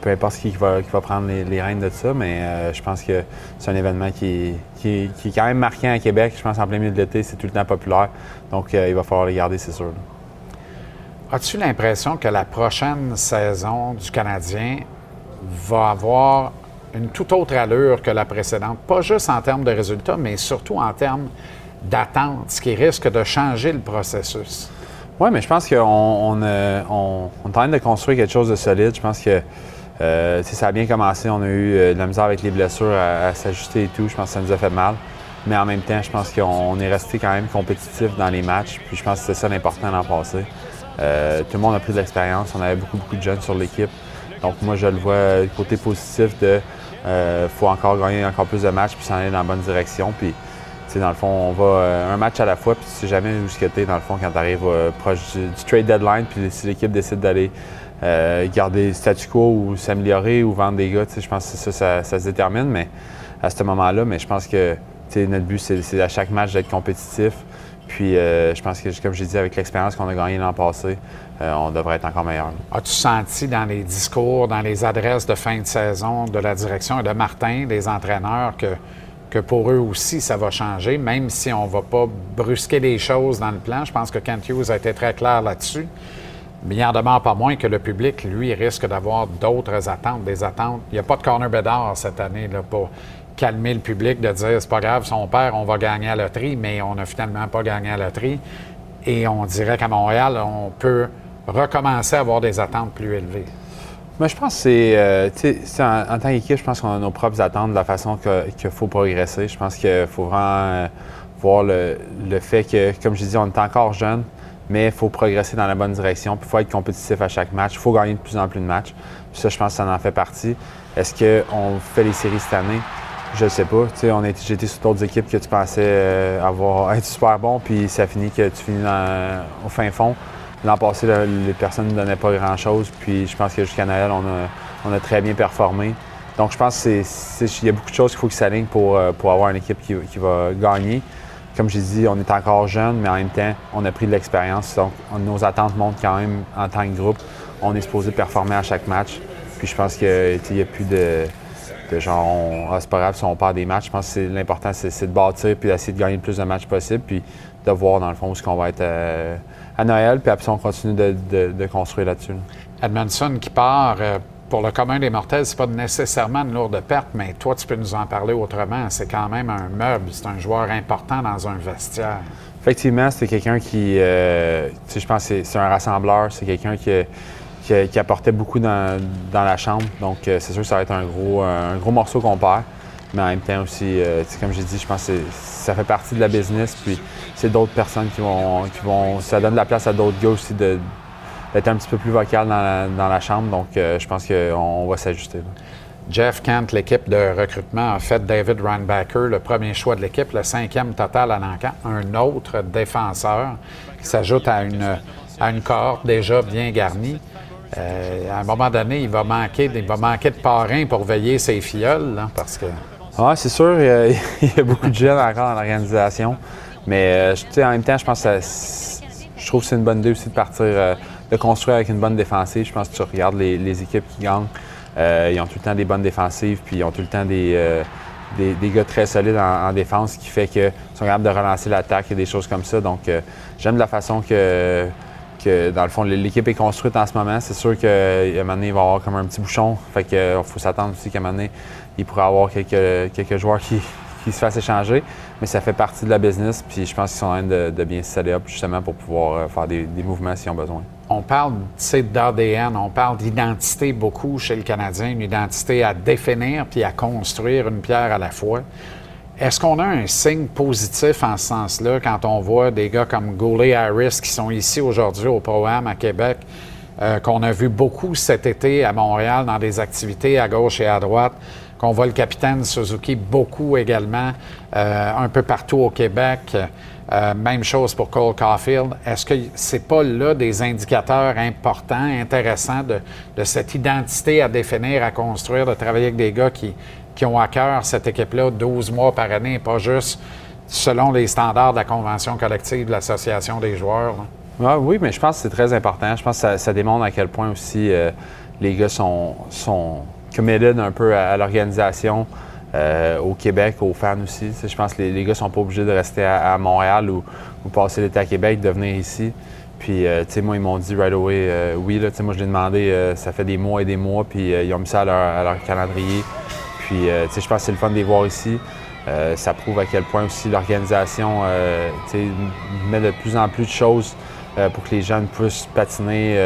Speaker 22: peu importe qui va, prendre les, rênes de ça, mais je pense que c'est un événement qui, qui, est quand même marquant à Québec. Je pense en plein milieu de l'été, c'est tout le temps populaire. Donc, il va falloir les garder, c'est sûr.
Speaker 1: As-tu l'impression que la prochaine saison du Canadien va avoir une toute autre allure que la précédente, pas juste en termes de résultats, mais surtout en termes d'attente, ce qui risque de changer le processus.
Speaker 22: Oui, mais je pense qu'on on, euh, est en train de construire quelque chose de solide. Je pense que euh, ça a bien commencé. On a eu euh, de la misère avec les blessures à, s'ajuster et tout. Je pense que ça nous a fait mal. Mais en même temps, je pense qu'on est resté quand même compétitif dans les matchs. Puis je pense que c'est ça l'important l'an passé. Euh, tout le monde a pris de l'expérience. On avait beaucoup, beaucoup de jeunes sur l'équipe. Donc moi, je le vois du côté positif de euh, faut encore gagner encore plus de matchs puis s'en aller dans la bonne direction. Puis, dans le fond, on va euh, un match à la fois, puis tu sais jamais où ce que dans le fond, quand tu arrives euh, proche du, trade deadline, puis si l'équipe décide d'aller garder statu quo ou s'améliorer ou vendre des gars, je pense que ça, ça, se détermine, mais à ce moment-là, mais je pense que notre but, c'est à chaque match d'être compétitif. Puis je pense que, comme j'ai dit, avec l'expérience qu'on a gagnée l'an passé, euh, on devrait être encore meilleur.
Speaker 1: As-tu senti dans les discours, dans les adresses de fin de saison de la direction et de Martin, des entraîneurs, que, que pour eux aussi, ça va changer, même si on ne va pas brusquer les choses dans le plan? Je pense que Kent Hughes a été très clair là-dessus. Mais il n'en demeure pas moins que le public, lui, risque d'avoir d'autres attentes, des attentes. Il n'y a pas de corner bédard cette année là, pour calmer le public, de dire c'est pas grave, son père, on va gagner à la loterie, mais on n'a finalement pas gagné à la loterie. Et on dirait qu'à Montréal, on peut recommencer à avoir des attentes plus élevées?
Speaker 22: Moi, je pense que c'est, euh, en, tant qu'équipe, je pense qu'on a nos propres attentes de la façon qu'il faut progresser. Je pense qu'il faut vraiment euh, voir le, fait que, comme je dis, on est encore jeune, mais il faut progresser dans la bonne direction. Il faut être compétitif à chaque match. Il faut gagner de plus en plus de matchs. Puis ça, je pense que ça en fait partie. Est-ce qu'on fait les séries cette année? Je sais pas. on a j'ai été sur d'autres équipes que tu pensais euh, avoir être super bon, puis ça finit que tu finis au fin fond. L'an passé, les personnes ne donnaient pas grand-chose. Puis je pense que jusqu'à Noël, on a, très bien performé. Donc je pense qu'il y a beaucoup de choses qu'il faut qu'ils s'alignent pour, euh, pour avoir une équipe qui, va gagner. Comme j'ai dit, on est encore jeune, mais en même temps, on a pris de l'expérience. Donc nos attentes montent quand même en tant que groupe. On est supposé performer à chaque match. Puis je pense qu'il n'y a plus de, genre, ah, c'est pas grave si on perd des matchs. Je pense que l'important, c'est de bâtir puis d'essayer de gagner le plus de matchs possible. Puis de voir, dans le fond, où ce qu'on va être. Euh, à Noël, puis après on continue de, construire là-dessus.
Speaker 1: Edmondson qui part, euh, pour le commun des mortels, c'est pas nécessairement une lourde perte, mais toi, tu peux nous en parler autrement. C'est quand même un meuble, c'est un joueur important dans un vestiaire.
Speaker 22: Effectivement, c'est quelqu'un qui, euh, je pense que c'est un rassembleur, c'est quelqu'un qui, qui, apportait beaucoup dans, la chambre. Donc, euh, c'est sûr que ça va être un gros, un gros morceau qu'on perd. Mais en même temps aussi, comme j'ai dit, je pense que ça fait partie de la business. Puis c'est d'autres personnes qui vont, qui vont. Ça donne la place à d'autres gars aussi d'être un petit peu plus vocal dans la, chambre. Donc, euh, je pense qu'on va s'ajuster.
Speaker 1: Jeff Kent, l'équipe de recrutement, a fait David Reinbacker le premier choix de l'équipe, le cinquième total à l'encan. Un autre défenseur qui s'ajoute à une, à une cohorte déjà bien garnie. Euh, à un moment donné, il va manquer, il va manquer de parrain pour veiller ses filleuls, parce que.
Speaker 22: Oui, c'est sûr, il y, a, beaucoup de jeunes encore dans l'organisation. Mais euh, en même temps, je pense que je trouve que c'est une bonne idée aussi de partir, euh, de construire avec une bonne défensive. Je pense que tu regardes les, équipes qui gagnent, euh, ils ont tout le temps des bonnes défensives, puis ils ont tout le temps des, des, gars très solides en, défense, qui fait qu'ils sont capables de relancer l'attaque et des choses comme ça. Donc, j'aime la façon que, que, dans le fond, l'équipe est construite en ce moment. C'est sûr qu'à un moment donné, il va y avoir comme un petit bouchon. Fait qu'il faut s'attendre aussi qu'à un moment donné, il pourrait avoir quelques, joueurs qui, qui se fassent échanger, mais ça fait partie de la business, puis je pense qu'ils sont en train de, bien se up justement pour pouvoir euh, faire des, mouvements s'ils ont besoin.
Speaker 1: On parle d'ADN, on parle d'identité beaucoup chez le Canadien, une identité à définir puis à construire une pierre à la fois. Est-ce qu'on a un signe positif en ce sens-là quand on voit des gars comme Goulet Harris qui sont ici aujourd'hui au programme à Québec, euh, qu'on a vu beaucoup cet été à Montréal dans des activités à gauche et à droite? qu'on voit le capitaine Suzuki beaucoup également, euh, un peu partout au Québec. Euh, même chose pour Cole Caulfield. Est-ce que c'est pas là des indicateurs importants, intéressants de, cette identité à définir, à construire, de travailler avec des gars qui, qui ont à cœur cette équipe-là 12 mois par année, pas juste selon les standards de la convention collective de l'Association des joueurs?
Speaker 22: Ah oui, mais je pense que c'est très important. Je pense que ça, démontre à quel point aussi euh, les gars sont, sont committed un peu à, l'organisation, euh, au Québec, aux fans aussi. je pense que les, gars gars sont pas obligés de rester à, Montréal ou, passer l'été à Québec, de venir ici. Puis, tu sais, moi, ils m'ont dit right away, oui, là, tu sais, moi, je l'ai demandé, ça fait des mois et des mois, puis ils ont mis ça à leur, calendrier. Puis, sais, je pense que c'est le fun de les voir ici. ça prouve à quel point aussi l'organisation met de plus en plus de choses pour que les jeunes puissent patiner,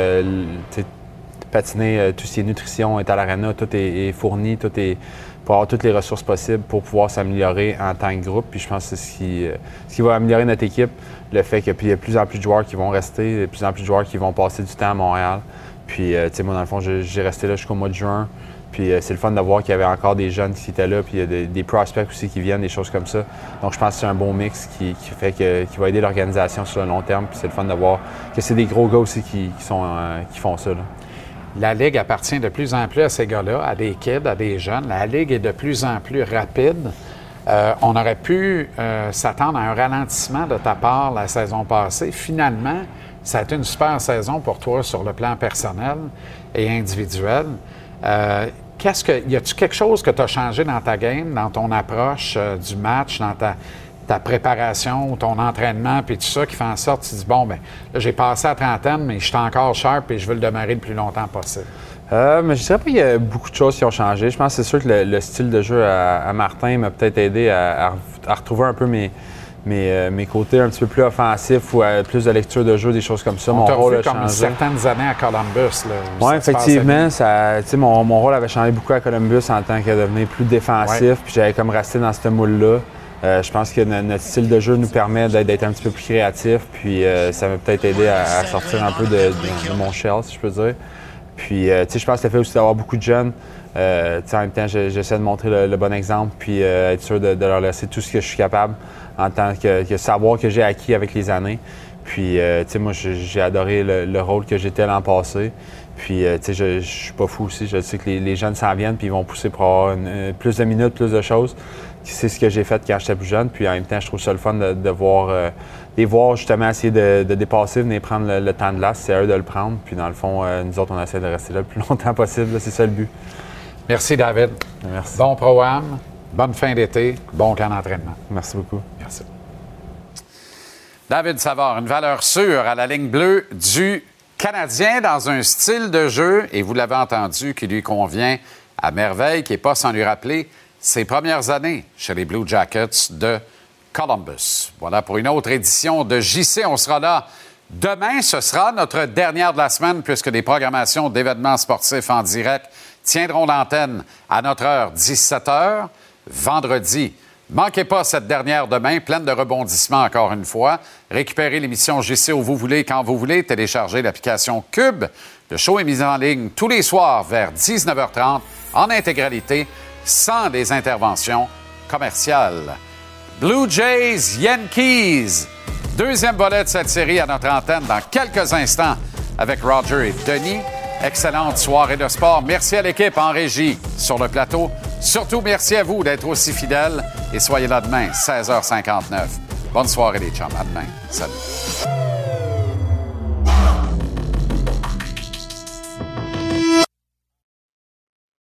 Speaker 22: patiner tout ce qui est nutrition est à l'arena, tout est, fourni, tout est pour avoir toutes les ressources possibles pour pouvoir s'améliorer en tant que groupe. Puis je pense que c'est ce qui, ce qui va améliorer notre équipe, le fait qu'il y a de plus en plus de joueurs qui vont rester, de plus en plus de joueurs qui vont passer du temps à Montréal. Puis, tu sais, moi, dans le fond, j'ai resté là jusqu'au mois de juin. Puis c'est le fun de voir qu'il y avait encore des jeunes qui étaient là, puis il y a des, prospects aussi qui viennent, des choses comme ça. Donc je pense que c'est un bon mix qui, fait que, qui va aider l'organisation sur le long terme. Puis c'est le fun de voir que c'est des gros gars aussi qui, sont, qui font ça.
Speaker 1: La Ligue appartient de plus en plus à ces gars-là, à des kids, à des jeunes. La Ligue est de plus en plus rapide. Euh, on aurait pu euh, s'attendre à un ralentissement de ta part la saison passée. Finalement, ça a été une super saison pour toi sur le plan personnel et individuel. Euh, qu'est-ce que, y a-tu quelque chose que tu as changé dans ta game, dans ton approche du match, dans ta, ta préparation, ton entraînement, puis tout ça, qui fait en sorte que tu dis, bon, ben là, j'ai passé à trentaine, mais je suis encore sharp et je veux le demeurer le plus longtemps possible?
Speaker 22: Euh, mais je dirais pas qu'il y a beaucoup de choses qui ont changé. Je pense que c'est sûr que le, style de jeu à, Martin m'a peut-être aidé à, retrouver un peu mes, euh, mes, côtés un petit peu plus offensifs ou plus de lecture de jeu, des choses comme ça.
Speaker 1: On mon rôle a comme certaines années à Columbus.
Speaker 22: Oui, effectivement. Ça, mon, mon rôle avait changé beaucoup à Columbus en tant que devenir plus défensif. Puis j'avais comme resté dans ce moule-là. Euh, je pense que notre style de jeu nous permet d'être un petit peu plus créatif, puis euh, ça m'a peut-être aidé à, sortir un peu de, mon shell, si je peux dire. Puis, euh, tu sais, je pense que ça fait aussi d'avoir beaucoup de jeunes. en même temps, j'essaie de montrer le, bon exemple, puis être sûr de, leur laisser tout ce que je suis capable en tant que, savoir que j'ai acquis avec les années. Puis, tu sais, moi, j'ai adoré le, rôle que j'étais l'an passé. Puis, tu sais, je, suis pas fou aussi. Je sais que les, jeunes s'en viennent, puis ils vont pousser pour avoir plus de minutes, plus de choses c'est ce que j'ai fait quand j'étais plus jeune. Puis en même temps, je trouve ça le fun de, voir, euh, les voir justement essayer de, dépasser, venir prendre le, temps de glace. C'est à eux de le prendre. Puis dans le fond, euh, nous autres, on essaie de rester là le plus longtemps possible. C'est ça le but.
Speaker 1: Merci, David.
Speaker 22: Merci.
Speaker 1: Bon programme, bonne fin d'été, bon camp d'entraînement.
Speaker 22: Merci beaucoup.
Speaker 1: Merci. David Savard, une valeur sûre à la ligne bleue du Canadien dans un style de jeu, et vous l'avez entendu, qui lui convient à merveille, qui n'est pas sans lui rappeler ses premières années chez les Blue Jackets de Columbus. Voilà pour une autre édition de JC. On sera là demain. Ce sera notre dernière de la semaine puisque des programmations d'événements sportifs en direct tiendront l'antenne à notre heure 17h vendredi. Manquez pas cette dernière demain, pleine de rebondissements encore une fois. Récupérez l'émission JC où vous voulez, quand vous voulez. Téléchargez l'application Cube. Le show est mis en ligne tous les soirs vers 19h30 en intégralité sans des interventions commerciales. Blue Jays, Yankees. Deuxième volet de cette série à notre antenne dans quelques instants avec Roger et Denis. Excellente soirée de sport. Merci à l'équipe en régie sur le plateau. Surtout, merci à vous d'être aussi fidèles et soyez là demain, 16h59. Bonne soirée les chums. À demain. Salut.